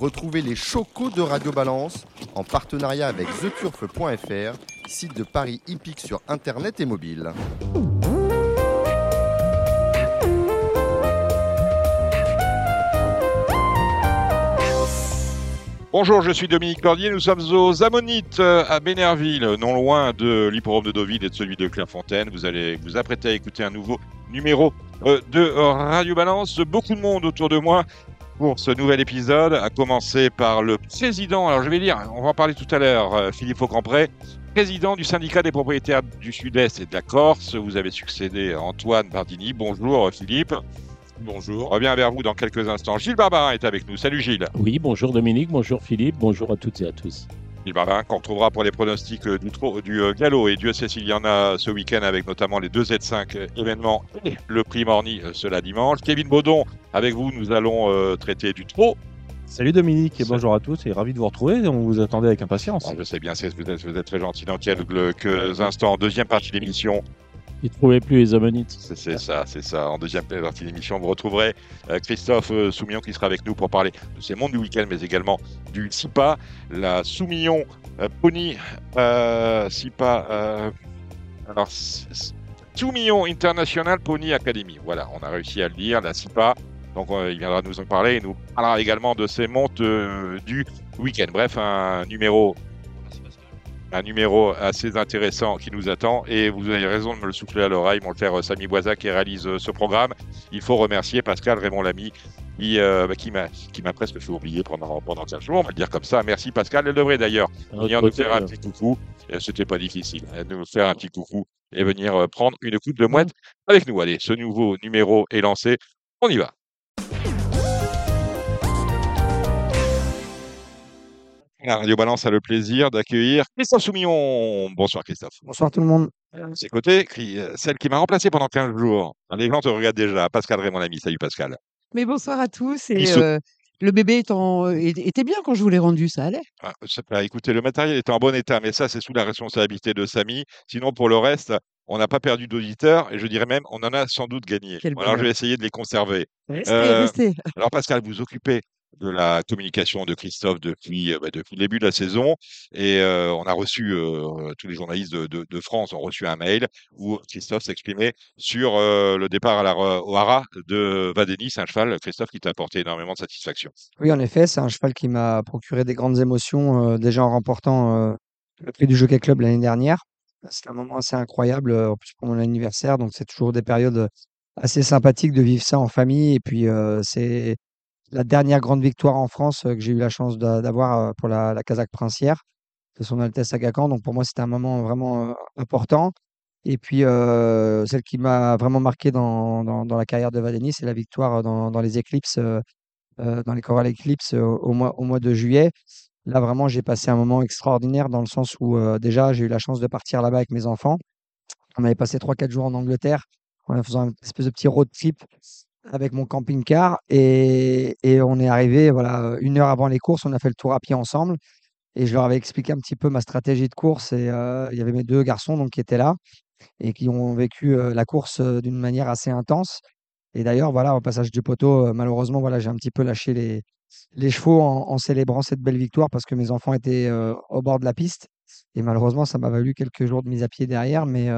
Retrouvez les chocos de Radio Balance en partenariat avec theturf.fr, site de Paris hippique sur internet et mobile. Bonjour, je suis Dominique Cordier. Nous sommes aux Ammonites euh, à Bénerville, non loin de l'hippodrome de Deauville et de celui de Clairefontaine. Vous allez vous apprêter à écouter un nouveau numéro euh, de Radio Balance. Beaucoup de monde autour de moi pour ce nouvel épisode, à commencer par le président, alors je vais dire, on va en parler tout à l'heure, euh, Philippe Faucampré, président du syndicat des propriétaires du Sud-Est et de la Corse. Vous avez succédé à Antoine Bardini. Bonjour Philippe. Bonjour. Reviens vers vous dans quelques instants. Gilles Barbarin est avec nous. Salut Gilles. Oui, bonjour Dominique, bonjour Philippe, bonjour à toutes et à tous. Barbarin qu'on retrouvera pour les pronostics du, du euh, galop. Et Dieu sait s'il y en a ce week-end avec notamment les deux Z5 événements et le prix Morny euh, cela dimanche. Kevin Baudon, avec vous, nous allons euh, traiter du trot. Salut Dominique et bonjour à tous et ravi de vous retrouver. On vous attendait avec impatience. je sais bien, vous êtes, vous êtes très gentil dans quelques instants. Deuxième partie de l'émission. Il trouvait plus les ammonites. C'est ça, c'est ça. En deuxième partie de l'émission, vous retrouverez euh, Christophe euh, Soumillon qui sera avec nous pour parler de ces mondes du week-end, mais également du SIPA, la Soumillon euh, Pony SIPA. alors, Soumillon International Pony Academy. Voilà, on a réussi à le dire, la SIPA. Donc il viendra nous en parler et nous parlera également de ces montes du week-end. Bref, un numéro un numéro assez intéressant qui nous attend. Et vous avez raison de me le souffler à l'oreille, mon frère Samy Boisa qui réalise euh, ce programme. Il faut remercier Pascal Raymond Lamy qui, euh, bah, qui m'a presque fait oublier pendant pendant 15 jours. On va le dire comme ça. Merci Pascal. Elle devrait d'ailleurs venir nous faire un petit coucou. C'était pas difficile hein, de nous faire un petit coucou et venir euh, prendre une coupe de mouette avec nous. Allez, ce nouveau numéro est lancé. On y va. La Radio Balance a le plaisir d'accueillir Christophe Soumillon. Bonsoir Christophe. Bonsoir tout le monde. De ses côtés, euh, celle qui m'a remplacé pendant 15 jours. Les gens te regardent déjà. Pascal Ray, mon ami. Salut Pascal. Mais bonsoir à tous. Et euh, le bébé était bien quand je vous l'ai rendu, ça allait ah, Écoutez, le matériel était en bon état, mais ça, c'est sous la responsabilité de Samy. Sinon, pour le reste, on n'a pas perdu d'auditeurs et je dirais même, on en a sans doute gagné. alors, je vais essayer de les conserver. Restez, euh, restez. Alors, Pascal, vous occupez de la communication de Christophe depuis, euh, bah, depuis le début de la saison. Et euh, on a reçu, euh, tous les journalistes de, France ont reçu un mail où Christophe s'exprimait sur le départ à la, au Hara de Vadeni. C'est un cheval, Christophe, qui t'a apporté énormément de satisfaction. Oui, en effet, c'est un cheval qui m'a procuré des grandes émotions déjà en remportant le prix du Jockey Club l'année dernière. C'est un moment assez incroyable, en plus pour mon anniversaire, donc c'est toujours des périodes assez sympathiques de vivre ça en famille. Et puis, c'est la dernière grande victoire en France que j'ai eu la chance d'avoir pour la, la Kazakh princière de son Altesse Agacan. Donc pour moi, c'était un moment vraiment important. Et puis, celle qui m'a vraiment marqué dans, dans, la carrière de Vadeni, c'est la victoire dans, les éclipses, dans les Coral Eclipse au, mois, au mois de juillet. Là, vraiment, j'ai passé un moment extraordinaire dans le sens où déjà, j'ai eu la chance de partir là-bas avec mes enfants. On avait passé 3-4 jours en Angleterre en faisant une espèce de petit road trip avec mon camping-car et, on est arrivé voilà une heure avant les courses. On a fait le tour à pied ensemble et je leur avais expliqué un petit peu ma stratégie de course et euh, il y avait mes deux garçons donc qui étaient là et qui ont vécu euh, la course euh, d'une manière assez intense. Et d'ailleurs voilà au passage du poteau malheureusement voilà j'ai un petit peu lâché les les chevaux en, célébrant cette belle victoire parce que mes enfants étaient au bord de la piste et malheureusement, ça m'a valu quelques jours de mise à pied derrière, mais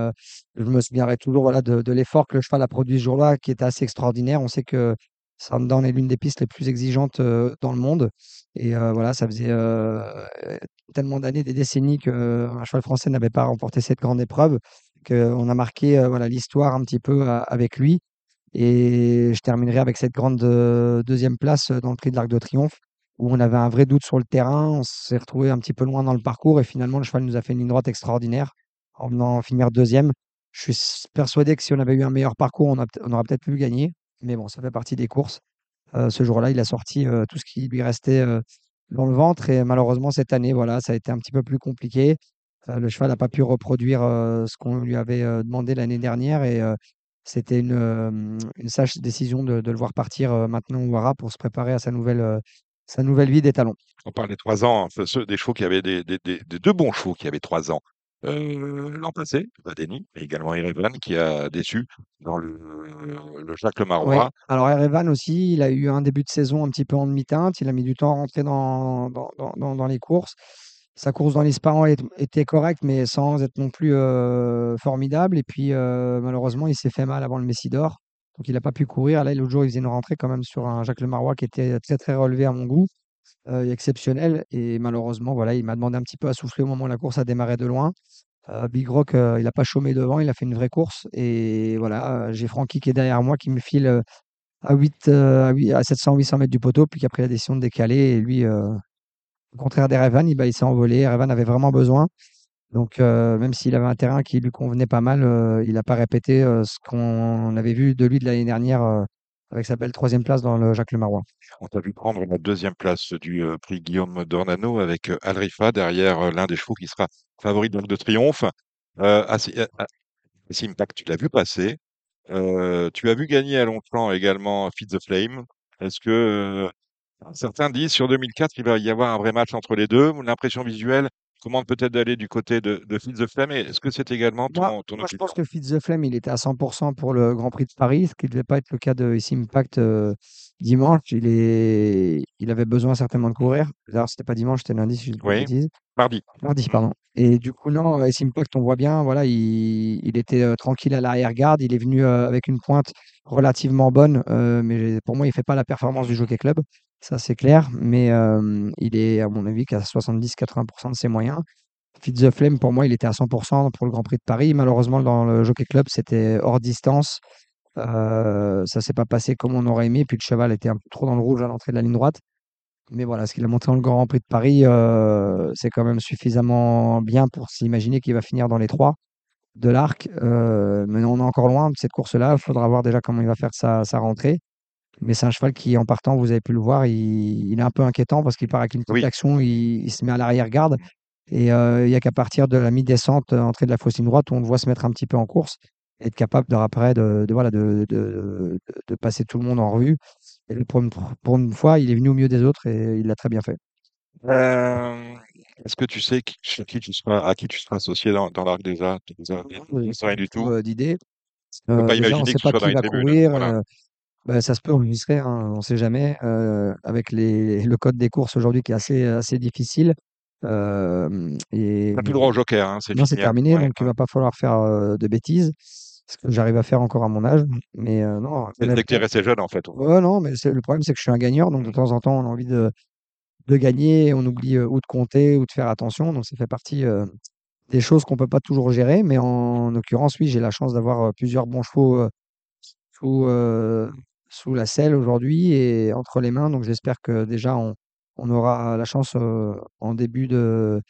je me souviendrai toujours voilà, de, l'effort que le cheval a produit ce jour-là, qui était assez extraordinaire. On sait que Sandown est l'une des pistes les plus exigeantes dans le monde. Et voilà, ça faisait tellement d'années, des décennies qu'un cheval français n'avait pas remporté cette grande épreuve, qu'on a marqué voilà, l'histoire un petit peu avec lui. Et je terminerai avec cette grande deuxième place dans le prix de l'Arc de Triomphe où on avait un vrai doute sur le terrain. On s'est retrouvé un petit peu loin dans le parcours et finalement, le cheval nous a fait une ligne droite extraordinaire en venant finir deuxième. Je suis persuadé que si on avait eu un meilleur parcours, on, aurait peut-être pu gagner. Mais bon, ça fait partie des courses. Euh, ce jour-là, il a sorti euh, tout ce qui lui restait euh, dans le ventre. Et malheureusement, cette année, voilà, ça a été un petit peu plus compliqué. le cheval n'a pas pu reproduire ce qu'on lui avait demandé l'année dernière. Et c'était une, sage décision de, le voir partir maintenant au Wara pour se préparer à sa nouvelle sa nouvelle vie d'étalon. On parle des trois ans, hein, ceux, des chevaux qui avaient des, des, deux bons chevaux qui avaient trois ans. Euh, l'an passé, Vadeni, mais également Erevan qui a déçu dans le, le Jacques Le. Marois. Alors Erevan aussi, il a eu un début de saison un petit peu en demi-teinte. Il a mis du temps à rentrer dans, dans, dans, les courses. Sa course dans l'Esparan était correcte, mais sans être non plus euh, formidable. Et puis euh, malheureusement, il s'est fait mal avant le Messidor. Donc il n'a pas pu courir. Là, l'autre jour, il faisait une rentrée quand même sur un Jacques Le Marois qui était très très relevé à mon goût, euh, exceptionnel. Et malheureusement, voilà, il m'a demandé un petit peu à souffler au moment où la course a démarré de loin. Euh, Big Rock, euh, il n'a pas chômé devant, il a fait une vraie course. Et voilà, euh, j'ai Francky qui est derrière moi, qui me file à, 8, euh, à, 8 à 700-800 mètres du poteau, puis qui a pris la décision de décaler. Et lui, au contraire d'Erevan, il, bah, il s'est envolé. Erevan avait vraiment besoin. Donc, euh, même s'il avait un terrain qui lui convenait pas mal, euh, il n'a pas répété euh, ce qu'on avait vu de lui de l'année dernière avec sa belle troisième place dans le Jacques Le Marois. On t'a vu prendre la deuxième place du prix Guillaume Dornano avec Alrifa derrière l'un des chevaux qui sera favori de triomphe. Euh, ah, tu l'as vu passer. Tu as vu gagner à Longchamp également Feed the Flame. Est-ce que certains disent sur 2004 il va y avoir un vrai match entre les deux? L'impression visuelle commande peut-être d'aller du côté de, de Feed the Flame. Est-ce que c'est également Moi, ton, ton moi, je pense que Fitz the Flame, il était à 100% pour le Grand Prix de Paris, ce qui ne devait pas être le cas de Ici Impact euh, dimanche. Il, est... il avait besoin certainement de courir. D'ailleurs, c'était pas dimanche, c'était lundi, si je de Oui, mardi. Mardi, pardon. Et du coup, non, Ici Impact, on voit bien, voilà, il, il était euh, tranquille à l'arrière-garde. Il est venu euh, avec une pointe relativement bonne, mais pour moi, il fait pas la performance du Jockey Club. Ça, c'est clair. Mais il est, à mon avis, qu'à 70-80% de ses moyens. Fitz the Flame, pour moi, il était à 100% pour le Grand Prix de Paris. Malheureusement, dans le Jockey Club, c'était hors distance. Euh, ça s'est pas passé comme on aurait aimé. Puis le cheval était un peu trop dans le rouge à l'entrée de la ligne droite. Mais voilà, ce qu'il a montré dans le Grand Prix de Paris, c'est quand même suffisamment bien pour s'imaginer qu'il va finir dans les trois de l'arc. Euh, mais on est encore loin de cette course-là. Il faudra voir déjà comment il va faire sa rentrée. Mais c'est un cheval qui, en partant, vous avez pu le voir, il, il est un peu inquiétant parce qu'il part avec une petite Oui. action, il, il se met à l'arrière-garde. Et euh, il n'y a qu'à partir de la mi-descente, euh, entrée de la fausse ligne droite, où on le voit se mettre un petit peu en course et être capable de, après de, voilà, de, de, passer tout le monde en revue. Et pour, une, pour une fois, il est venu au milieu des autres et il l'a très bien fait. Euh, Est-ce que tu sais qui, sur qui tu seras, à qui tu seras associé dans, dans l'arc déjà Tu nous as Oui, pas rien du tout? euh, d'idées. On peut Euh, pas imaginer ne que sait tu pas sois dans qui les va tribunes. courir. Voilà. Bah, ça se peut enregistrer, hein, on ne sait jamais. euh, avec les, le code des courses aujourd'hui qui est assez, assez difficile. Euh, et T'as plus le droit au joker, hein, c'est non, c'est terminé, Ouais, donc il ouais. va pas falloir faire euh, de bêtises. Ce que j'arrive à faire encore à mon âge. Mais non, C'est c'est que honnêtement, t'es resté jeune en fait. ouais, non, mais le problème, c'est que je suis un gagneur. Donc de temps en temps, on a envie de, de gagner. On oublie ou de compter ou de faire attention. Donc ça fait partie des choses qu'on peut pas toujours gérer. Mais en, l'occurrence, oui, j'ai la chance d'avoir plusieurs bons chevaux sous, euh, sous la selle aujourd'hui et entre les mains. Donc j'espère que déjà on, on aura la chance euh, en début de,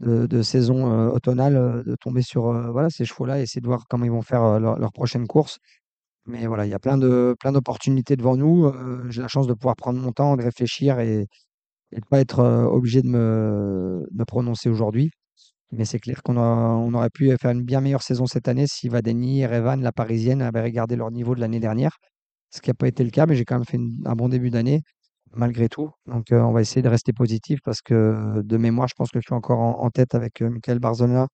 de, saison euh, automnale euh, de tomber sur voilà, ces chevaux-là et essayer de voir comment ils vont faire leur, prochaine course. Mais voilà, il y a plein de, plein d'opportunités devant nous. J'ai la chance de pouvoir prendre mon temps, de réfléchir et, de ne pas être obligé de me, de prononcer aujourd'hui. Mais c'est clair qu'on on aurait pu faire une bien meilleure saison cette année si Vadeni Revan, la parisienne, avaient regardé leur niveau de l'année dernière. Ce qui n'a pas été le cas, mais j'ai quand même fait un bon début d'année, malgré tout. Donc euh, on va essayer de rester positif parce que de mémoire, je pense que je suis encore en, en tête avec euh, Michael Barzona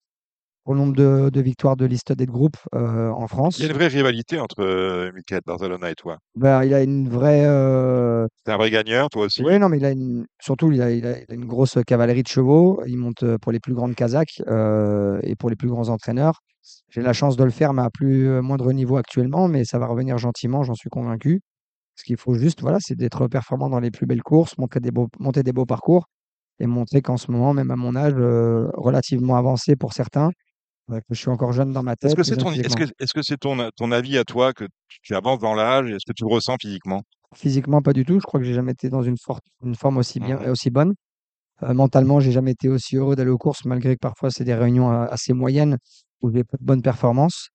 au nombre de, de victoires de liste des groupes euh, en Il y a France. une vraie rivalité entre euh, Michael Barcelona et toi. Bah, il a une vraie. euh, T'es un vrai gagneur, toi aussi. Oui, non, mais il a une... surtout, il a, il a- il a une grosse cavalerie de chevaux. Il monte euh, pour les plus grandes Kazakhs euh, et pour les plus grands entraîneurs. J'ai la chance de le faire, mais à plus euh, moindre niveau actuellement, mais ça va revenir gentiment, j'en suis convaincu. Ce qu'il faut juste, voilà, c'est d'être performant dans les plus belles courses, montrer des beaux, monter des beaux parcours et montrer qu'en ce moment, même à mon âge, euh, relativement avancé pour certains, euh, que je suis encore jeune dans ma Est-ce tête. que et c'est jeune ton, est-ce que, est-ce que c'est ton, ton avis à toi que tu, avances dans l'âge est-ce que tu le ressens physiquement? Physiquement, pas du tout. Je crois que j'ai jamais été dans une, forme aussi bien, Mhm. aussi bonne. Euh, mentalement, j'ai jamais été aussi heureux d'aller aux courses, malgré que parfois c'est des réunions euh, assez moyennes où j'ai pas de bonnes performances.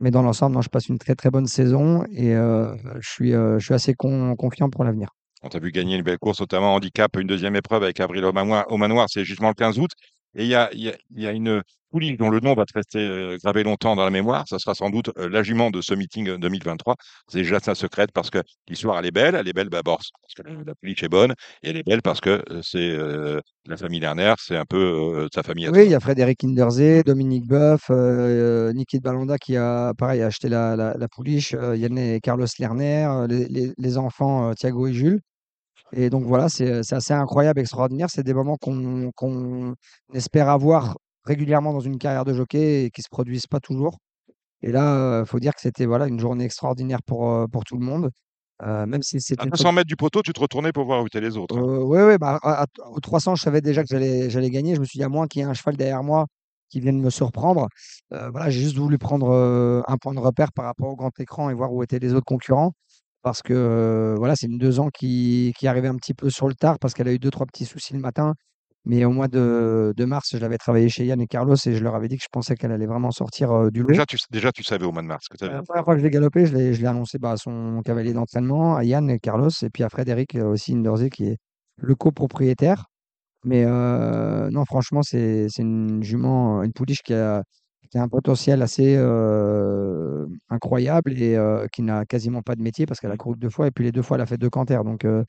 Mais dans l'ensemble, je passe une très très bonne saison et euh, je suis, euh, je suis assez con- confiant pour l'avenir. On t'a vu gagner une belle course, notamment handicap, une deuxième épreuve avec Avril au manoir c'est justement le 15 août. Et il y a, y a, y a une pouliche dont le nom va te rester euh, gravé longtemps dans la mémoire. Ça sera sans doute euh, la jument de ce meeting euh, 2023. C'est déjà sa secrète parce que l'histoire, elle est belle. Elle est belle d'abord parce que la, pouliche est bonne. Et elle est belle parce que euh, c'est euh, la famille Lerner, c'est un peu euh, sa famille à Oui, il y a Frédéric Kinderzé, Dominique Boeuf, euh, Niki de Balanda qui a, pareil, acheté la, la, la pouliche, euh, Yann et Carlos Lerner, euh, les, les- les enfants euh, Thiago et Jules. Et donc voilà, c'est c'est assez incroyable, extraordinaire. C'est des moments qu'on qu'on espère avoir régulièrement dans une carrière de jockey et qui se produisent pas toujours. Et là, il faut dire que c'était voilà, une journée extraordinaire pour, euh, pour tout le monde. Euh, même si À c'était une 200 mètres du poteau, tu te retournais pour voir où étaient les autres. hein. euh, ouais, ouais, bah, à- à- au 300, je savais déjà que j'allais gagner. Je me suis dit, à moins qu'il y ait un cheval derrière moi qui vienne me surprendre. Euh, voilà, j'ai juste voulu prendre euh, un point de repère par rapport au grand écran et voir où étaient les autres concurrents. Parce que euh, voilà, c'est une deux ans qui, qui arrivait un petit peu sur le tard parce qu'elle a eu deux, trois petits soucis le matin. Mais au mois de, de mars, je l'avais travaillé chez Yann et Carlos et je leur avais dit que je pensais qu'elle allait vraiment sortir euh, du lot. Déjà tu, déjà, tu savais au mois de mars que tu avais. La première fois que je l'ai galopé, je l'ai je l'ai annoncé bah, à son cavalier d'entraînement, à Yann et Carlos, et puis à Frédéric aussi Indersé, qui est le copropriétaire. Mais euh, non, franchement, c'est c'est une jument, une pouliche qui a, qui a un potentiel assez euh, incroyable et euh, qui n'a quasiment pas de métier parce qu'elle a couru deux fois, et puis les deux fois, elle a fait deux canters. Donc euh,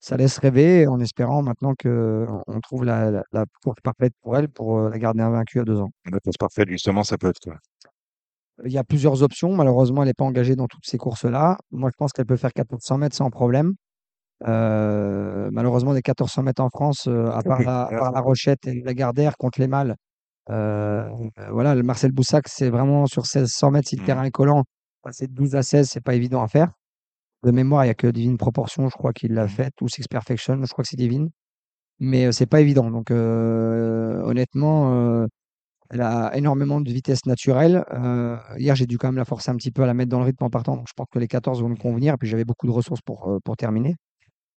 ça laisse rêver en espérant maintenant qu'on trouve la, la, la course parfaite pour elle pour la garder invaincue à deux ans. La course parfaite, justement, ça peut être quoi? Il y a plusieurs options. Malheureusement, elle n'est pas engagée dans toutes ces courses-là. Moi, je pense qu'elle peut faire 1400 mètres sans problème. Malheureusement, les 1400 mètres en France, à part la, à part la Rochette et la Gardère contre les mâles, euh, euh, voilà, le Marcel Boussac, c'est vraiment sur 1600 mètres, si le Mhm. terrain est collant, passer de 12 à 16, c'est pas évident à faire. De mémoire, il n'y a que Divine Proportion, je crois qu'il l'a Mhm. fait, ou Six Perfection, je crois que c'est Divine. Mais euh, c'est pas évident. Donc, euh, honnêtement, euh, elle a énormément de vitesse naturelle. Hier, j'ai dû quand même la forcer un petit peu à la mettre dans le rythme en partant. Donc, je pense que les 14 vont me convenir. Et puis, j'avais beaucoup de ressources pour, pour terminer.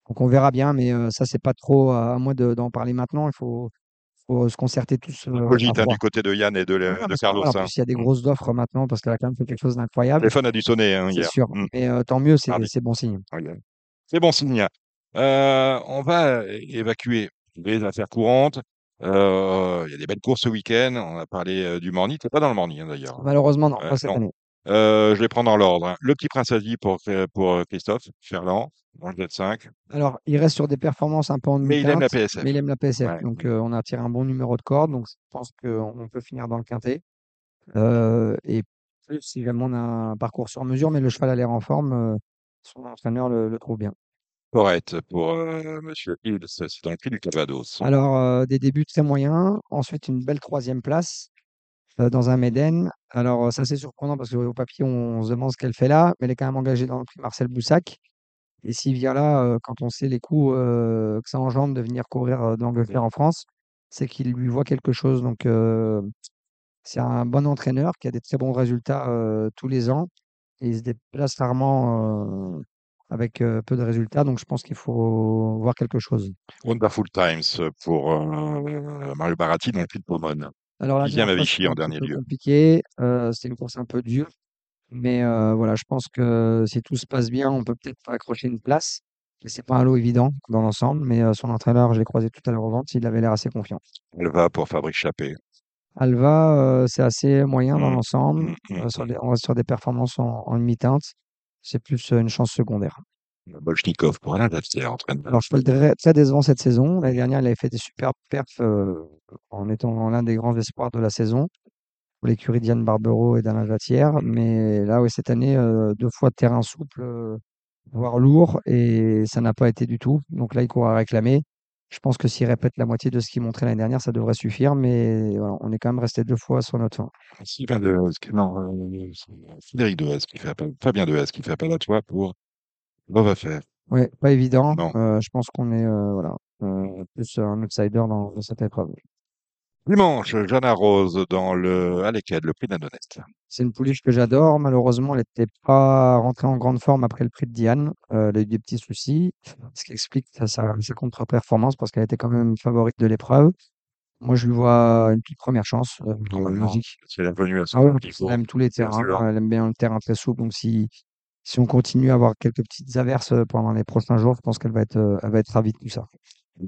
Donc, on verra bien. Mais ça, c'est pas trop à, à moi de- d'en parler maintenant. Il faut, faut se concerter tous euh, Cogite hein, du côté de Yann et de, Ouais, de que, Carlos. voilà, en hein. plus, il y a des grosses offres maintenant parce qu'elle a quand même fait quelque chose Le d'incroyable. téléphone a dû sonner hein, C'est hier. sûr. Mm. Mais euh, tant mieux, c'est c'est bon signe. C'est bon signe. Euh, on va évacuer les affaires courantes. Euh, Il y a des belles courses ce week-end. On a parlé du Morny. Tu pas dans le Morny hein, d'ailleurs. Malheureusement, non, pas cette non. année. Euh, je vais prendre dans l'ordre. hein. Le petit Prince Asie pour, pour euh, Christophe Ferland, dans le jet 5. Alors, il reste sur des performances un peu en Mais il aime la demi-teinte, PSF. mais il aime la PSF. Ouais. Donc, euh, on a tiré un bon numéro de corde. Donc, je pense qu'on peut finir dans le quintet. Euh, et plus si jamais on a un parcours sur mesure, mais le cheval a l'air en forme, euh, son entraîneur le, le trouve bien. Correct pour euh, Monsieur Hills. C'est dans le prix du Calvados. Alors, euh, des débuts très moyens. Ensuite, une belle troisième place euh, dans un Méden. Alors, ça, c'est surprenant parce qu'au papier, on, se demande ce qu'elle fait là, mais elle est quand même engagée dans le prix Marcel Boussac. Et s'il vient là, euh, quand on sait les coûts euh, que ça engendre de venir courir d'Angleterre en France, c'est qu'il lui voit quelque chose. Donc, c'est un bon entraîneur qui a des très bons résultats tous les ans. Et il se déplace rarement avec peu de résultats. Donc, je pense qu'il faut voir quelque chose. Wonderful Times pour euh, Mario Baratti dans le prix de Pomone. Alors, la Dixième Vichy c'était en dernier peu lieu. compliqué. Euh, c'était une course un peu dure. Mais euh, voilà, je pense que si tout se passe bien, on peut peut-être accrocher une place. Mais c'est pas un lot évident dans l'ensemble. Mais euh, son entraîneur, je l'ai croisé tout à l'heure au ventre, il avait l'air assez confiant. Elle va pour Fabrice Chappé. Alva, euh, c'est assez moyen dans Mm, l'ensemble. mm, mm, Euh, sur mm. des- on reste sur des performances en, en demi-teinte. C'est plus une chance secondaire. Bolchnikov pour Alain Dastier, entraîneur. Alors, je le très, très décevant cette saison. L'année dernière, il avait fait des superbes perfs euh, en étant l'un des grands espoirs de la saison pour l'écurie Diane Barbero et d'Alain Jatière. Mais là, oui, cette année, euh, deux fois de terrain souple, euh, voire lourd, et ça n'a pas été du tout. Donc là, il court à réclamer. Je pense que s'il répète la moitié de ce qu'il montrait l'année dernière, ça devrait suffire. Mais voilà, on est quand même resté deux fois sur notre fin. Sylvain de non, euh, Frédéric Dehaze qui fait appel, Fabien Dehaze qui fait appel à toi pour Love Affair. Ouais, pas évident. Non. Euh, je pense qu'on est euh, voilà, euh, plus un outsider dans, dans cette épreuve. Dimanche, Jeanne Rose dans le Aleked, le prix d'Andonnette. C'est une pouliche que j'adore. Malheureusement, elle n'était pas rentrée en grande forme après le prix de Diane. Euh, elle a eu des petits soucis, ce qui explique sa, sa- sa contre-performance parce qu'elle était quand même favorite de l'épreuve. Moi, je lui vois une toute première chance. euh, c'est la venue à Ah ouais, qu'elle aime tous les terrains. Elle aime bien le terrain très souple. Donc, si, si on continue à avoir quelques petites averses euh, pendant les prochains jours, je pense qu'elle va être, euh, elle va être ravie de tout ça.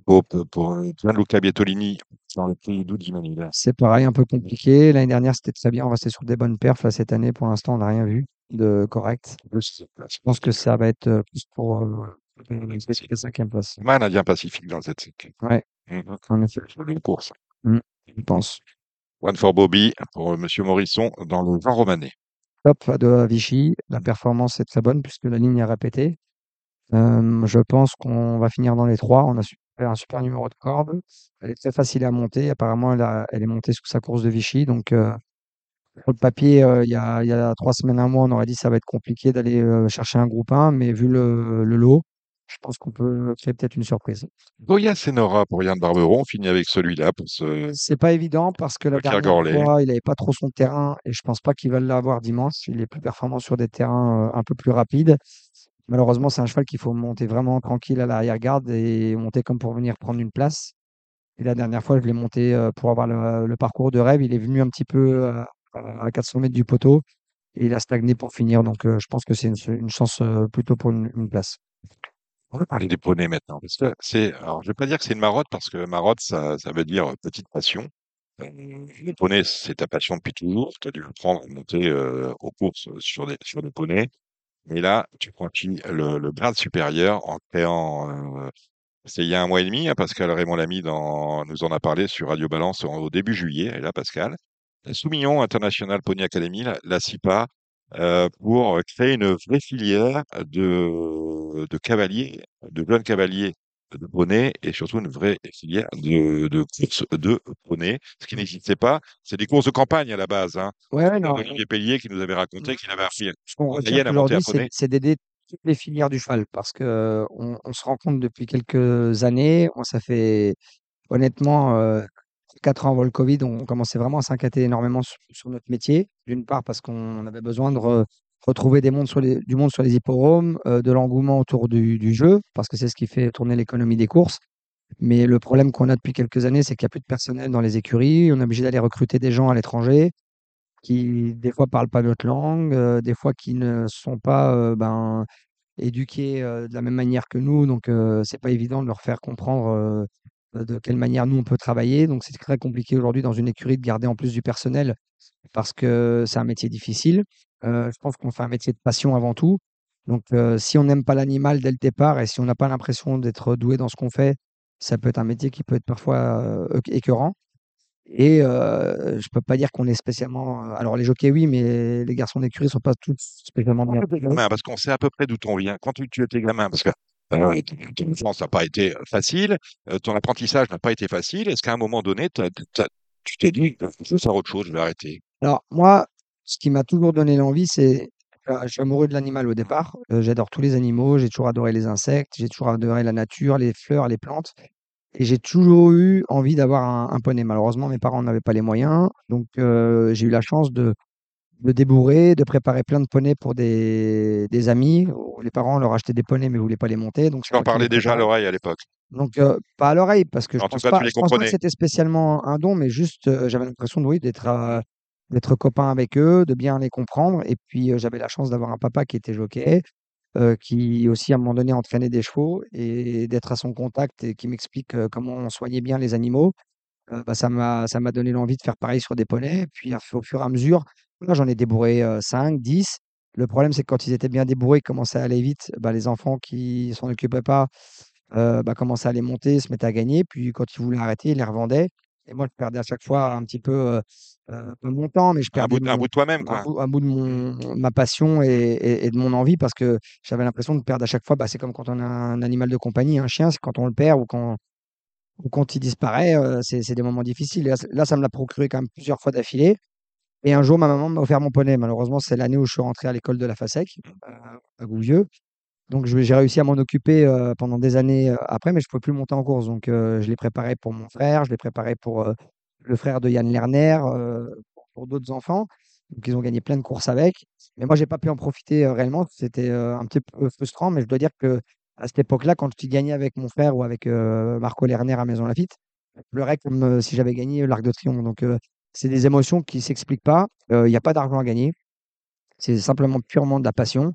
Pope pour euh, Gianluca Bietolini dans le pays d'Oudimanil. C'est pareil, un peu compliqué. L'année dernière, c'était très bien. On restait sur des bonnes perfs. Là, cette année, pour l'instant, on n'a rien vu de correct. Je pense que ça va être plus pour la cinquième place. Man Indien Pacifique dans le Z5. Ouais, Mhm. en effet, Une course. je pense. One for Bobby pour Monsieur Morisson dans le vin romanais. À Vichy. La performance est très bonne puisque la ligne est répétée. Je pense qu'on va finir dans les trois. On a un super numéro de corde. Elle est très facile à monter. Apparemment, elle, est montée sous sa course de Vichy. Donc, euh, sur le papier, euh, il y a, trois semaines, un mois, on aurait dit que ça va être compliqué d'aller euh, chercher un groupe 1. Mais vu le lot, je pense qu'on peut créer peut-être une surprise. Goya Senora pour Yann Barberon. On finit avec celui-là pour ce. C'est pas évident parce que la dernière fois, il n'avait pas trop son terrain et je pense pas qu'il va l'avoir dimanche. Il est plus performant sur des terrains euh, un peu plus rapides. Malheureusement, c'est un cheval qu'il faut monter vraiment tranquille à l'arrière-garde et monter comme pour venir prendre une place. Et la dernière fois, je l'ai monté euh, pour avoir le, le parcours de rêve. Il est venu un petit peu euh, à 400 mètres du poteau et il a stagné pour finir. Donc, je pense que c'est une, une chance plutôt pour une, une place. On va parler des poneys maintenant. Parce que c'est, alors, je vais pas dire que c'est une marotte parce que marotte, ça, ça veut dire petite passion. Euh, les poneys, c'est ta passion depuis toujours. Tu as dû apprendre à monter euh, aux courses sur des, sur des poneys. Mais là, tu franchis le, le grade supérieur en créant. euh, c'est il y a un mois et demi, hein, Pascal Raymond Lamy dans, nous en a parlé sur Radio Balance au début juillet. Et là, Pascal, la Soumillon International Pony Academy, la, CIPA, euh, pour créer une vraie filière de, de cavaliers, de jeunes cavaliers de poney et surtout une vraie filière de, de courses de poney. Ce qui n'existait pas, c'est des courses de campagne à la base. Hein. Ouais, non. Olivier Pellier qui nous avait raconté qu'il avait appris Ce qu'on retient aujourd'hui, c'est d'aider toutes les filières du cheval parce que euh, on, on se rend compte depuis quelques années, on, ça fait honnêtement euh, quatre ans avant le Covid, on commençait vraiment à s'inquiéter énormément sur, sur notre métier. D'une part parce qu'on avait besoin de re- retrouver des mondes sur du monde sur les hippodromes, euh, de l'engouement autour du, jeu parce que c'est ce qui fait tourner l'économie des courses. Mais le problème qu'on a depuis quelques années, c'est qu'il n'y a plus de personnel dans les écuries. On est obligé d'aller recruter des gens à l'étranger qui des fois parlent pas notre langue, euh, des fois qui ne sont pas euh, ben, éduqués de la même manière que nous, donc c'est pas évident de leur faire comprendre de quelle manière nous on peut travailler. Donc c'est très compliqué aujourd'hui dans une écurie de garder en plus du personnel parce que c'est un métier difficile. Euh, je pense qu'on fait un métier de passion avant tout. Donc euh, si on n'aime pas l'animal dès le départ et si on n'a pas l'impression d'être doué dans ce qu'on fait, ça peut être un métier qui peut être parfois euh, écœurant. Et euh, je peux pas dire qu'on est spécialement. euh, Alors les jockeys oui, mais les garçons d'écurie sont pas tous spécialement bien. parce qu'on sait à peu près d'où on vient. Quand tu, tu étais gamin, parce que euh, ton ton enfance n'a pas été facile, euh, ton apprentissage n'a pas été facile. Est-ce qu'à un moment donné, tu t'es dit, je veux faire autre chose, je vais arrêter? Alors moi, ce qui m'a toujours donné l'envie, c'est euh, je suis amoureux de l'animal au départ. Euh, j'adore tous les animaux. J'ai toujours adoré les insectes. J'ai toujours adoré la nature, les fleurs, les plantes. Et j'ai toujours eu envie d'avoir un, un poney. Malheureusement, mes parents n'avaient pas les moyens. Donc, euh, j'ai eu la chance de, de débourrer, de préparer plein de poneys pour des, des amis. Les parents leur achetaient des poneys, mais ne voulaient pas les monter. Donc, Tu les parlais déjà à l'oreille à l'époque. Donc, euh, pas à l'oreille, parce que je tout pense pas, tu les je pense pas que c'était spécialement un don, mais juste, j'avais l'impression oui, d'être d'être copain avec eux, de bien les comprendre. Et puis, j'avais la chance d'avoir un papa qui était jockey, qui aussi, à un moment donné, entraînait des chevaux et d'être à son contact et qui m'explique comment on soignait bien les animaux. Bah, ça m'a, ça m'a donné l'envie de faire pareil sur des poneys. Puis, au fur et à mesure, là, j'en ai débourré euh, 5, 10. Le problème, c'est que quand ils étaient bien débourrés, ils commençaient à aller vite. Bah, les enfants qui s'en occupaient pas bah, commençaient à les monter, se mettaient à gagner. Puis quand ils voulaient arrêter, ils les revendaient. Et moi, je perdais à chaque fois un petit peu, euh, mon temps, mais je perdais un bout de toi-même, un quoi. bout, un bout de mon, ma passion et, et- et de mon envie parce que j'avais l'impression de perdre à chaque fois. Bah, c'est comme quand on a un animal de compagnie, un chien, c'est quand on le perd ou quand, ou quand il disparaît, euh, c'est des moments difficiles. Là, là, ça me l'a procuré quand même plusieurs fois d'affilée. Et un jour, ma maman m'a offert mon poney. Malheureusement, c'est l'année où je suis rentré à l'école de la FASEC, euh, à Gouvieux. Donc, je- j'ai réussi à m'en occuper euh, pendant des années euh, après, mais je ne pouvais plus monter en course. Donc, euh, je l'ai préparé pour mon frère, je l'ai préparé pour le frère de Yann Lerner, pour, d'autres enfants. Donc, ils ont gagné plein de courses avec. Mais moi, j'ai pas pu en profiter réellement. C'était un petit peu frustrant, mais je dois dire que à cette époque-là, quand tu gagnais avec mon frère ou avec Marco Lerner à Maison Lafitte, je pleurais comme si j'avais gagné l'Arc de Triomphe. Donc, c'est des émotions qui s'expliquent pas. Il n'y a pas d'argent à gagner. C'est simplement purement de la passion.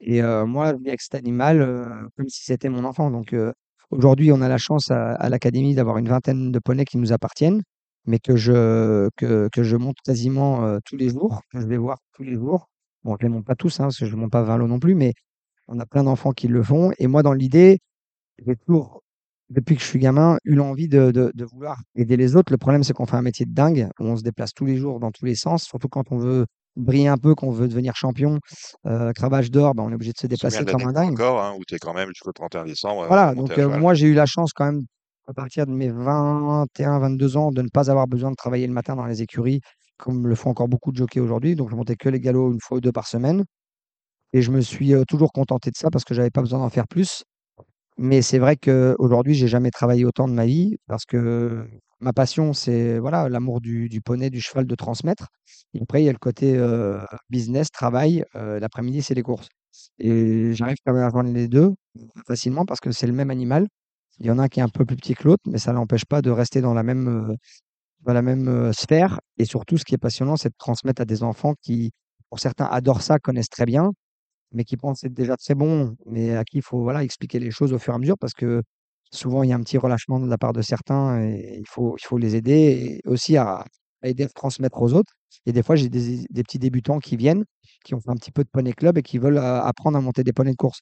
Et moi, je vis avec cet animal comme si c'était mon enfant. Donc, Aujourd'hui, on a la chance à, l'académie d'avoir une vingtaine de poneys qui nous appartiennent, mais que je, que, que je monte quasiment tous les jours, que je vais voir tous les jours. Bon, je les monte pas tous, hein, parce que je ne monte pas 20 lots non plus, mais on a plein d'enfants qui le font. Et moi, dans l'idée, j'ai toujours, depuis que je suis gamin, eu l'envie de, de vouloir aider les autres. Le problème, c'est qu'on fait un métier de dingue, où on se déplace tous les jours dans tous les sens, surtout quand on veut briller un peu, qu'on veut devenir champion, euh, cravache d'or, ben, on est obligé de se déplacer comme un dingue. encore, hein, où tu es quand même jusqu'au 31 décembre. Voilà, donc euh, moi j'ai eu la chance quand même à partir de mes 21, 22 ans de ne pas avoir besoin de travailler le matin dans les écuries comme le font encore beaucoup de jockeys aujourd'hui. Donc je montais que les galops une fois ou deux par semaine et je me suis euh, toujours contenté de ça parce que j'avais pas besoin d'en faire plus. Mais c'est vrai qu'aujourd'hui j'ai jamais travaillé autant de ma vie parce que ma passion c'est voilà l'amour du, poney, du cheval, de transmettre. Et après il y a le côté euh, business, travail. euh, l'après-midi c'est les courses. Et j'arrive quand même à joindre les deux facilement parce que c'est le même animal. Il y en a un qui est un peu plus petit que l'autre, mais ça n'empêche pas de rester dans la même, euh, dans la même sphère. Et surtout, ce qui est passionnant, c'est de transmettre à des enfants qui, pour certains, adorent ça, connaissent très bien, mais qui pensent être déjà très bons, mais à qui il faut voilà, expliquer les choses au fur et à mesure parce que souvent, il y a un petit relâchement de la part de certains et il faut, il faut les aider et aussi à, aider à transmettre aux autres. Et des fois, j'ai des, petits débutants qui viennent, qui ont fait un petit peu de poney club et qui veulent euh, apprendre à monter des poneys de course.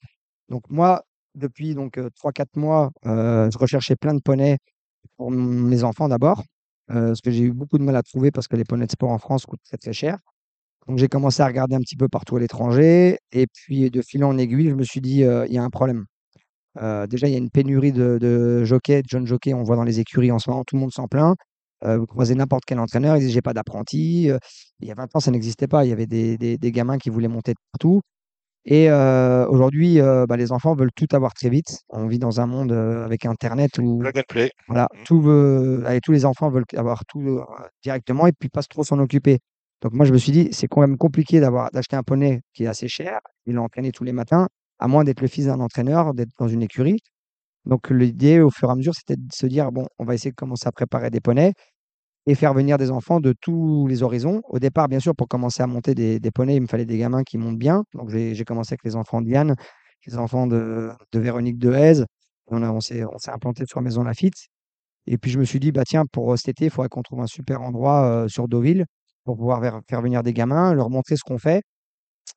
Donc moi, depuis donc 3-4 mois, euh, je recherchais plein de poneys pour mes enfants d'abord, euh, parce que j'ai eu beaucoup de mal à trouver parce que les poneys de sport en France coûtent très très cher. Donc j'ai commencé à regarder un petit peu partout à l'étranger et puis de fil en aiguille, je me suis dit euh, il y a un problème. Euh, déjà, il y a une pénurie de, de jockeys, de jeunes jockeys, on voit dans les écuries en ce moment, tout le monde s'en plaint. Euh, vous croisez n'importe quel entraîneur, il dit j'ai pas d'apprenti. Il y a 20 ans, ça n'existait pas. Il y avait des, des- des gamins qui voulaient monter de partout. Et aujourd'hui, bah, les enfants veulent tout avoir très vite. On vit dans un monde avec Internet où Plug and play. voilà, Mhm. tout veut- allez, tous les enfants veulent avoir tout directement et puis pas trop s'en occuper. Donc moi, je me suis dit, c'est quand même compliqué d'avoir d'acheter un poney qui est assez cher et l'entraîner tous les matins, à moins d'être le fils d'un entraîneur, d'être dans une écurie. Donc l'idée, au fur et à mesure, c'était de se dire, bon, on va essayer de commencer à préparer des poneys et faire venir des enfants de tous les horizons. Au départ, bien sûr, pour commencer à monter des, des poneys, il me fallait des gamins qui montent bien. Donc j'ai commencé avec les enfants de Diane, les enfants de, de Véronique Dehaze. On, on s'est implanté sur Maison Lafitte. Et puis je me suis dit, bah tiens, pour cet été, il faudrait qu'on trouve un super endroit euh, sur Deauville pour pouvoir ver- faire venir des gamins, leur montrer ce qu'on fait.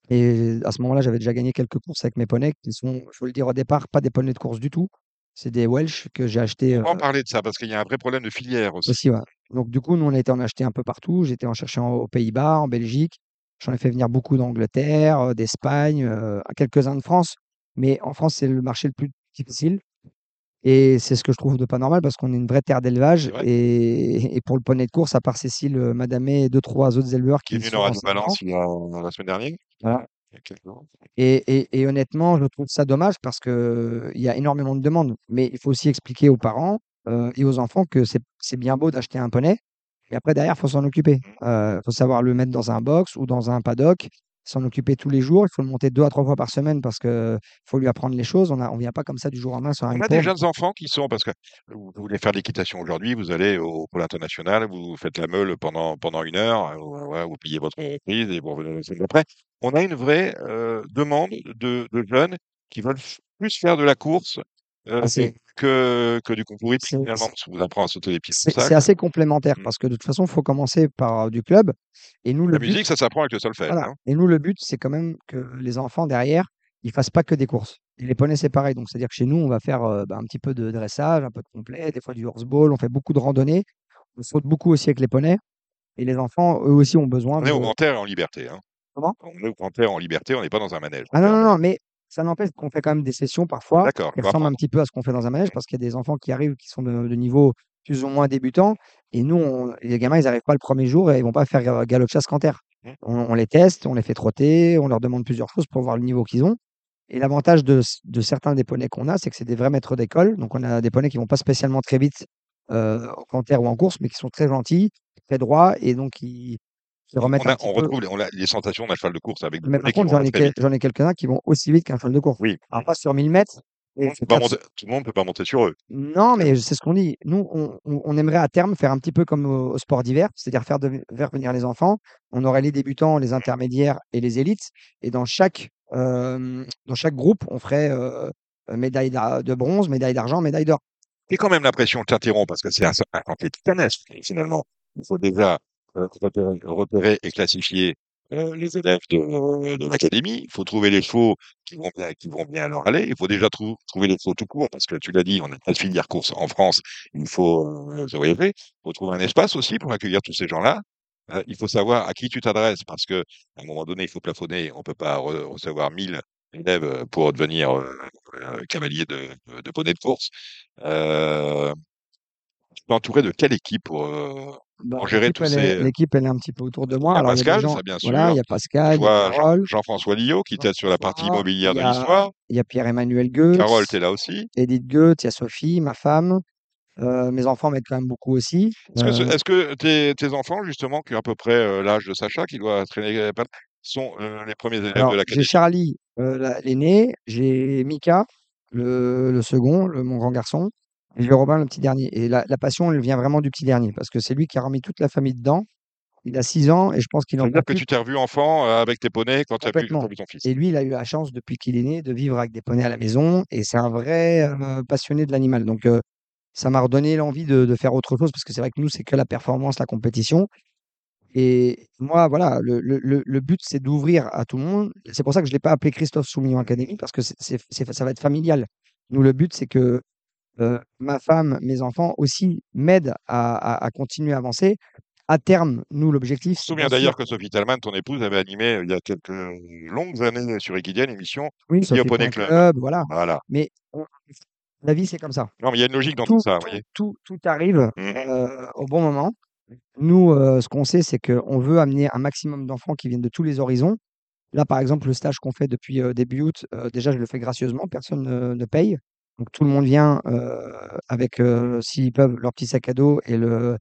Et à ce moment-là, j'avais déjà gagné quelques courses avec mes poneys, qui sont, je veux le dire au départ, pas des poneys de course du tout. C'est des Welsh que j'ai achetés On va en parler de ça? Parce qu'il y a un vrai problème de filière aussi. aussi. ouais. Donc du coup, nous, on a été en acheter un peu partout. J'étais en chercher en- aux Pays-Bas, en Belgique. J'en ai fait venir beaucoup d'Angleterre, euh, d'Espagne, euh, quelques-uns de France. Mais en France, c'est le marché le plus difficile. Et c'est ce que je trouve de pas normal parce qu'on est une vraie terre d'élevage. Vrai. Et, et pour le poney de course, à part Cécile, euh, Madamé et deux, trois autres éleveurs Qui est qui venu dans. Balance il y a la semaine dernière. Voilà. Il. Et, et- et honnêtement, je trouve ça dommage parce que il y a énormément de demandes. Mais il faut aussi expliquer aux parents euh, et aux enfants que c'est bien beau d'acheter un poney, mais après, derrière, il faut s'en occuper. Il faut savoir le mettre dans un box ou dans un paddock, s'en occuper tous les jours. Il faut le monter deux à trois fois par semaine parce qu'il faut lui apprendre les choses. On ne vient pas comme ça du jour au lendemain sur un On a des jeunes enfants qui sont, parce que vous voulez faire de l'équitation aujourd'hui, vous allez au pôle international, vous faites la meule pendant, pendant une heure, euh, vous payez votre entreprise et vous revenez la semaine d'après. On a une vraie euh, demande de, de jeunes qui veulent plus faire de la course euh, Ah, que, que du c'est- finalement, parce qu'on vous apprend à sauter les petits C'est assez complémentaire Mm. parce que de toute façon, il faut commencer par du club. Et nous, le La but, musique, ça s'apprend avec le solfège. Voilà. hein. Et nous, le but, c'est quand même que les enfants derrière, ils fassent pas que des courses. Et les poneys, c'est pareil. Donc, c'est-à-dire que chez nous, on va faire euh, bah, un petit peu de dressage, un peu de complet, des fois du horseball, on fait beaucoup de randonnées. On saute beaucoup aussi avec les poneys. Et les enfants, eux aussi, ont besoin On est au grand air et en liberté. Hein. Comment? On est au grand air en liberté, on n'est pas dans un manège. Ah non, non, non, mais ça n'empêche qu'on fait quand même des sessions parfois qui ressemblent un petit peu à ce qu'on fait dans un manège parce qu'il y a des enfants qui arrivent qui sont de, de niveau plus ou moins débutants. Et nous, on- les gamins, ils n'arrivent pas le premier jour et ils vont pas faire euh, galop chasse canter. Mhm. On, on les teste, on les fait trotter, on leur demande plusieurs choses pour voir le niveau qu'ils ont. Et l'avantage de certains des poneys qu'on a, c'est que c'est des vrais maîtres d'école. Donc, on a des poneys qui vont pas spécialement très vite euh, en canter ou en course, mais qui sont très gentils, très droits et donc qui, On, un a- retrouve les, on a les sensations d'un cheval de course avec Mais par contre, j'en ai, quel- quelques-uns qui vont aussi vite qu'un cheval de course. Oui. Alors, pas sur 1000 mètres. mais On sur peut pas 400. monter- tout le monde ne peut pas monter sur eux. Non, mais c'est ce qu'on dit. Nous, on, aimerait à terme faire un petit peu comme au, au sport d'hiver, c'est-à-dire faire, de- faire venir les enfants. On aurait les débutants, les intermédiaires et les élites. Et dans chaque, euh, dans chaque groupe, on ferait euh, médaille d'a- de bronze, médaille d'argent, médaille d'or. Et quand même l'impression, je t'interromps parce que c'est un, un. Et Finalement, il faut déjà repérer, repérer et classifier euh, les élèves de, de l'académie. Il faut trouver les chevaux qui vont bien, qui vont bien leur aller. Il faut déjà trou- trouver les chevaux tout court parce que tu l'as dit, on n'a pas de filière course en France. Il faut euh. Il faut trouver un espace aussi pour accueillir tous ces gens-là. Euh, il faut savoir à qui tu t'adresses parce que à un moment donné, il faut plafonner. On peut pas re- recevoir 1000 élèves euh, pour devenir euh, euh, cavalier de, de, de poney de course. Euh, tu peux entourer de quelle équipe pour, euh, Bah, pour gérer l'équipe, tous ces... l'équipe, elle est un petit peu autour de moi. il y a Pascal, gens, ça bien voilà, il y a Pascal, Jean- Jean-François Lillot qui t'aide sur la partie immobilière il de l'histoire. il y a Pierre-Emmanuel Goetz, Carole, t'es là aussi. Edith Goetz, il y a Sophie, ma femme. Euh, mes enfants m'aident quand même beaucoup aussi. Est-ce que, ce- Euh, est-ce que tes, tes enfants, justement, qui ont à peu près euh, l'âge de Sacha, qui doit traîner, sont les premiers élèves de alors, j'ai Charlie, la- l'aîné, j'ai Mika, le, le second, le, mon grand garçon, et Robin, le petit dernier. Et la, la passion, elle vient vraiment du petit dernier, parce que c'est lui qui a remis toute la famille dedans. Il a 6 ans, et je pense qu'il en veut dire peut que tu t'es revu enfant euh, avec tes poneys quand tu as vu, ton fils. Et lui, il a eu la chance, depuis qu'il est né, de vivre avec des poneys à la maison, et c'est un vrai euh, passionné de l'animal. Donc, euh, ça m'a redonné l'envie de, de faire autre chose, parce que c'est vrai que nous, c'est que la performance, la compétition. Et moi, voilà, le, le- le- le but, c'est d'ouvrir à tout le monde. C'est pour ça que je ne l'ai pas appelé Christophe Soumillon Academy, parce que c'est, c'est- c'est- ça va être familial. Nous, le but, c'est que euh, ma femme, mes enfants aussi m'aident à, à- à continuer à avancer. À terme, nous, l'objectif, Je me souviens d'ailleurs que Sophie Talman, ton épouse, avait animé euh, il y a quelques longues années sur Equidia une émission oui, Club. Club, voilà. Voilà. Mais la vie, c'est comme ça. Non, mais il y a une logique dans tout Tout, ça, tout, voyez. tout, tout arrive euh, au bon moment. Nous, euh, ce qu'on sait, c'est qu'on veut amener un maximum d'enfants qui viennent de tous les horizons. Là, par exemple, le stage qu'on fait depuis euh, début août, euh, déjà, je le fais gracieusement, personne ne, ne paye. Donc, tout le monde vient euh, avec, euh, s'ils peuvent, leur petit sac à dos et le,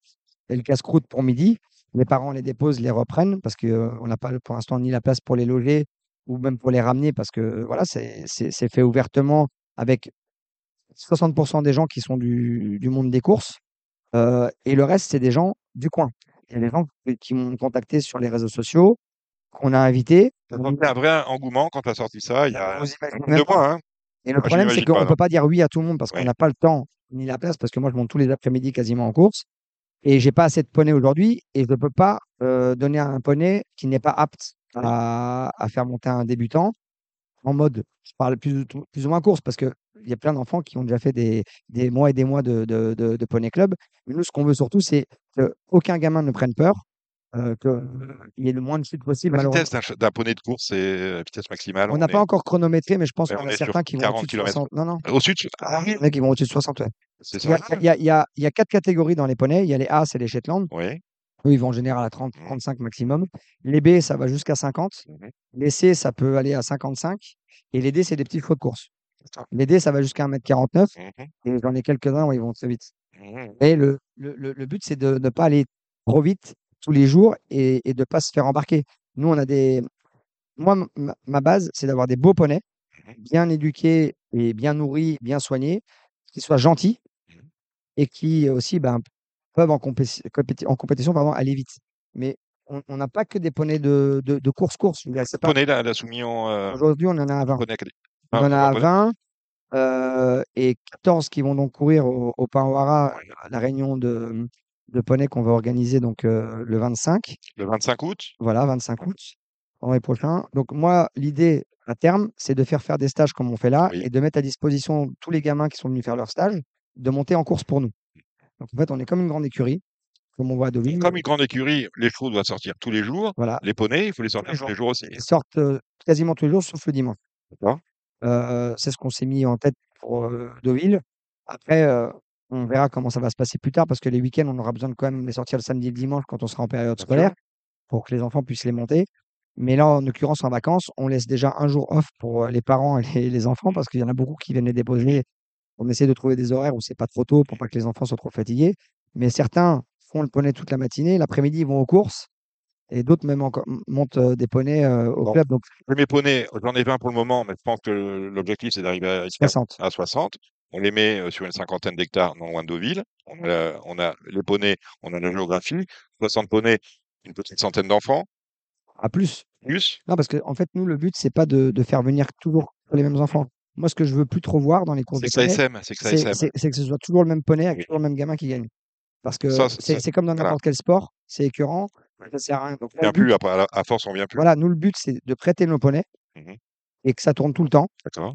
et le casse-croûte pour midi. Les parents les déposent, les reprennent parce qu'on n'a pas pour l'instant ni la place pour les loger ou même pour les ramener parce que voilà, c'est fait ouvertement avec 60% des gens qui sont du, du monde des courses. et le reste, c'est des gens du coin. Il y a des gens qui- m'ont contacté sur les réseaux sociaux, qu'on a invités. Ça sentait un vrai engouement quand tu as sorti ça il y a Vous imaginez deux mois. Hein. Et le Moi, problème, c'est qu'on ne peut pas dire oui à tout le monde parce qu'on n'a pas le temps ni la place, parce que moi, je monte tous les après-midi quasiment en course. Et j'ai pas assez de poneys aujourd'hui et je ne peux pas euh, donner un poney qui n'est pas apte à, à faire monter un débutant en mode, je parle plus, ou tout- plus ou moins course, parce qu'il y a plein d'enfants qui ont déjà fait des, des mois et des mois de, de, de, de poney club. Mais nous, ce qu'on veut surtout, c'est qu'aucun gamin ne prenne peur, euh, qu'il y ait le moins de chutes possible. La vitesse d'un poney de course, c'est la vitesse maximale. On n'a est- pas encore chronométré, mais je pense qu'on on a certains qui vont 40 au-dessus de kilomètres. 60. Non, non. Au-dessus de... Ah, qui vont au-dessus de 60, ouais. c'est Il y, a, il y a- il y a- il y a quatre catégories dans les poneys. Il y a les A, c'est les Shetland. Oui. Eux, ils vont en général à 30, Mhm. 35 maximum. Les B, ça va jusqu'à 50. Mhm. Les C, ça peut aller à 55. Et les D, c'est des petits chevaux de course. Les D, ça va jusqu'à 1m49. Mhm. Et j'en ai quelques-uns où ils vont très vite. Et le, le, le- le but, c'est de ne pas aller trop vite tous les jours et, et de ne pas se faire embarquer. Nous, on a des. Moi, ma, base, c'est d'avoir des beaux poneys, Mhm. bien éduqués et bien nourris, bien soignés, qui soient gentils Mhm. et qui aussi ben, peuvent en, compé- compéti- en compétition pardon, aller vite. Mais on n'a pas que des poneys de, c'est pas- Poney, la, la soumission. Euh, Aujourd'hui, on en a à 20. poney acadé- On Ah, en a à poney. 20 euh, et 14 qui vont donc courir au, au à la réunion de, de poney qu'on va organiser donc euh, le 25. Le 25 août. Voilà, 25 août, vendredi prochain. Donc moi, l'idée à terme, c'est de faire faire des stages comme on fait là Oui. et de mettre à disposition tous les gamins qui sont venus faire leur stage, de monter en course pour nous. Donc en fait, on est comme une grande écurie, comme on voit à Deauville. Comme une grande écurie, les chevaux doivent sortir tous les jours. Voilà, Les poneys, il faut les sortir les tous les jours aussi. ils sortent euh, quasiment tous les jours, sauf le dimanche. D'accord. Euh, c'est ce qu'on s'est mis en tête pour Deauville. Après, on verra comment ça va se passer plus tard parce que les week-ends, on aura besoin de quand même les sortir le samedi et le dimanche quand on sera en période scolaire pour que les enfants puissent les monter. Mais là, en l'occurrence, en vacances, on laisse déjà un jour off pour euh, les parents et les, les enfants parce qu'il y en a beaucoup qui viennent les déposer. On essaie de trouver des horaires où c'est pas trop tôt pour pas que les enfants soient trop fatigués. Mais certains font le poney toute la matinée. L'après-midi, ils vont aux courses. Et d'autres même montent euh, des poneys euh, au Bon. club. Donc, Mes poneys, j'en ai 20 pour le moment, mais je pense que l'objectif, c'est d'arriver à, 60. à 60. On les met sur une cinquantaine d'hectares non loin de Deauville. On a, on a les poneys, on a la géographie. 60 poneys, une petite centaine d'enfants, À plus. plus. Non, parce que en fait, nous, le but, c'est pas de, de faire venir toujours les mêmes enfants. Moi, ce que je veux plus trop voir dans les courses C'est de poney, c'est que que ce soit toujours le même poney avec Oui. toujours le même gamin qui gagne. Parce que c'est- comme dans voilà. n'importe quel sport, c'est écœurant, ça sert à rien. Donc, On vient plus, but, à, à force, on vient plus. voilà, nous, le but, c'est de prêter nos poneys Mhm. Et que ça tourne tout le temps.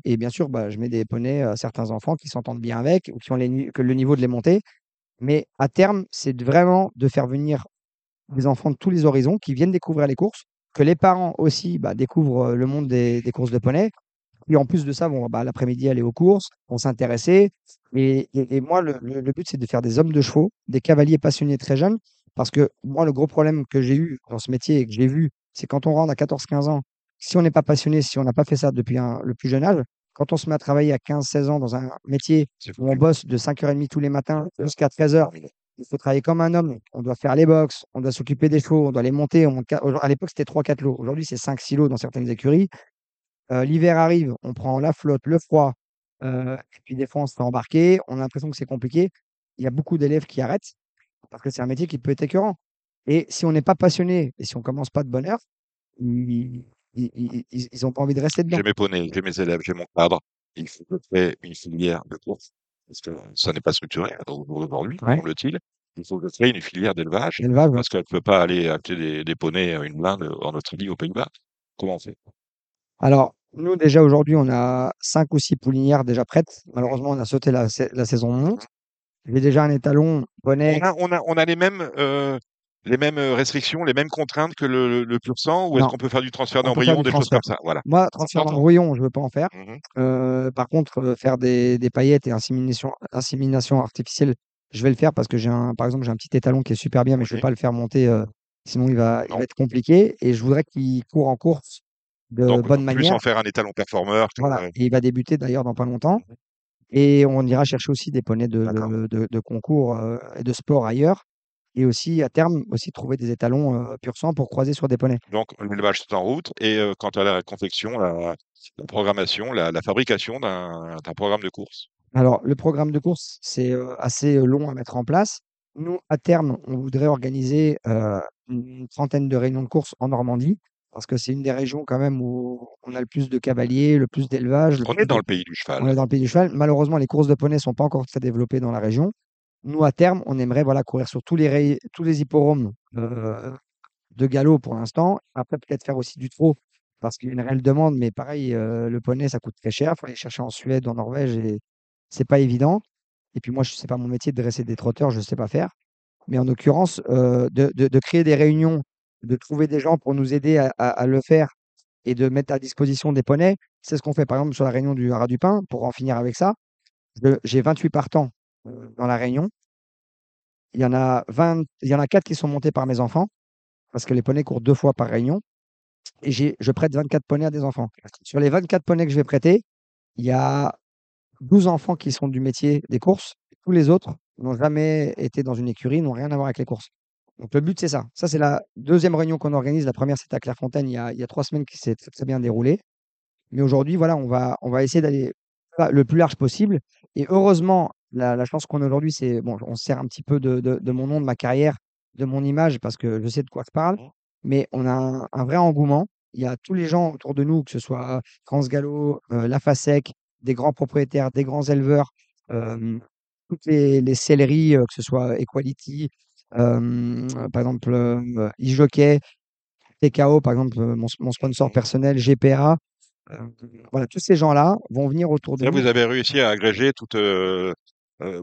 Et bien sûr, bah, je mets des poneys à certains enfants qui s'entendent bien avec ou qui ont les ni- que le niveau de les monter. Mais à terme, c'est vraiment de faire venir des enfants de tous les horizons qui viennent découvrir les courses, que les parents aussi bah, découvrent le monde des, des courses de poneys. Et en plus de ça, vont bah, l'après-midi aller aux courses, vont s'intéresser. Et, et- et moi, le, le- le but, c'est de faire des hommes de chevaux, des cavaliers passionnés très jeunes. Parce que moi, le gros problème que j'ai eu dans ce métier et que j'ai vu, c'est quand on rentre à 14-15 ans, si on n'est pas passionné, si on n'a pas fait ça depuis un- le plus jeune âge, quand on se met à travailler à 15-16 ans dans un métier où on bosse de 5h30 tous les matins jusqu'à 13h, il faut travailler comme un homme. On doit faire les box, on doit s'occuper des chevaux, on doit les monter. on monte À l'époque, c'était 3-4 lots. Aujourd'hui, c'est 5-6 lots dans certaines écuries. Euh, L'hiver arrive, on prend la flotte, le froid, euh, et puis des fois, on se fait embarquer. On a l'impression que c'est compliqué. Il y a beaucoup d'élèves qui arrêtent parce que c'est un métier qui peut être écœurant. Et si on n'est pas passionné et si on commence pas de bonne heure, ils n'ont pas envie de rester dedans. J'ai mes poneys, j'ai mes élèves, j'ai mon cadre. Il faut que je crée une filière de course. Parce que ça n'est pas structuré aujourd'hui, Ouais. semble-t-il. Il faut que je crée une filière d'élevage. Parce qu'elle ne peut pas aller acheter des, des poneys à une blinde en Australie, aux Pays-Bas. Comment on fait? Alors, nous, déjà aujourd'hui, on a 5 ou 6 poulinières déjà prêtes. Malheureusement, on a sauté la, la saison monte. J'ai déjà un étalon bonnet. on a, on, a, on a les mêmes, euh, les mêmes euh, restrictions, les mêmes contraintes que le, le, pur sang ou est-ce qu'on peut faire du transfert d'embryon, des choses comme ça? Voilà. Moi, transfert d'embryon, je ne veux pas en faire. Mhm. Euh, par contre, euh, faire des, des paillettes et insémination, insémination artificielle, je vais le faire parce que j'ai un, par exemple, j'ai un petit étalon qui est super bien, mais je ne vais pas le faire monter, euh, sinon il va, il Non. va être compliqué. Et je voudrais qu'il court en course de Donc, bonne plus manière. en faire un étalon performeur. Voilà. Et il va débuter d'ailleurs dans pas longtemps. Et on ira chercher aussi des poneys de, D'accord. de, de- de concours et de sport ailleurs. Et aussi, à terme, aussi trouver des étalons euh, pur sang pour croiser sur des poneys. Donc, l'élevage est en route. Et euh, quant à la confection, la, la programmation, la, la fabrication d'un programme de course. Alors, le programme de course, c'est euh, assez long à mettre en place. Nous, à terme, on voudrait organiser une trentaine de réunions de course en Normandie, parce que c'est une des régions quand même où on a le plus de cavaliers, le plus d'élevage. le On est dans de- le pays du cheval. On est dans le pays du cheval. Malheureusement, les courses de poneys ne sont pas encore très développées dans la région. Nous, à terme, on aimerait voilà, courir sur tous les, tous les hipporomes euh, de galop pour l'instant. Après, peut-être faire aussi du trot, parce qu'il y a une réelle demande. Mais pareil, euh, le poney, ça coûte très cher. Il faut aller chercher en Suède, en Norvège, et c'est pas évident. Et puis moi, je sais pas mon métier de dresser des trotteurs, je ne sais pas faire. Mais en l'occurrence, euh, de, de- créer des réunions, de trouver des gens pour nous aider à, le faire et de mettre à disposition des poneys, c'est ce qu'on fait par exemple sur la réunion du Haras du Pin, pour en finir avec ça. J'ai 28 partants euh, dans la réunion. Il y en a 20, il y en a 4 qui sont montés par mes enfants, parce que les poneys courent deux fois par réunion. Et j'ai, je prête 24 poneys à des enfants. Sur les 24 poneys que je vais prêter, il y a 12 enfants qui sont du métier des courses. Tous les autres n'ont jamais été dans une écurie, n'ont rien à voir avec les courses. Donc le but, c'est ça. Ça, c'est la deuxième réunion qu'on organise. La première, c'était à Clairefontaine il y a, il y a trois semaines qui s'est très, bien déroulée. Mais aujourd'hui, voilà, on va, on va essayer d'aller le plus large possible. Et heureusement, la, la chance qu'on a aujourd'hui, c'est, bon, on se sert un petit peu de, de- de mon nom, de ma carrière, de mon image, parce que je sais de quoi je parle. Mais on a un, un vrai engouement. Il y a tous les gens autour de nous, que ce soit France Gallo, euh, La Fasec, des grands propriétaires, des grands éleveurs, euh, toutes les, les selleries, euh, que ce soit Equality, euh, par exemple euh, e-jockey, TKO, par exemple, euh, mon, mon sponsor personnel, GPA. euh, voilà, tous ces gens-là vont venir autour de Là, nous. vous avez réussi à agréger toute, euh, euh,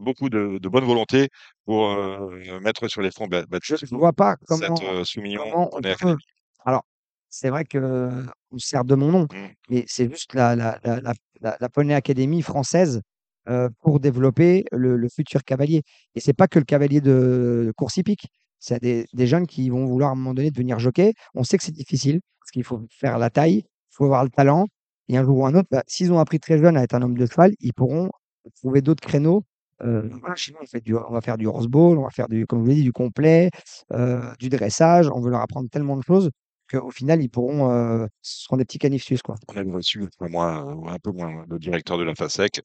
beaucoup de, de bonne volonté pour euh, mettre sur les fonds ba- Je ne vois pas comment, cette euh, soumission comment on peut. Alors, c'est vrai que on se sert de mon nom, Mm. mais c'est juste la, la, la, la, la- la Poney Academy française euh, pour développer le, le futur cavalier. Et c'est pas que le cavalier de, de course hippique. C'est des, des jeunes qui vont vouloir à un moment donné devenir jockey. On sait que c'est difficile parce qu'il faut faire la taille, il faut avoir le talent. Et un jour ou un autre, bah, s'ils ont appris très jeune à être un homme de cheval, ils pourront trouver d'autres créneaux. Euh, voilà, chez nous, on, fait du, on va faire du horseball, on va faire du, comme je vous l'ai dit, du complet, euh, du dressage. On veut leur apprendre tellement de choses qu'au final, ils pourront, euh, ce seront des petits canifs suisses, quoi. On avait reçu euh, un peu moins le directeur de la FASEC,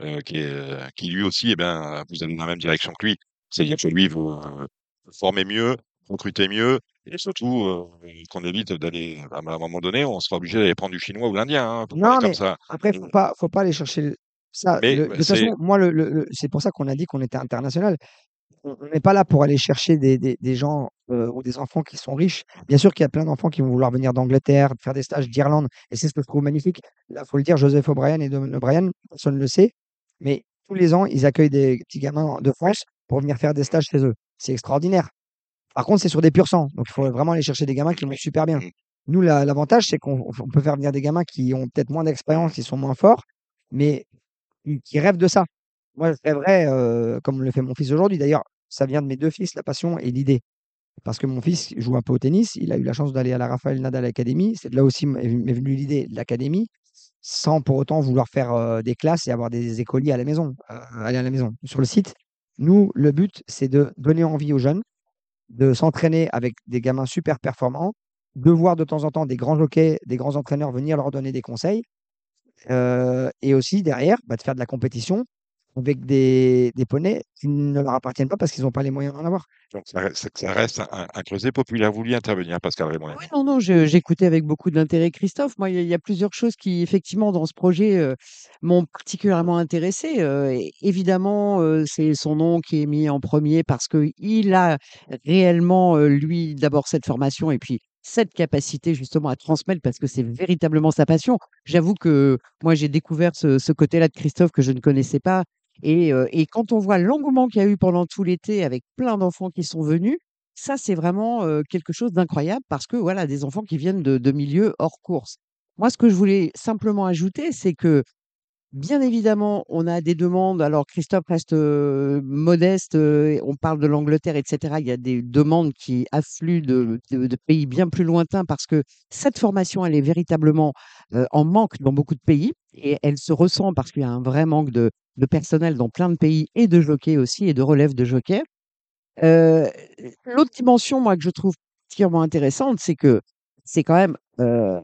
euh, qui, est, qui lui aussi, eh bien, vous allez dans la même direction que lui. C'est-à-dire que lui, vous, euh, vous formez mieux recruter mieux et surtout euh, qu'on évite d'aller, à un moment donné, on sera obligé d'aller prendre du chinois ou l'indien hein, Non, comme ça. après, faut pas, faut pas aller chercher ça. Mais Le- bah, de toute façon, moi, le, le- le- c'est pour ça qu'on a dit qu'on était international. On n'est pas là pour aller chercher des, des, des gens euh, ou des enfants qui sont riches. Bien sûr qu'il y a plein d'enfants qui vont vouloir venir d'Angleterre, faire des stages d'Irlande, et c'est ce que je trouve magnifique. Là, faut le dire, Joseph O'Brien et Don O'Brien, personne ne le sait, mais tous les ans, ils accueillent des petits gamins de France pour venir faire des stages chez eux. C'est extraordinaire. Par contre, c'est sur des purs sang, donc il faut vraiment aller chercher des gamins qui vont super bien. Mmh. Nous, la- l'avantage, c'est qu'on on peut faire venir des gamins qui ont peut-être moins d'expérience, qui sont moins forts, mais qui, qui rêvent de ça. Moi, je rêverais, comme le fait mon fils aujourd'hui. D'ailleurs, ça vient de mes deux fils, la passion et l'idée. Parce que mon fils joue un peu au tennis, il a eu la chance d'aller à la Rafael Nadal Academy. C'est là aussi m'est m'est venue l'idée de l'académie, sans pour autant vouloir faire des classes et avoir des écoliers à la maison, aller à la maison. Sur le site, nous, le but, c'est de donner envie aux jeunes de s'entraîner avec des gamins super performants, de voir de temps en temps des grands jockeys, des grands entraîneurs venir leur donner des conseils, euh, et aussi derrière, bah, de faire de la compétition avec des, des poneys qui ne leur appartiennent pas parce qu'ils n'ont pas les moyens d'en avoir. donc ça reste, ça reste un, un creuset populaire. Vous vouliez intervenir, Pascal Raymond. Oui, non, non, j'écoutais avec beaucoup d'intérêt Christophe. Moi, il y, a il y a plusieurs choses qui, effectivement, dans ce projet, euh, m'ont particulièrement intéressé. Euh, évidemment, euh, c'est son nom qui est mis en premier parce qu'il a réellement, euh, lui, d'abord cette formation et puis cette capacité justement à transmettre parce que c'est véritablement sa passion. J'avoue que moi, j'ai découvert ce, côté-là de Christophe que je ne connaissais pas. Et, euh, et quand on voit l'engouement qu'il y a eu pendant tout l'été avec plein d'enfants qui sont venus, ça, c'est vraiment euh, quelque chose d'incroyable parce que voilà, des enfants qui viennent de, de milieux hors course. Moi, ce que je voulais simplement ajouter, c'est que Bien évidemment, on a des demandes. Alors, Christophe reste modeste. on parle de l'Angleterre, etc. Il y a des demandes qui affluent de, pays bien plus lointains parce que cette formation, elle est véritablement en manque dans beaucoup de pays et elle se ressent parce qu'il y a un vrai manque de, personnel dans plein de pays et de jockeys aussi et de relève de jockeys. L'autre dimension, moi, que je trouve particulièrement intéressante, c'est que c'est quand même euh,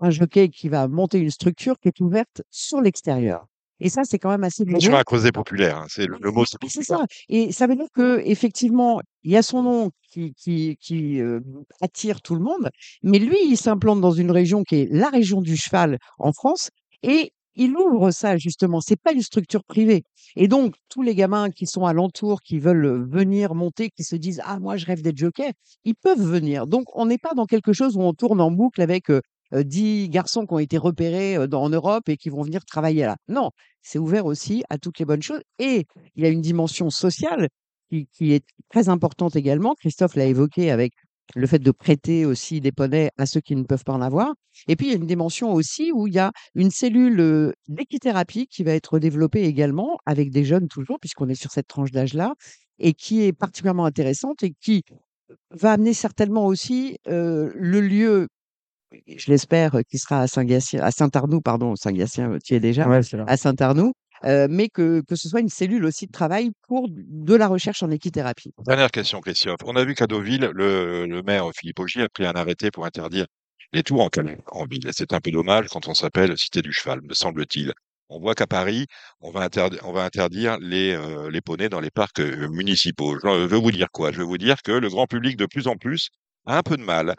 un jockey qui va monter une structure qui est ouverte sur l'extérieur. Et ça, c'est quand même assez Sur nouveau. un creuset populaire. hein, C'est le, le mot, c'est ça. Et ça veut dire que effectivement, il y a son nom qui, qui, qui euh, attire tout le monde, mais lui, il s'implante dans une région qui est la région du cheval en France, et il ouvre ça justement. C'est pas une structure privée. Et donc, tous les gamins qui sont alentours, qui veulent venir monter, qui se disent ah moi je rêve d'être jockey, ils peuvent venir. Donc, on n'est pas dans quelque chose où on tourne en boucle avec euh, 10 garçons qui ont été repérés en Europe et qui vont venir travailler là. Non, c'est ouvert aussi à toutes les bonnes choses. Et il y a une dimension sociale qui, est très importante également. Christophe l'a évoqué avec le fait de prêter aussi des poneys à ceux qui ne peuvent pas en avoir. Et puis, il y a une dimension aussi où il y a une cellule d'équithérapie qui va être développée également avec des jeunes toujours, puisqu'on est sur cette tranche d'âge-là, et qui est particulièrement intéressante et qui va amener certainement aussi le lieu, je l'espère, qui sera à Saint-Gatien, à Saint-Arnoux, pardon, Saint-Gatien, tu y es déjà, Ouais, c'est là. à Saint-Arnoux, euh, mais que, que ce soit une cellule aussi de travail pour de la recherche en équithérapie. Dernière question, Christophe. On a vu qu'à Deauville, le, le maire Philippe Augier a pris un arrêté pour interdire les tours en, en ville. C'est un peu dommage quand on s'appelle Cité du Cheval, me semble-t-il. On voit qu'à Paris, on va, interdi- on va interdire les, euh, les poneys dans les parcs euh, municipaux. Je veux vous dire quoi? Je veux vous dire que le grand public, de plus en plus, a un peu de mal euh,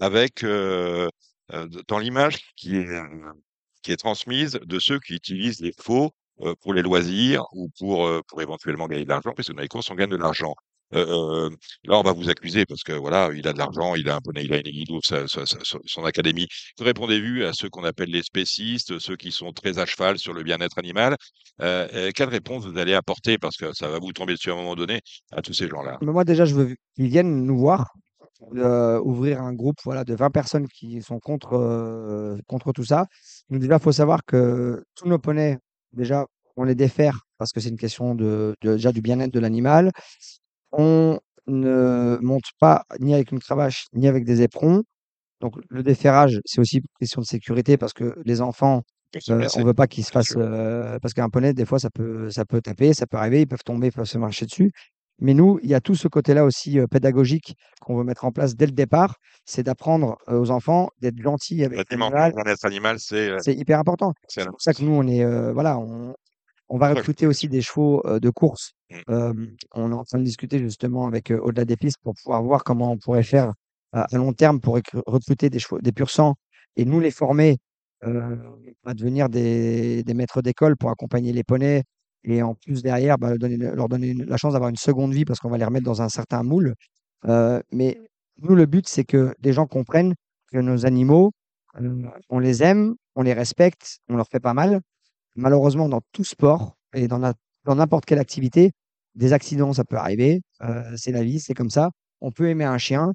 avec euh, euh, dans l'image qui est, euh, transmise de ceux qui utilisent les faux euh, pour les loisirs ou pour, euh, éventuellement gagner de l'argent, puisque dans les courses, on gagne de l'argent. Euh, euh, là, on va vous accuser parce que voilà, il a de l'argent, il a un poney, il a une il son académie. Que répondez-vous à ceux qu'on appelle les spécistes, ceux qui sont très à cheval sur le bien-être animal? Euh, euh, Quelle réponse vous allez apporter, parce que ça va vous tomber dessus à un moment donné, à tous ces gens-là Mais moi, déjà, je veux qu'ils viennent nous voir, euh, ouvrir un groupe voilà, de 20 personnes qui sont contre, euh, contre tout ça. Donc, déjà, il faut savoir que tous nos poneys, déjà, on les défère parce que c'est une question de, de- déjà du bien-être de l'animal. On ne monte pas ni avec une cravache, ni avec des éperons. Donc, le déferrage, c'est aussi une question de sécurité parce que les enfants, euh, on veut pas qu'ils se fassent. parce qu'un poney, des fois, ça peut, ça peut taper, ça peut arriver, ils peuvent tomber, ils peuvent se marcher dessus. Mais nous, il y a tout ce côté-là aussi euh, pédagogique qu'on veut mettre en place dès le départ. C'est d'apprendre euh, aux enfants d'être gentils avec l'animal. animal, c'est euh, C'est hyper important. C'est pour ça que nous, on est. euh, voilà, on, On va recruter aussi des chevaux euh, de course. Mm. Euh, on est en train de discuter justement avec Au-delà des pistes pour pouvoir voir comment on pourrait faire à long terme pour recru- recruter des chevaux, des pur sang et nous les former à devenir des, des maîtres d'école pour accompagner les poneys et en plus derrière bah, donner- leur donner la chance d'avoir une seconde vie parce qu'on va les remettre dans un certain moule. Euh, mais nous, le but, c'est que les gens comprennent que nos animaux, euh, on les aime, on les respecte, on leur fait pas mal. Malheureusement, dans tout sport et dans n'importe quelle activité, des accidents, ça peut arriver. euh, c'est la vie, c'est comme ça. On peut aimer un chien,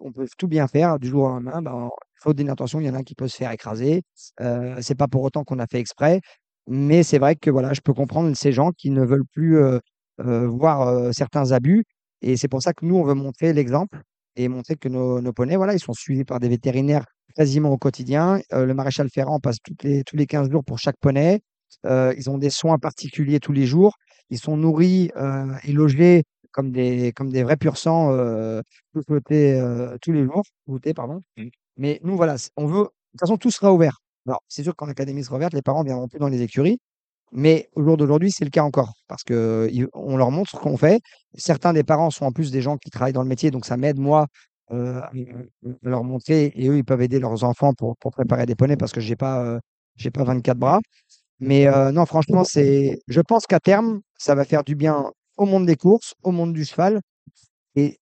on peut tout bien faire du jour au lendemain. Ben, faute d'inattention, il y en a un qui peut se faire écraser. Euh, c'est pas pour autant qu'on a fait exprès. Mais c'est vrai que voilà, je peux comprendre ces gens qui ne veulent plus euh, euh, voir euh, certains abus. Et c'est pour ça que nous, on veut montrer l'exemple et montrer que nos, nos poneys, voilà, ils sont suivis par des vétérinaires quasiment au quotidien. Le maréchal Ferrand passe toutes les, tous les 15 jours pour chaque poney. Ils ont des soins particuliers tous les jours. Ils sont nourris et logés comme des, comme des vrais pur sang euh, tous euh, les jours. Lotés, pardon. Mm. Mais nous, voilà, on veut. De toute façon, tout sera ouvert. Alors, c'est sûr que quand l'académie sera ouverte, les parents viendront plus dans les écuries. Mais au jour d'aujourd'hui, c'est le cas encore. Parce qu'on leur montre ce qu'on fait. Certains des parents sont en plus des gens qui travaillent dans le métier. Donc, ça m'aide, moi, euh, à à leur montrer. Et eux, ils peuvent aider leurs enfants pour, pour préparer des poneys parce que j'ai pas, euh, j'ai pas 24 bras. Mais euh, non, franchement, c'est. Je pense qu'à terme, ça va faire du bien au monde des courses, au monde du cheval. Et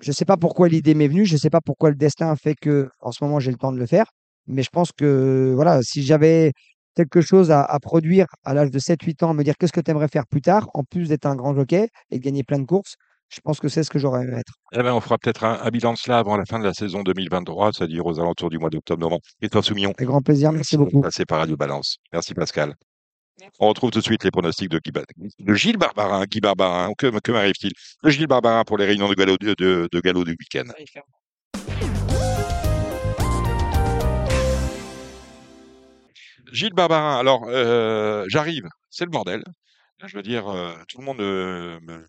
je ne sais pas pourquoi l'idée m'est venue, je ne sais pas pourquoi le destin fait que en ce moment j'ai le temps de le faire. Mais je pense que voilà, si j'avais quelque chose à, à produire à l'âge de 7-8 ans, me dire qu'est-ce que tu aimerais faire plus tard, en plus d'être un grand jockey et de gagner plein de courses, je pense que c'est ce que j'aurais aimé être. Eh ben, on fera peut-être un, un bilan de cela avant la fin de la saison 2023, c'est-à-dire aux alentours du mois d'octobre-novembre. Et toi, Soumillon Avec grand plaisir, merci de beaucoup. passer par Radio Balance. Merci, Pascal. On retrouve tout de suite les pronostics de, Guy Ba- de Gilles Barbarin. Guy Barbarin, que, que m'arrive-t-il? De Gilles Barbarin pour les réunions de galop, de, de, de galop du week-end. Gilles Barbarin, alors euh, j'arrive, c'est le bordel. Je veux dire, euh, tout le monde euh, me,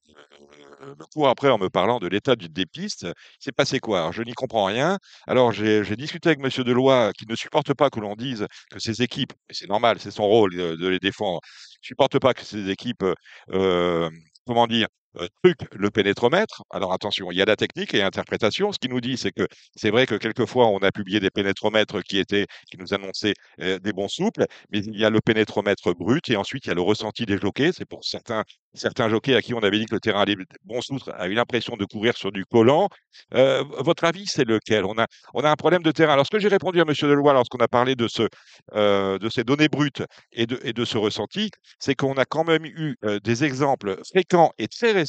court après en me parlant de l'état des pistes. Il s'est passé quoi? Je n'y comprends rien. Alors j'ai discuté avec Monsieur Deloy, qui ne supporte pas que l'on dise que ces équipes, et c'est normal, c'est son rôle de les défendre, supporte pas que ces équipes, comment dire, euh, truquent le pénétromètre. Alors attention, il y a la technique et l'interprétation. Ce qu'il nous dit, c'est que c'est vrai que quelquefois on a publié des pénétromètres qui étaient, qui nous annonçaient euh, des bons souples, mais il y a le pénétromètre brut et ensuite il y a le ressenti des jockeys. C'est pour certains, certains jockeys à qui on avait dit que le terrain allait bon souple, a eu l'impression de courir sur du collant. Euh, votre avis, c'est lequel? On a, on a un problème de terrain. Alors, ce que j'ai répondu à Monsieur Deloy lorsqu'on a parlé de, ce, de ces données brutes et de, et de ce ressenti, c'est qu'on a quand même eu des exemples fréquents et très récents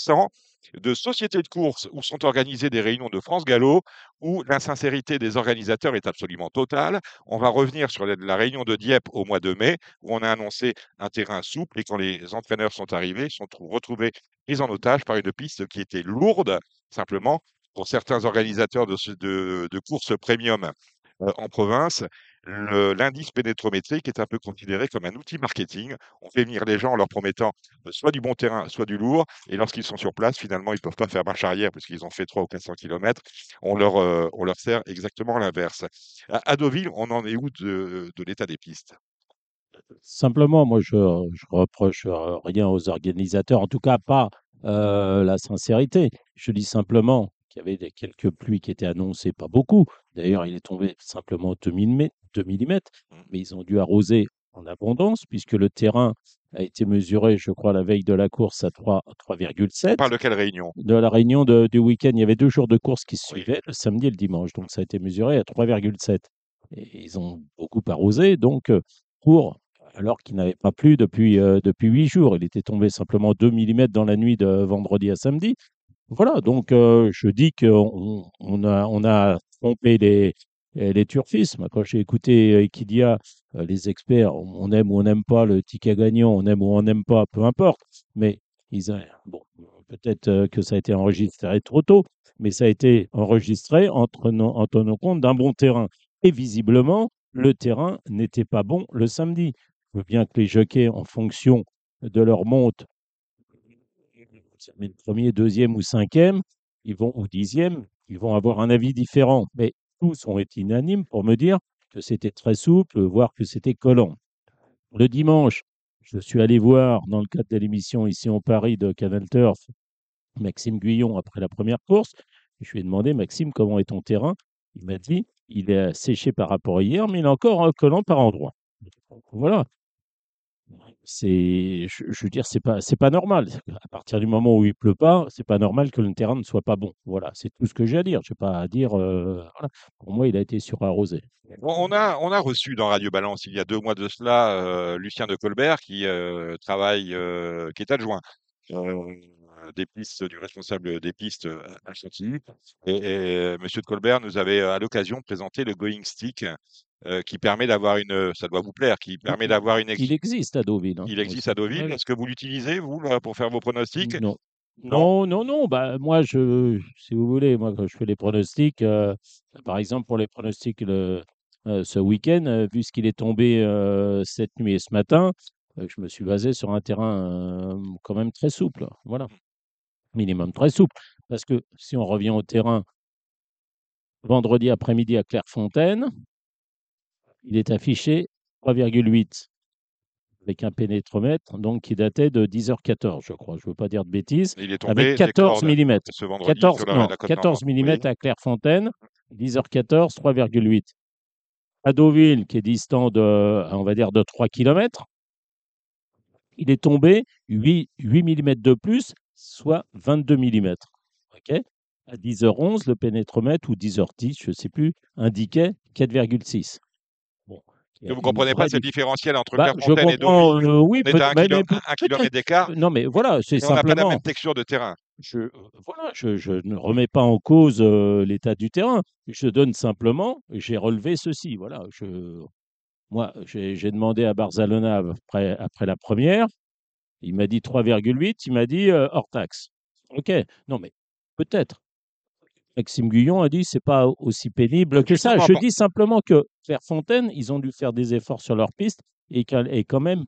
de sociétés de course où sont organisées des réunions de France Gallo où l'insincérité des organisateurs est absolument totale. On va revenir sur la, réunion de Dieppe au mois de mai où on a annoncé un terrain souple et quand les entraîneurs sont arrivés, ils sont trou- retrouvés pris en otage par une piste qui était lourde, simplement pour certains organisateurs de, courses premium euh, en province, l'indice pénétrométrique est un peu considéré comme un outil marketing. On fait venir les gens en leur promettant euh, soit du bon terrain, soit du lourd. Et lorsqu'ils sont sur place, finalement, ils ne peuvent pas faire marche arrière parce qu'ils ont fait 300 ou 400 km. On leur, euh, on leur sert exactement l'inverse. À, Deauville, on en est où de, l'état des pistes? Simplement, moi, je, je reproche rien aux organisateurs, en tout cas pas euh, la sincérité. Je dis simplement qu'il y avait quelques pluies qui étaient annoncées, pas beaucoup. D'ailleurs, il est tombé simplement 2 mm, 2 mm, mais ils ont dû arroser en abondance puisque le terrain a été mesuré, je crois, la veille de la course à 3 à 3,7. On parle de quelle réunion? De la réunion de- du week-end, il y avait deux jours de course qui se Oui. suivaient, le samedi et le dimanche. Donc, ça a été mesuré à 3,7. Et ils ont beaucoup arrosé, donc, euh, pour, alors qu'il n'avait pas plu depuis, euh, depuis huit jours. Il était tombé simplement 2 mm dans la nuit de vendredi à samedi. Voilà, donc, euh, je dis qu'on on a, on a trompé les, les turfismes. Quand j'ai écouté euh, Equidia, euh, les experts, on aime ou on n'aime pas le ticket gagnant, on aime ou on n'aime pas, peu importe. Mais ils, bon, peut-être euh, que ça a été enregistré trop tôt, mais ça a été enregistré en tenant, en tenant compte d'un bon terrain. Et visiblement, le terrain n'était pas bon le samedi. Je bien que les jockeys, en fonction de leur monte, premier, deuxième ou cinquième, ils vont, dixième, ils vont avoir un avis différent. Mais tous ont été unanimes pour me dire que c'était très souple, voire que c'était collant. Le dimanche, je suis allé voir, dans le cadre de l'émission ici en Paris de Canal Turf, Maxime Guyon après la première course. Je lui ai demandé, Maxime, comment est ton terrain? Il m'a dit, il est séché par rapport à hier, mais il est encore collant par endroit. Voilà. C'est, je, veux dire, c'est pas, c'est pas normal. À partir du moment où il pleut pas, c'est pas normal que le terrain ne soit pas bon. Voilà, c'est tout ce que j'ai à dire. Je sais pas à dire. euh. Pour moi, il a été surarrosé. On a, on a reçu dans Radio Balance il y a deux mois de cela euh, Lucien de Colbert qui euh, travaille, qui est adjoint des pistes du responsable des pistes à Chantilly. Et, et Monsieur de Colbert nous avait à l'occasion présenté le Going Stick euh, qui permet d'avoir une, ça doit vous plaire, qui permet d'avoir une. ex- Il existe à Deauville. hein, Il existe à Deauville. Ouais. Est-ce que vous l'utilisez vous là, pour faire vos pronostics? Non? Non. Non, non. Bah, moi, je, si vous voulez, moi, quand je fais les pronostics, euh, par exemple, pour les pronostics le- euh, ce week-end, euh, vu ce qu'il est tombé euh, cette nuit et ce matin, euh, je me suis basé sur un terrain euh, quand même très souple. Voilà. Minimum très souple. Parce que si on revient au terrain, vendredi après-midi à Clairefontaine, il est affiché 3,8 avec un pénétromètre donc qui datait de 10h14, je crois. Je ne veux pas dire de bêtises. Il est tombé Avec des 14 cordes mm. ce vendredi 14, sur la, non, la côte 14 normande. mm Oui. à Clairefontaine, 10h14, 3,8. À Deauville, qui est distant de, on va dire, de 3 km, il est tombé 8, 8 mm de plus, soit 22 mm. OK à 10h11, le pénétromètre, ou 10h10, je ne sais plus, indiquait 4,6. Que vous comprenez pas ce différentiel entre Bah, Clairefontaine et Deauville. euh, oui, On est peut- à un, kilo- kilomètre d'écart. Non, mais voilà, c'est Et on n'a pas la simplement même texture de terrain. je, euh, voilà, je, je ne remets pas en cause euh, l'état du terrain. Je donne simplement, j'ai relevé ceci. Voilà, je, moi, j'ai j'ai demandé à Barzalona après, après la première. Il m'a dit 3,8. Il m'a dit euh, hors taxe. OK. Non, mais peut-être. Maxime Guyon a dit c'est pas aussi pénible que ça. Je dis simplement que Clairefontaine, ils ont dû faire des efforts sur leur piste et qu'elle est quand même,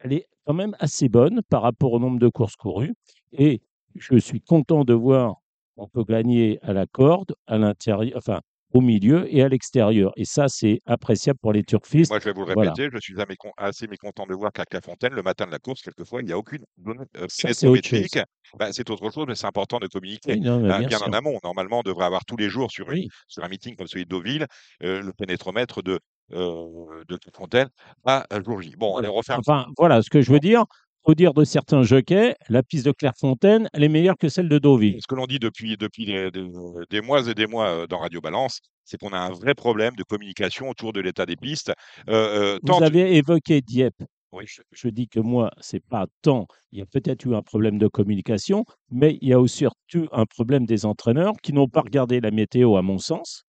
elle est quand même assez bonne par rapport au nombre de courses courues. Et je suis content de voir qu'on peut gagner à la corde, à l'intérieur, enfin au milieu et à l'extérieur. Et ça, c'est appréciable pour les turfistes. Moi, je vais vous le Voilà. répéter, je suis assez mécon- assez mécontent de voir qu'à Clairefontaine, le matin de la course, quelquefois, il n'y a aucune donnée euh, Ça, c'est autre chose. pénétrométrique. Bah, c'est autre chose, mais c'est important de communiquer. Oui, non, Hein, bien en amont, normalement, on devrait avoir tous les jours sur, une- sur un meeting comme celui de Deauville, euh, le pénétromètre de, euh, de Clairefontaine à jour J. Bon, on refait un Enfin, voilà ce que je veux dire. Faut dire de certains jockeys, la piste de Clairefontaine, elle est meilleure que celle de Deauville. Ce que l'on dit depuis, depuis des, mois et des mois euh, dans Radio Balance, c'est qu'on a un vrai problème de communication autour de l'état des pistes. Euh, euh, tant- Vous avez évoqué Dieppe. Oui. Je, je dis que moi, c'est pas tant. Il y a peut-être eu un problème de communication, mais il y a aussi surtout un problème des entraîneurs qui n'ont pas regardé la météo, à mon sens.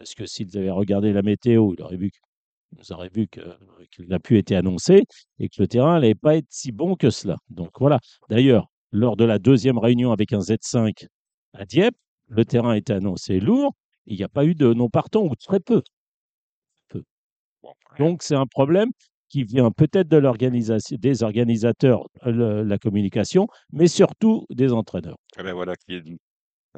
Parce que s'ils avaient regardé la météo, ils auraient vu, ils auraient vu que la pluie était annoncée et que le terrain n'allait pas être si bon que cela. Donc voilà. D'ailleurs, lors de la deuxième réunion avec un Z5 à Dieppe, le terrain était annoncé lourd. Il n'y a pas eu de non partant ou très peu. Bon, Donc, c'est un problème qui vient peut-être de l'organisation, des organisateurs, le- la communication, mais surtout des entraîneurs. Eh ben voilà qui.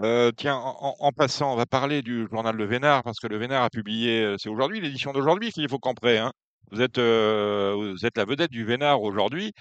Euh, tiens, en, passant, on va parler du journal Le Vénard, parce que Le Vénard a publié, euh, c'est aujourd'hui, l'édition d'aujourd'hui, Philippe Faucampré. Hein. Vous, êtes, euh, vous êtes la vedette du Vénard aujourd'hui.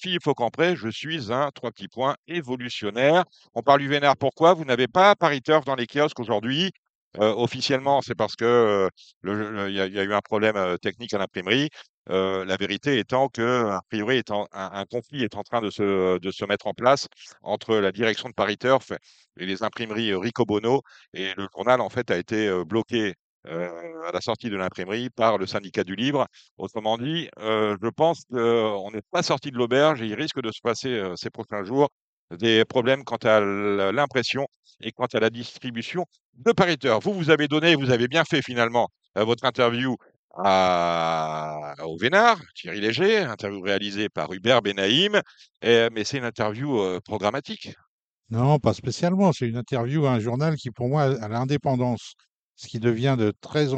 Philippe Faucampré, je suis un, trois petits points, évolutionnaire. On parle du Vénard, pourquoi? Vous n'avez pas Paris Turf dans les kiosques aujourd'hui officiellement, c'est parce que euh, le- le- il y, a eu un problème technique à l'imprimerie. Euh, la vérité étant que, a priori, un, un conflit est en train de se, de se mettre en place entre la direction de Paris Turf et les imprimeries euh, Ricobono. Et le journal, en fait, a été euh, bloqué à la sortie de l'imprimerie par le syndicat du livre. Autrement dit, je pense qu'on n'est pas sorti de l'auberge et il risque de se passer ces prochains jours des problèmes quant à l'impression et quant à la distribution de Paris Turf. Vous, vous avez donné, vous avez bien fait finalement votre interview au Vénard, Thierry Léger, interview réalisée par Hubert Benaïm, et- mais c'est une interview euh, programmatique. Non, pas spécialement. C'est une interview à un journal qui, pour moi, a l'indépendance, ce qui devient de très,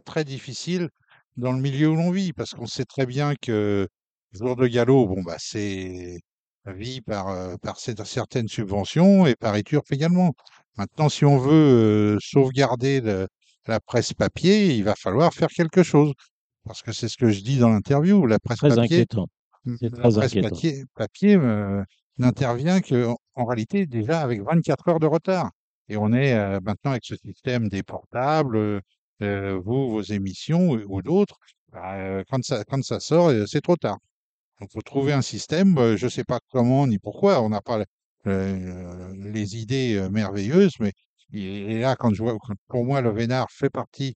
très, difficile dans le milieu où l'on vit, parce qu'on sait très bien que Jour de Galop, bon, bah, c'est vit par, euh, certaines subventions et par Turf également. Maintenant, si on veut euh, sauvegarder le- la presse papier, il va falloir faire quelque chose. parce que c'est ce que je dis dans l'interview, la presse Très papier, inquiétant. la très presse inquiétant. papier, papier euh, n'intervient que en, réalité déjà avec 24 heures de retard. Et on est euh, maintenant avec ce système des portables, euh, vous, vos émissions ou, ou d'autres, bah, euh, quand ça, quand ça sort, c'est trop tard. Donc, faut trouver un système, euh, je sais pas comment ni pourquoi, on n'a pas le- euh, les idées merveilleuses, mais et là, quand je vois, pour moi, le Vénard fait partie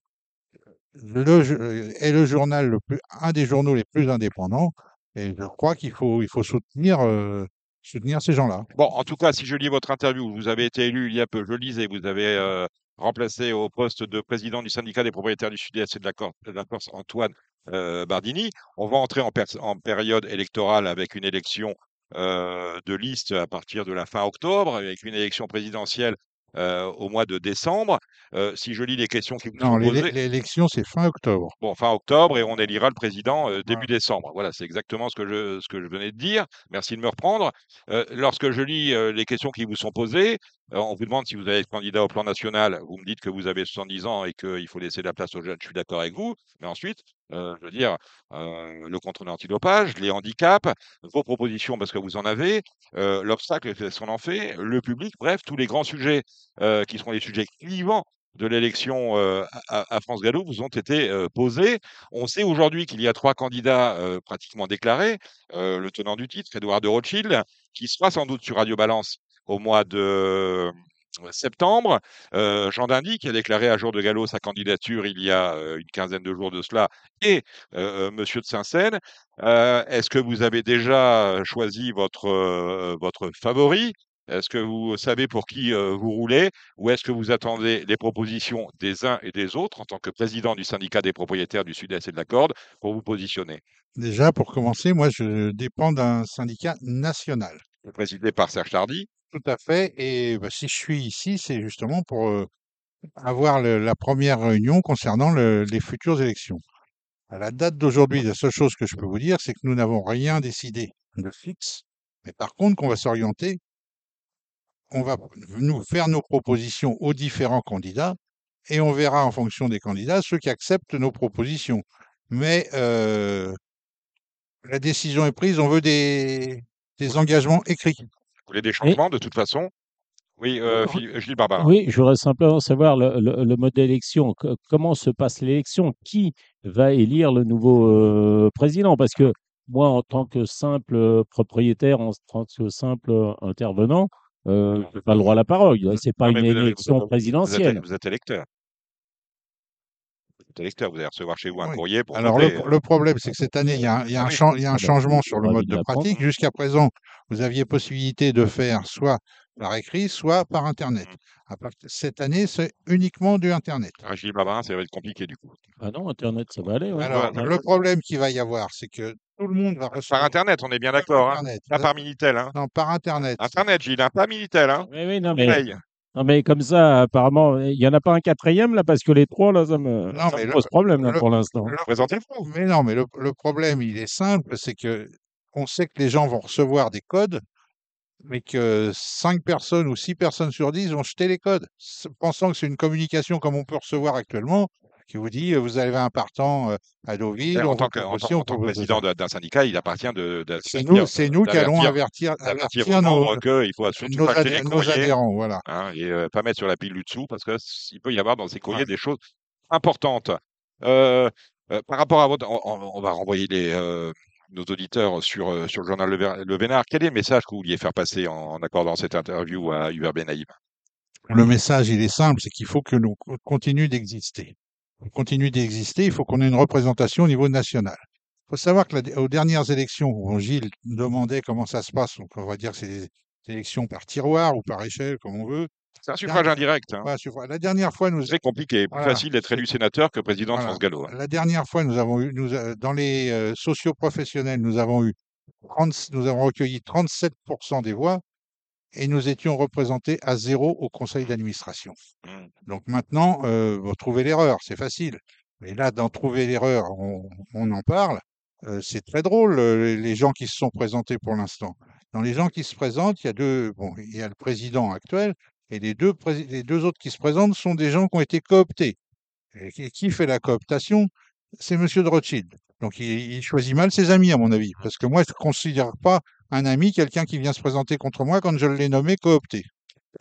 le, est le journal le plus, un des journaux les plus indépendants, et je crois qu'il faut, il faut soutenir, euh, soutenir ces gens-là. Bon, en tout cas, si je lis votre interview, vous avez été élu il y a peu, je lisais, vous avez euh, remplacé au poste de président du syndicat des propriétaires du Sud-Est et de la Corse, Antoine euh, Bardini. On va entrer en, période électorale avec une élection de liste à partir de la fin octobre, avec une élection présidentielle euh, au mois de décembre. Euh, si je lis les questions qui vous Non, sont posées, l'élection, c'est fin octobre. Bon, fin octobre et on élira le président euh, début décembre. Voilà, c'est exactement ce que je, ce que je venais de dire. Merci de me reprendre. Euh, lorsque je lis euh, les questions qui vous sont posées, on vous demande si vous allez être candidat au plan national. Vous me dites que vous avez 70 ans et qu'il faut laisser la place aux jeunes. Je suis d'accord avec vous. Mais ensuite, euh, je veux dire, euh, le contrôle antidopage, les handicaps, vos propositions parce que vous en avez, euh, l'obstacle, qu'est-ce qu'on en fait, le public, bref, tous les grands sujets qui seront les sujets clivants de l'élection à, France Gallo vous ont été euh, posés. On sait aujourd'hui qu'il y a trois candidats pratiquement déclarés. Le tenant du titre, Edouard de Rothschild, qui sera sans doute sur Radio Balance au mois de septembre. Euh, Jean Dindy, qui a déclaré à jour de Gallo sa candidature il y a euh, une quinzaine de jours de cela, et euh, Monsieur de Saint-Seine. Est-ce que vous avez déjà choisi votre, votre favori? Est-ce que vous savez pour qui euh, vous roulez? Ou est-ce que vous attendez les propositions des uns et des autres en tant que président du syndicat des propriétaires du Sud-Est et de la Corde pour vous positionner? Déjà, pour commencer, moi, je dépends d'un syndicat national. Présidé par Serge Tardy. Tout à fait. Et bah, si je suis ici, c'est justement pour avoir la première réunion concernant le- les futures élections. À la date d'aujourd'hui, la seule chose que je peux vous dire, c'est que nous n'avons rien décidé de fixe, mais par contre qu'on va s'orienter, on va nous faire nos propositions aux différents candidats et on verra en fonction des candidats ceux qui acceptent nos propositions. Mais la décision est prise, on veut des engagements écrits. Vous voulez des changements de toute façon? Oui, euh, Philippe- Gilles Barbara. Oui, je voudrais simplement savoir le, le- le mode d'élection. Co- Comment se passe l'élection? Qui va élire le nouveau euh, président? Parce que moi, en tant que simple euh, propriétaire, en tant que simple euh, intervenant, euh, je n'ai pas le droit à la parole. C'est pas Non, une avez- vous élection êtes- Vous êtes, présidentielle. vous êtes électeur. Vous allez recevoir chez vous un Oui. courrier pour Alors, le, voter. le problème, c'est que cette année, il y a, un- il y a Ah un, oui. chan- il y a un Ah changement sur le mode de pratique. Jusqu'à présent, vous aviez possibilité de faire soit par écrit, soit par Internet. Part- Cette année, c'est uniquement du Internet. Ah, Gilles Barbarin, ça va être compliqué du coup. Ah non, Internet, ça va aller. ouais. Alors, Ouais. le problème qu'il va y avoir, c'est que tout le monde va Par recevoir Internet, on est bien par d'accord. Hein pas par Minitel. Hein Non, par Internet. Internet, Gilles, hein, pas Minitel. Hein Oui, oui, non, mais. Non, mais comme ça, apparemment, il n'y en a pas un quatrième, là, parce que les trois, là, ça me, Non, ça mais me le- pose problème, là, le- pour l'instant. Mais non, mais le, le problème, il est simple, c'est que on sait que les gens vont recevoir des codes, mais que cinq personnes ou six personnes sur dix vont jeter les codes, pensant que c'est une communication comme on peut recevoir actuellement, qui vous dit vous avez un partant euh, à Deauville, En tant que, en en tant que président d'un syndicat, il appartient de, de- C'est nous, c'est nous qui allons avertir, avertir aux nos, membres qu'il faut surtout nos, pas nos adhérents. Voilà. hein, et euh, pas mettre sur la pile du dessous parce qu'il peut y avoir dans ces courriers Ouais. des choses importantes. Euh, euh, par rapport à votre, on, va renvoyer les, nos auditeurs sur, sur le journal Le, Le Vénard. Quel est le message que vous vouliez faire passer en, en accordant cette interview à Hubert Benaïm? Le message, il est simple, c'est qu'il faut que nous co- continuions d'exister. Pour continuer d'exister, il faut qu'on ait une représentation au niveau national. Il faut savoir que la- aux dernières élections, où Gilles demandait comment ça se passe, donc on va dire que c'est des élections par tiroir ou par échelle, comme on veut. C'est un suffrage indirect. Hein. Voilà. La dernière fois, nous, C'est très compliqué. Plus Voilà. facile d'être élu sénateur que président Voilà. de France Gallo. hein. la dernière fois, nous avons eu, nous, a- dans les euh, socioprofessionnels, nous avons eu 30 nous avons recueilli 37% des voix et nous étions représentés à zéro au conseil d'administration. Mm. Donc maintenant, euh, vous trouvez l'erreur, c'est facile. Mais là, d'en trouver l'erreur, on, on en parle. Euh, c'est très drôle, euh, les gens qui se sont présentés pour l'instant. Dans les gens qui se présentent, il y a deux, bon, il y a le président actuel et les deux, prési- les deux autres qui se présentent sont des gens qui ont été cooptés. Et qui, fait la cooptation? C'est Monsieur de Rothschild. Donc il, il choisit mal ses amis, à mon avis, parce que moi, je ne considère pas un ami quelqu'un qui vient se présenter contre moi quand je l'ai nommé coopté.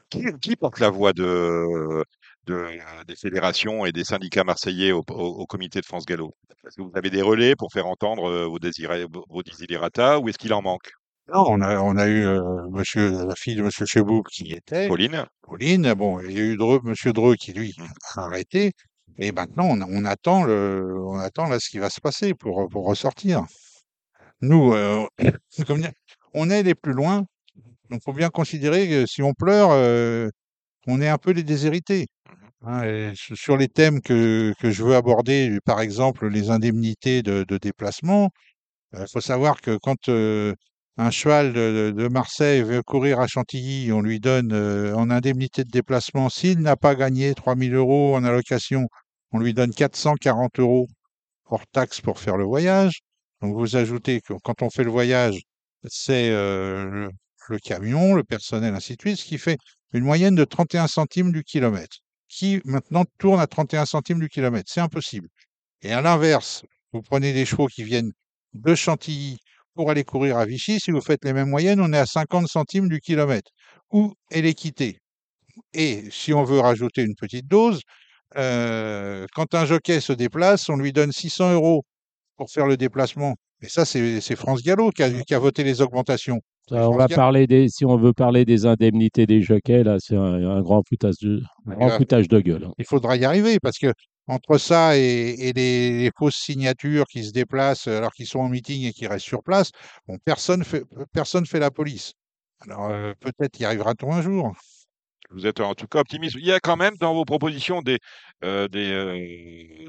Qui, qui porte la voix de, de, des fédérations et des syndicats marseillais au, au- au comité de France Gallo? Est-ce que vous avez des relais pour faire entendre euh, vos, désiré- vos desiderata ou est-ce qu'il en manque? Non, on a, on a eu euh, monsieur, la fille de Monsieur Chebouk qui était, Pauline Pauline. Bon, il y a eu Dreux, Monsieur Dreux qui lui Mmh. a arrêté. Et maintenant, on, on attend le, on attend là ce qui va se passer pour, pour ressortir. Nous, euh, comme on est les plus loin. Donc, faut bien considérer que si on pleure, euh, on est un peu les déshérités. hein. sur les thèmes que, que je veux aborder, par exemple les indemnités de, déplacement, il faut savoir que quand euh, un cheval de, Marseille veut courir à Chantilly, on lui donne euh, en indemnité de déplacement, s'il n'a pas gagné 3000 euros en allocation, on lui donne 440 euros hors taxe pour faire le voyage. Donc vous ajoutez que quand on fait le voyage, c'est euh, le, camion, le personnel, ainsi de suite, ce qui fait une moyenne de 31 centimes du kilomètre, qui maintenant tourne à 31 centimes du kilomètre. C'est impossible. Et à l'inverse, vous prenez des chevaux qui viennent de Chantilly pour aller courir à Vichy, si vous faites les mêmes moyennes, on est à 50 centimes du kilomètre. Où est l'équité? Et si on veut rajouter une petite dose, euh, quand un jockey se déplace, on lui donne 600 euros pour faire le déplacement. Et ça, c'est France Gallo qui a, qui a voté les augmentations. Et on va Gallo- parler des, si on veut parler des indemnités des jockeys, là, c'est un, un grand foutage de, un grand Voilà. foutage de gueule. hein. il faudra y arriver parce que entre ça et, et les, les fausses signatures qui se déplacent alors qu'ils sont en meeting et qui restent sur place, bon, personne fait personne fait la police. Alors euh, peut-être y arrivera-t-on un jour. Vous êtes en tout cas optimiste. Il y a quand même dans vos propositions des, euh, des, euh,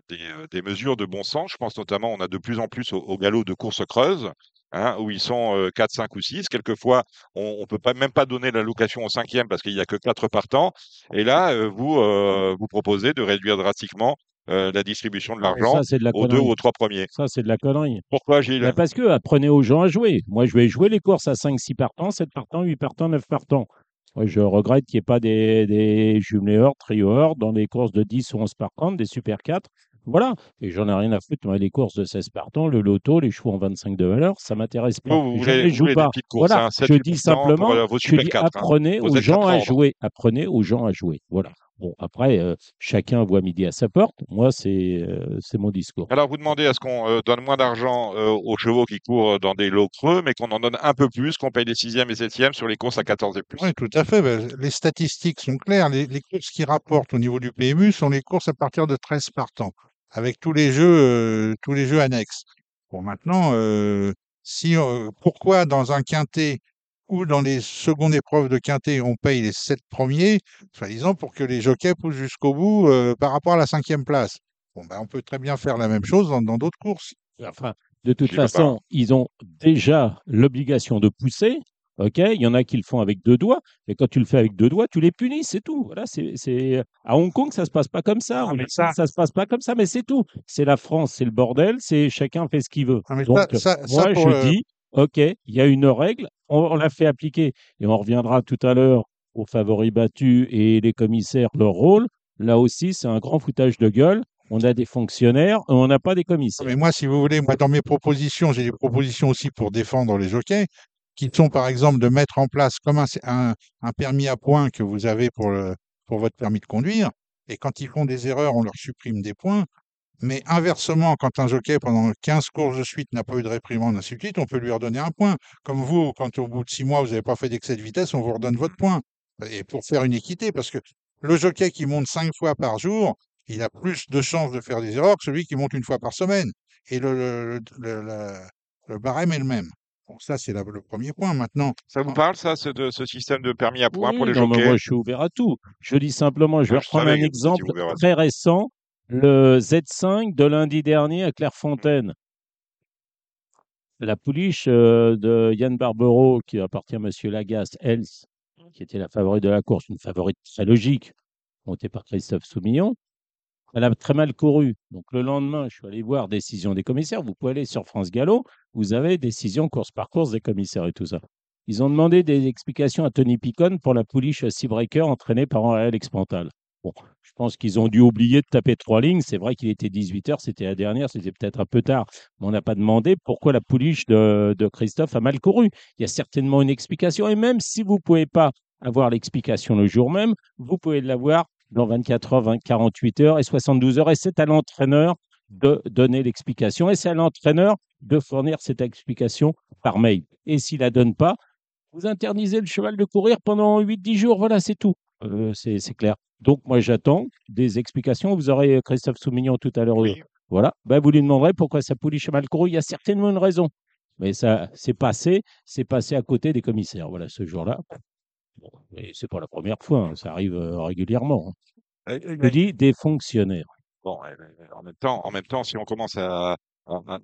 des, euh, des mesures de bon sens. Je pense notamment, on a de plus en plus au, au galop de course creuse, hein, où ils sont euh, 4, 5 ou 6. Quelquefois, on ne peut pas, même pas donner l'allocation au cinquième parce qu'il n'y a que 4 partants. Et là, euh, vous, euh, vous proposez de réduire drastiquement euh, la distribution de Et l'argent la aux deux ou aux trois premiers. Ça, c'est de la connerie. Pourquoi, Gilles? Ben, parce que apprenez aux gens à jouer. Moi, je vais jouer les courses à 5-6 partants, 7 partants, 8 partants, 9 partants. Je regrette qu'il n'y ait pas des, des jumelés hors, trio hors dans les courses de 10 ou 11 partants, des super 4. Voilà. Et j'en ai rien à foutre. Moi, les courses de 16 partants, le loto, les chevaux en 25 de valeur, ça m'intéresse pas. Vous, vous je ne voulez, les vous joue des pas. courses, Voilà. hein, 7, je 8 dis simplement, euh, je dis 4. hein. apprenez Vous aux gens à jouer. Apprenez aux gens à jouer. Voilà. Bon, après, euh, chacun voit midi à sa porte. Moi, c'est euh, c'est mon discours. Alors, vous demandez à ce qu'on euh, donne moins d'argent euh, aux chevaux qui courent dans des lots creux, mais qu'on en donne un peu plus, qu'on paye les sixièmes et septièmes sur les courses à 14 et plus. Oui, tout à fait. Ben, les statistiques sont claires. Les, les courses qui rapportent au niveau du PMU sont les courses à partir de 13 partants, avec tous les jeux, euh, tous les jeux annexes. Bon, maintenant, euh, si euh, pourquoi dans un quintet ou dans les secondes épreuves de quintet, on paye les sept premiers, soi-disant pour que les jockeys poussent jusqu'au bout euh, par rapport à la cinquième place. Bon, ben, on peut très bien faire la même chose dans d'autres courses. Enfin, de toute façon, ils ont déjà l'obligation de pousser. OK, il y en a qui le font avec deux doigts, mais quand tu le fais avec deux doigts, tu les punis, c'est tout. Voilà, c'est à Hong Kong, ça se passe pas comme ça. Ah, mais ça- ça se passe pas comme ça, mais c'est tout. C'est la France, c'est le bordel, c'est chacun fait ce qu'il veut. Ah, mais Donc ça- ça- ça moi, pour je le- dis, OK, il y a une règle, on, l'a fait appliquer et on reviendra tout à l'heure aux favoris battus et les commissaires leur rôle. Là aussi, c'est un grand foutage de gueule. On a des fonctionnaires, on n'a pas des commissaires. Mais moi, si vous voulez, moi, dans mes propositions, j'ai des propositions aussi pour défendre les jockeys, qui sont par exemple de mettre en place comme un, un, permis à points que vous avez pour votre permis de conduire. Et quand ils font des erreurs, on leur supprime des points. Mais inversement, quand un jockey, pendant 15 courses de suite, n'a pas eu de réprimande, ainsi de suite, on peut lui redonner un point. Comme vous, quand au bout de 6 mois, vous n'avez pas fait d'excès de vitesse, on vous redonne votre point. Et pour faire une équité, parce que le jockey qui monte 5 fois par jour, il a plus de chances de faire des erreurs que celui qui monte une fois par semaine. Et le, le, le, le- le barème est le même. Bon, ça, c'est le premier point. Maintenant, Ça vous parle, ça, ce, de, ce système de permis à points pour les non, mais jockeys? moi, je suis ouvert à tout. Je dis simplement, je vais reprendre un exemple très récent, le Z5 de lundi dernier à Clairefontaine. La pouliche euh, de Yann Barbero, qui appartient à M. Lagasse, Else, qui était la favorite de la course, une favorite très logique, montée par Christophe Soumillon, elle a très mal couru. Donc le lendemain, je suis allé voir décision des commissaires. Vous pouvez aller sur France Gallo, vous avez décision course par course des commissaires et tout ça. Ils ont demandé des explications à Tony Picon pour la pouliche Seabreaker entraînée par Alex Pantal. Bon, Je pense qu'ils ont dû oublier de taper trois lignes. C'est vrai qu'il était 18h, c'était la dernière, c'était peut-être un peu tard. Mais on n'a pas demandé pourquoi la pouliche de, Christophe a mal couru. Il y a certainement une explication. Et même si vous ne pouvez pas avoir l'explication le jour même, vous pouvez l'avoir dans 24 heures, 20, 48 heures et 72 heures. Et c'est à l'entraîneur de donner l'explication. Et c'est à l'entraîneur de fournir cette explication par mail. Et s'il la donne pas, vous interdisez le cheval de courir pendant 8-10 jours. Voilà, c'est tout. Euh, c'est c'est clair. Donc, moi, j'attends des explications. Vous aurez euh, Christophe Soumignon tout à l'heure. Oui. Voilà. Ben, vous lui demanderez pourquoi sa pouliche mal couru. Il y a certainement une raison. Mais ça, c'est passé, c'est passé à côté des commissaires. Voilà, ce jour-là. Bon, et c'est pas la première fois, hein, ça arrive euh, régulièrement. hein. Je dis des fonctionnaires. Bon, euh, euh, en même temps, en même temps, si on commence à,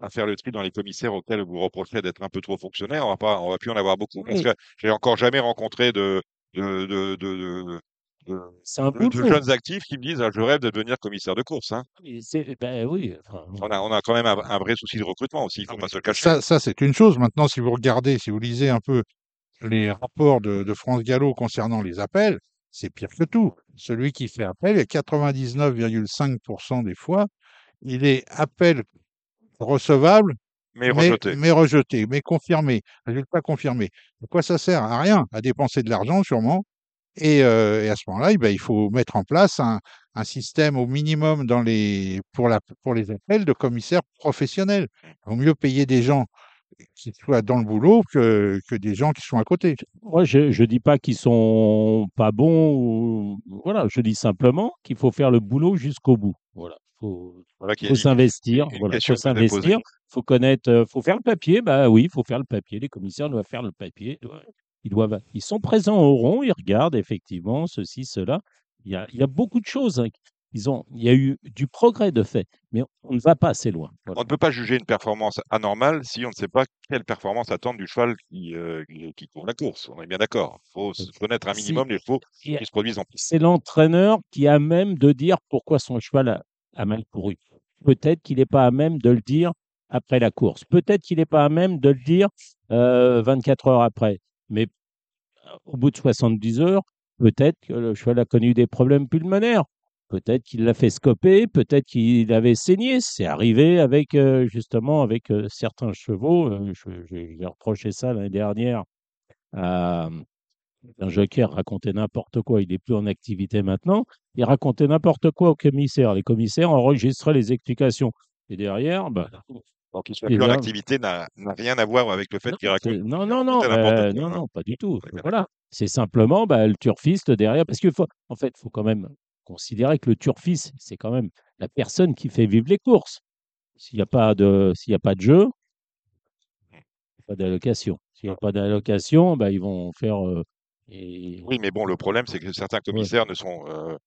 faire le tri dans les commissaires auxquels vous reprochez d'être un peu trop fonctionnaire, on va pas, on va plus en avoir beaucoup. Parce que j'ai encore jamais rencontré de, de, de, de, de, de- C'est un de- de boulot. jeunes actifs qui me disent ah, je rêve de devenir commissaire de course. Hein. C'est- Ben oui. enfin, On a, on a quand même un, un vrai souci de recrutement aussi, il faut pas se le cacher. Ça, ça c'est une chose. Maintenant, si vous regardez, si vous lisez un peu les rapports de, de France Gallo concernant les appels, c'est pire que tout. Celui qui fait appel, et 99,5% des fois, il est appel recevable, Mais mais, rejeté. mais rejeté, mais confirmé, résultat confirmé. À quoi ça sert À rien, à dépenser de l'argent sûrement. Et, euh, et à ce moment-là, eh ben, il faut mettre en place un, un système au minimum dans les, pour, la, pour les appels de commissaires professionnels. Il vaut mieux payer des gens qui soient dans le boulot que, que des gens qui sont à côté. Moi, je ne dis pas qu'ils sont pas bons. Ou... Voilà, je dis simplement qu'il faut faire le boulot jusqu'au bout. Voilà, faut, Voilà faut s'investir. Voilà, faut s'investir. Faut connaître, euh, faut faire le papier. Bah oui, il faut faire le papier. Les commissaires doivent faire le papier. Ils doivent, ils doivent, ils sont présents au rond. Ils regardent effectivement ceci, cela. Il y a, il y a beaucoup de choses. Ils ont, il y a eu du progrès de fait, mais on ne va pas assez loin. Voilà. On ne peut pas juger une performance anormale si on ne sait pas quelle performance attendre du cheval qui, euh, qui, court la course. On est bien d'accord. Il faut se connaître un minimum les chevaux qui se produisent en piste. c'est l'entraîneur qui a même de dire pourquoi son cheval a, a mal couru. Peut-être qu'il n'est pas à même de le dire après la course. Peut-être qu'il n'est pas à même de le dire euh, 24 heures après. Mais euh, au bout de 70 heures, peut-être que le cheval a connu des problèmes pulmonaires. Peut-être qu'il l'a fait scoper, peut-être qu'il avait saigné. C'est arrivé avec euh, justement avec euh, certains chevaux. Euh, J'ai reproché ça l'année dernière à un joker racontait n'importe quoi. Il n'est plus en activité maintenant. Il racontait n'importe quoi aux commissaires. Les commissaires enregistraient les explications. Et derrière, bah, Donc, qu'il soit Les plus en activité n'a rien à voir avec le fait qu'il raconte. non, non, non, euh, non, hein. non, pas du tout. Voilà. C'est simplement bah, le turfiste derrière. Parce qu'il faut, en fait, il faut quand même considérer que le turfiste, c'est quand même la personne qui fait vivre les courses. S'il n'y a pas de, s'il y a pas de jeu, pas d'allocation. S'il n'y a pas d'allocation, bah, ils vont faire. euh, et- Oui, mais bon, le problème, c'est que certains commissaires ne sont, euh,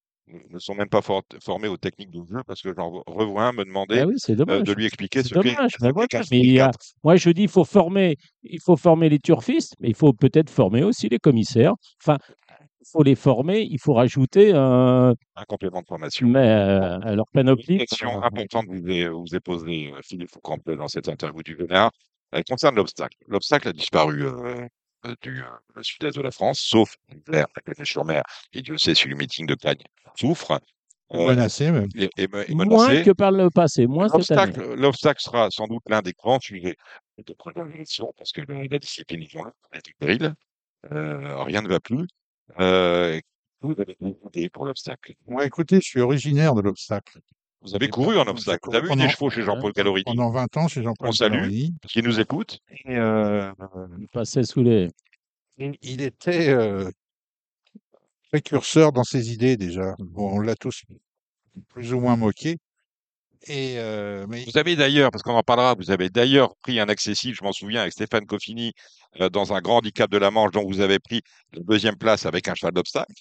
ne sont même pas for- formés aux techniques de jeu parce que j'en revois un me demander Ah oui, c'est euh, de lui expliquer C'est ce dommage, ben qu'est mais il a- 4. Moi, je dis, il faut former, il faut former les turfistes, mais il faut peut-être former aussi les commissaires. Enfin, faut les former, il faut rajouter un, un complément de formation. mais, euh, à leur Une panoplie. question importante que vous avez, vous avez posée, euh, Philippe Foucault, dans cette interview du Vénard, elle concerne l'obstacle. L'obstacle a disparu euh, euh, du euh, sud-est de la France, sauf l'hiver, la sur mer et Dieu sait si le meeting de Cagnes souffre euh, Menacé même. et, et me- et Moins menacé. que par le passé, moins. L'obstacle, l'obstacle sera sans doute l'un des grands sujets de préparation parce que la, discipline, ils ont là, elle est péril. Euh, rien ne va plus. Euh, vous avez idées pour l'obstacle? Moi, écoutez, je suis originaire de l'obstacle. Vous avez J'ai couru en j'ai obstacle. Vous couru avez eu des pendant- chevaux chez Jean-Paul Gallorini, Pendant 20 ans chez Jean-Paul salue. Gallorini. qui nous écoute. Et, euh, Il passait sous les. il il était euh, précurseur dans ses idées déjà. Bon, on l'a tous plus ou moins moqué. Et euh, mais Vous avez d'ailleurs, parce qu'on en parlera, vous avez d'ailleurs pris un accessible, je m'en souviens, avec Stéphane Coffini, euh, dans un grand handicap de la Manche, dont vous avez pris la deuxième place avec un cheval d'obstacle.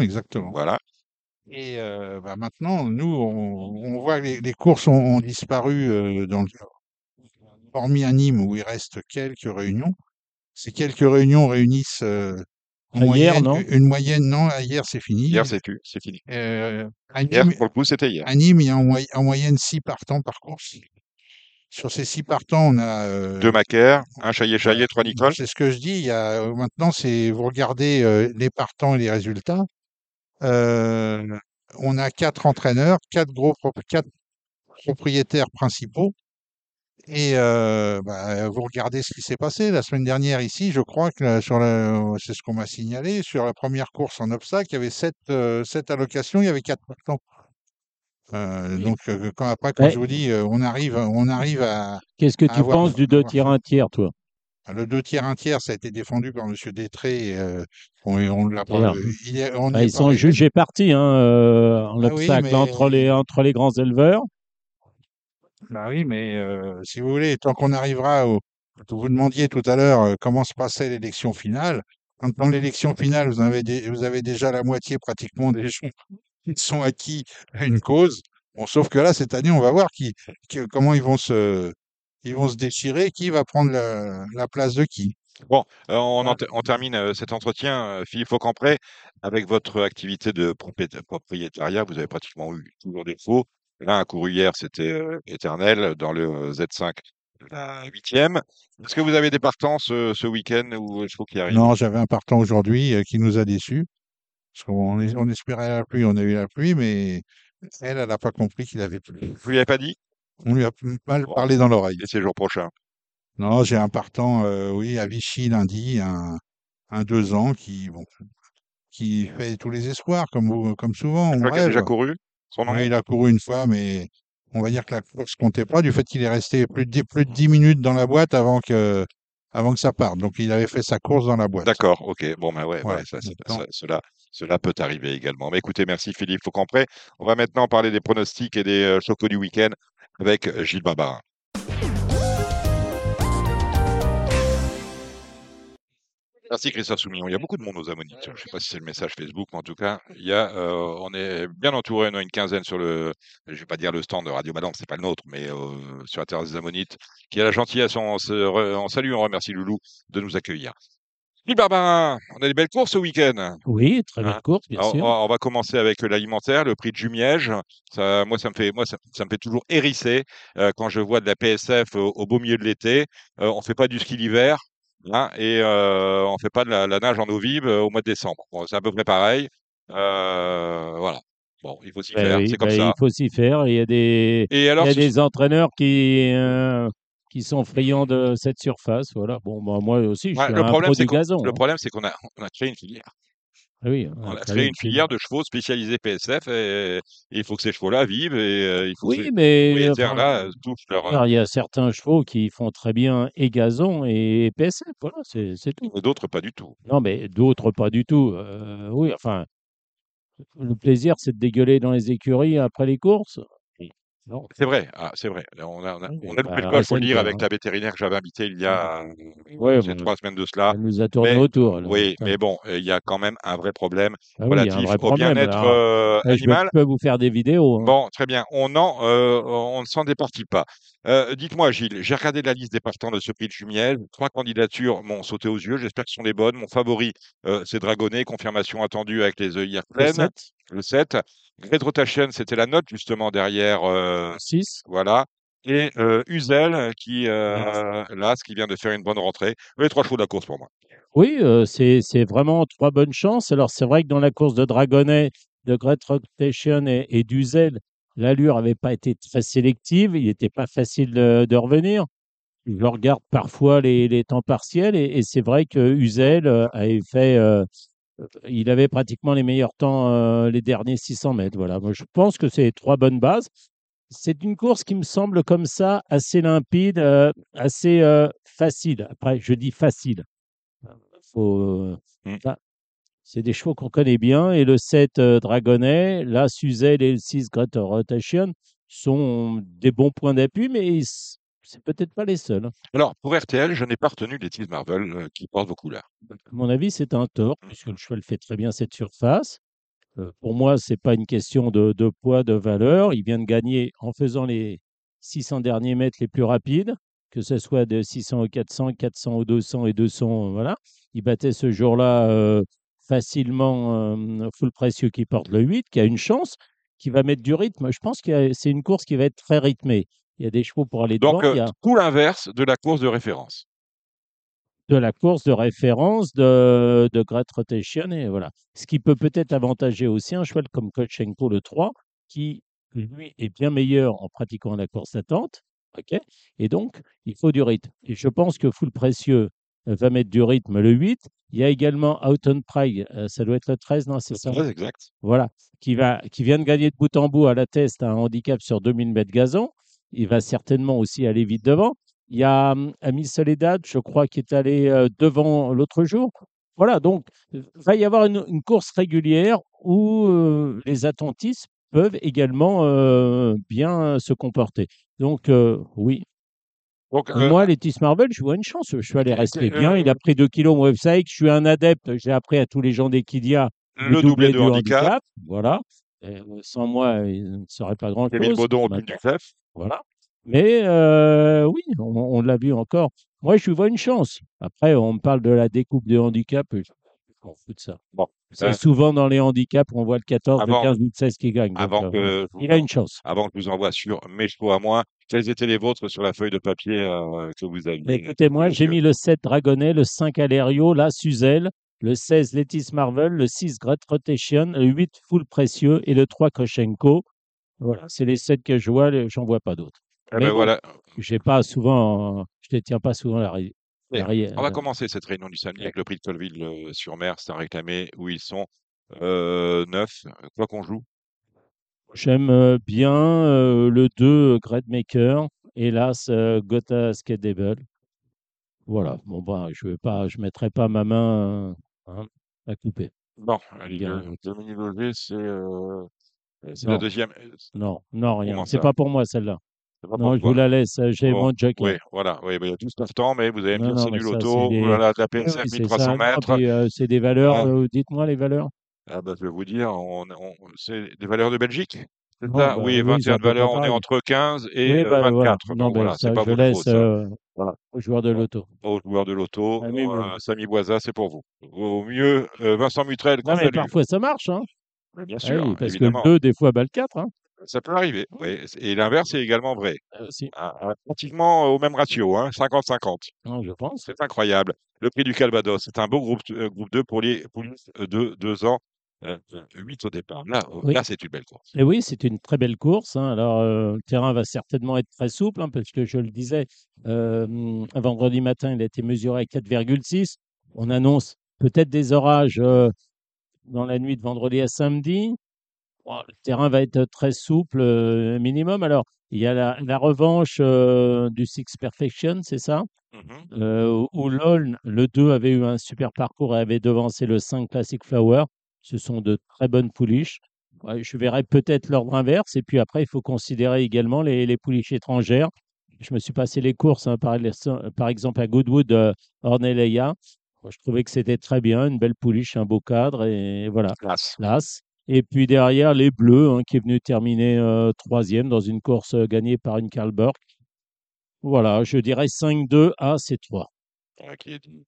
Exactement. Voilà. Et euh, bah, maintenant, nous, on, on voit que les, les courses ont, ont disparu euh, dans le, hormis à Nîmes où il reste quelques réunions. Ces quelques réunions réunissent Hier, moyenne, non une moyenne. Non, hier c'est fini. Hier, c'est plus, c'est fini. Euh, à, Hier, pour le coup, c'était hier. à Nîmes, il y a en, moy- en moyenne six partants par course. Sur ces six partants, on a euh, Deux Macaire, un Chaillet-Chaillet, trois Nicole. C'est ce que je dis. Il y a, euh, maintenant, c'est vous regardez euh, les partants et les résultats. Euh, on a quatre entraîneurs, quatre gros quatre propriétaires principaux. Et euh, bah, vous regardez ce qui s'est passé la semaine dernière ici. Je crois que sur la, c'est ce qu'on m'a signalé sur la première course en obstacle, il y avait sept, euh, sept allocations, il y avait quatre partants. Euh, donc quand après, quand Ouais. je vous dis, on arrive, on arrive à Qu'est-ce que tu avoir- penses du deux avoir tiers fait- un tiers, toi? Le deux tiers un tiers, ça a été défendu par Monsieur Détré. On, on l'a pas. D'ailleurs, il est- on Bah, Ils pas sont jugés partis hein, en Ah oui, obstacle mais- entre, les, entre les grands éleveurs. Bah oui, mais si vous voulez, tant qu'on arrivera au. Vous demandiez tout à l'heure comment se passait l'élection finale. Quand dans l'élection finale, vous avez, dé- vous avez déjà la moitié pratiquement des gens qui sont acquis à une cause. Bon, sauf que là, cette année, on va voir qui, comment ils vont se, ils vont se déchirer, qui va prendre la, la place de qui. Bon, on, en ter- on termine cet entretien, Philippe Faucampré, avec votre activité de propriét- propriétariat. Vous avez pratiquement eu toujours des faux. Là, un couru hier, c'était euh, éternel dans le euh, Z5, la huitième. Est-ce que vous avez des partants ce, ce week-end ou je faut qu'il arrive Non, j'avais un partant aujourd'hui euh, qui nous a déçus. Parce qu'on on espérait la pluie, on a eu la pluie, mais elle, elle n'a pas compris qu'il avait plu. Vous lui avez pas dit? On lui a mal Bon. parlé dans l'oreille. Et c'est le jour prochain. Non, j'ai un partant, euh, oui, à Vichy lundi, un, un deux ans qui, bon, qui fait tous les espoirs, comme, vous- comme souvent. Je On crois qu'il a déjà couru son nom Ouais, il a couru une fois, mais on va dire que la course comptait pas du fait qu'il est resté plus de, dix- plus de 10 minutes dans la boîte avant que, avant que ça parte. Donc, il avait fait sa course dans la boîte. D'accord, ok. Bon, ben ouais, Voilà. ouais, ça, ça- Non. ça- cela, cela peut arriver également. Mais écoutez, merci Philippe Faucampré. On va maintenant parler des pronostics et des euh, chocos du week-end avec Gilles Barbarin. Merci Christophe Soumillon. Il y a beaucoup de monde aux Ammonites. Je ne sais pas si c'est le message Facebook, mais en tout cas, il y a, euh, on est bien entouré. On a une quinzaine sur le, je vais pas dire le stand de Radio Balance, c'est pas le nôtre, mais euh, sur la terrasse des Ammonites, qui a la gentillesse, on, re- on salue, on remercie Loulou de nous accueillir. Gilles Barbarin, on a des belles courses ce week-end. Oui, très belle Hein? course, bien Alors, sûr. on, va commencer avec l'alimentaire, le prix de Jumièges. Ça, moi, ça me fait, moi, ça, ça me fait toujours hérisser euh, quand je vois de la PSF au, au beau milieu de l'été. Euh, on fait pas du ski l'hiver, hein, et euh, on fait pas de la, la nage en eau vive euh, au mois de décembre. Bon, c'est à peu près pareil. Euh, voilà. Bon, il faut s'y Ben faire. oui, c'est comme ben ça. Il faut s'y faire. Il y a des, Et il alors, y a ce- des entraîneurs qui, euh, qui sont friands de cette surface. Voilà. Bon, bah, moi aussi, je ouais, suis le un problème, pro c'est du qu'on- gazon. le hein. problème, c'est qu'on a, on a créé une filière. Ah Oui, On a créé une filière de chevaux spécialisés PSF et, et il faut que ces chevaux-là vivent et euh, il faut que Oui, ces mais propriétaires enfin, là touchent leur. alors, il y a certains chevaux qui font très bien et gazon et PSF. Voilà, c'est c'est tout. et d'autres pas du tout. Non, mais d'autres pas du tout. Euh, oui, enfin, le plaisir, c'est de dégueuler dans les écuries après les courses. C'est vrai, ah, c'est vrai. On a, on a, Oui, on a bah, loupé le coche, faut le dire, avec hein. la vétérinaire que j'avais invitée il y a Ouais, c'est bon, trois semaines de cela. elle nous a tourné Mais- autour. elle. Oui, mais bon, il y a quand même un vrai problème Ah oui, il relatif vrai au bien-être euh, Eh, je peux- animal. peux vous faire des vidéos. hein. Bon, très bien. On en, euh, on ne s'en départit pas. Euh, Dites-moi, Gilles, j'ai regardé la liste des partants de ce prix de Jumiel. Trois candidatures m'ont sauté aux yeux. J'espère que ce sont les bonnes. Mon favori, euh, c'est Dragonnet. Confirmation attendue avec les œillères Le pleines. 7, Le 7. Great Rotation, c'était la note justement derrière. euh, 6. Voilà. Et euh, Uzel, qui, là, ce qui vient de faire une bonne rentrée. Les trois chevaux de la course pour moi. Oui, c'est c'est vraiment trois bonnes chances. Alors, c'est vrai que dans la course de Dragonnet, de Great Rotation et, et d'Uzel, l'allure n'avait pas été très sélective. Il n'était pas facile de, de revenir. Je regarde parfois les, les temps partiels et, et c'est vrai que Uzel euh, avait fait. euh, il avait pratiquement les meilleurs temps euh, les derniers 600 mètres. Voilà. Moi, je pense que c'est trois bonnes bases. C'est une course qui me semble comme ça assez limpide, euh, assez facile. Après, je dis facile. Faut, euh, Mm. ça, c'est des chevaux qu'on connaît bien. Et le 7 euh, Dragonnet, là, Suzel et le 6 Great Rotation sont des bons points d'appui, mais c'est peut-être pas les seuls. hein. Alors, pour RTL, je n'ai pas retenu les Tease Marvel euh, qui portent vos couleurs. À mon avis, c'est un tort, puisque le cheval fait très bien cette surface. Euh, pour moi, c'est pas une question de, de poids, de valeur. Il vient de gagner en faisant les 600 derniers mètres les plus rapides, que ce soit de 600 au 400, 400 au 200 et 200. euh, Voilà. Il battait ce jour-là euh, facilement euh, Full Précieux qui porte le 8, qui a une chance, qui va mettre du rythme. Je pense que c'est une course qui va être très rythmée. Il y a des chevaux pour aller Donc, devant. y euh, a tout l'inverse de la course de référence. de la course de référence de, de Great Rotation. Et voilà. Ce qui peut peut-être avantager aussi un cheval comme Kotchenko le 3, qui, lui, est bien meilleur en pratiquant la course d'attente. et donc, il faut du rythme. Et je pense que Full Précieux va mettre du rythme le 8. Il y a également Houghton Pride, euh, ça doit être le 13, non C'est ça? Très exact. Voilà, qui, va, qui vient de gagner de bout en bout à la test un handicap sur 2000 mètres gazon. Il va certainement aussi aller vite devant. Il y a hum, Ami Soledad, je crois, qui est allé euh, devant l'autre jour. Voilà, donc il va y avoir une, une course régulière où euh, les attentistes peuvent également bien se comporter. Donc oui, Donc, euh, moi, Letis Marvel, je vois une chance. Le cheval est resté euh, bien. Il a pris 2 kilos. Savez que je suis un adepte. J'ai appris à tous les gens d'Equidia le doublé de handicap, Voilà. Et, euh, sans moi, il ne serait pas grand-chose. Kevin Baudon au du. Voilà. Mais euh, oui, on, on l'a vu encore. Moi, je lui vois une chance. Après, on me parle de la découpe de handicap. Je je m'en fous de ça. Bon, C'est euh, souvent dans les handicaps, on voit le 14, avant- le 15, le 16 qui gagne. Donc, euh, je vous il a une chance. avant que je vous envoie sur mes chevaux à moi, quels étaient les vôtres sur la feuille de papier euh, que vous aviez Mais écoutez, moi, j'ai mis le 7 Dragonnet, le 5 Alerio, la Suzel, le 16 Letis Marvel, le 6 Great Rotation, le 8 Full Précieux et le 3 Koshenko. Voilà, c'est les 7 que je vois, j'en vois pas d'autres. Eh ben bon, voilà. j'ai pas souvent, je ne détiens pas souvent la, on va la- commencer cette réunion du samedi avec le prix de Colville-sur-Mer. C'est un réclamé où ils sont euh, neuf. Quoi qu'on joue. J'aime euh, bien euh, le 2 Great Maker, hélas euh, Gotha Skadable. Voilà, bon ben, je vais pas, je mettrai pas ma main euh, hein, à couper. Le Dominique Loger, c'est euh, c'est la Non. deuxième. euh, Non, non, rien. Comment C'est ça? pas pour moi celle-là. c'est pas Non, je toi? vous la laisse. euh, J'ai Bon, mon jockey. Oui, voilà. Oui, ben, il y a tout ce temps, mais vous allez me Non, dire non, c'est mais du ça, loto, de la Oui, oui, PSF c'est 1300 ça. Non, mètres. puis, euh, c'est des valeurs. Ah. euh, Dites-moi les valeurs. Ah bah, je vais vous dire, on, on- c'est des valeurs de Belgique. C'est Non, ça? bah oui, oui, 21 c'est un de peu valeur, on est entre 15 et Oui, euh, bah, 24. voilà. Donc Non, ben, voilà, ça, c'est pas je votre laisse faute, euh, Voilà. aux joueurs de loto. Aux joueurs de loto, Ah oui. euh, Samy Boisa, c'est pour vous. Au mieux, euh, Vincent Mutrel, Non, mais parfois ça marche. Hein. Mais Bien Ah sûr, oui, parce évidemment. que le 2, des fois, bat le 4. Hein. Ça peut arriver. Oui. Et l'inverse est également vrai. Euh, si. Ah, ah, pratiquement au même ratio, hein, 50-50. Non, je pense. C'est incroyable. Le prix du Calvados, c'est un beau groupe, euh, groupe 2 pour les poulisses de 2 ans. Euh, 8 au départ. Là, euh, Oui. là c'est une belle course. Et oui, c'est une très belle course. hein. Alors, euh, le terrain va certainement être très souple, hein, parce que je le disais, euh, un vendredi matin, il a été mesuré à 4,6. On annonce peut-être des orages euh, dans la nuit de vendredi à samedi. Bon, le terrain va être très souple, euh, minimum. Alors, il y a la, la revanche euh, du Six Perfection, c'est ça? Euh, où LOL, le 2, avait eu un super parcours et avait devancé le 5 Classic Flower. Ce sont de très bonnes pouliches. Ouais, je verrai peut-être l'ordre inverse. Et puis après, il faut considérer également les, les pouliches étrangères. Je me suis passé les courses, hein, par, exemple à Goodwood, euh, Je trouvais que c'était très bien, une belle pouliche, un beau cadre. Et voilà, Classe. l'As. Et puis derrière, les Bleus, hein, qui est venu terminer euh, troisième dans une course euh, gagnée par une Karl Burke. Voilà, je dirais 5-2 à C3. Ah, qui est dit.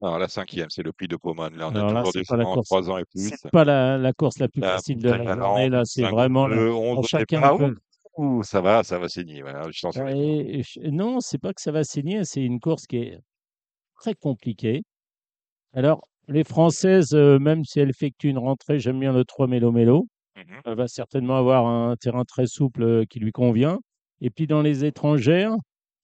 Alors, la cinquième, c'est le prix de Pomone. Là, on là, toujours des pas enfants, course. 3 ans et plus. C'est pas la, la course la plus La facile de la journée, là. C'est 5, vraiment 2, 11 pour au chacun. Ouh, ça va, ça va saigner. Voilà, souviens. Et non, c'est pas que ça va saigner, c'est une course qui est très compliquée. Alors, les Françaises, euh, même si elles effectuent une rentrée, j'aime bien le 3 Mélo Mélo. Mhm. Elle va certainement avoir un terrain très souple euh, qui lui convient. Et puis dans les étrangères,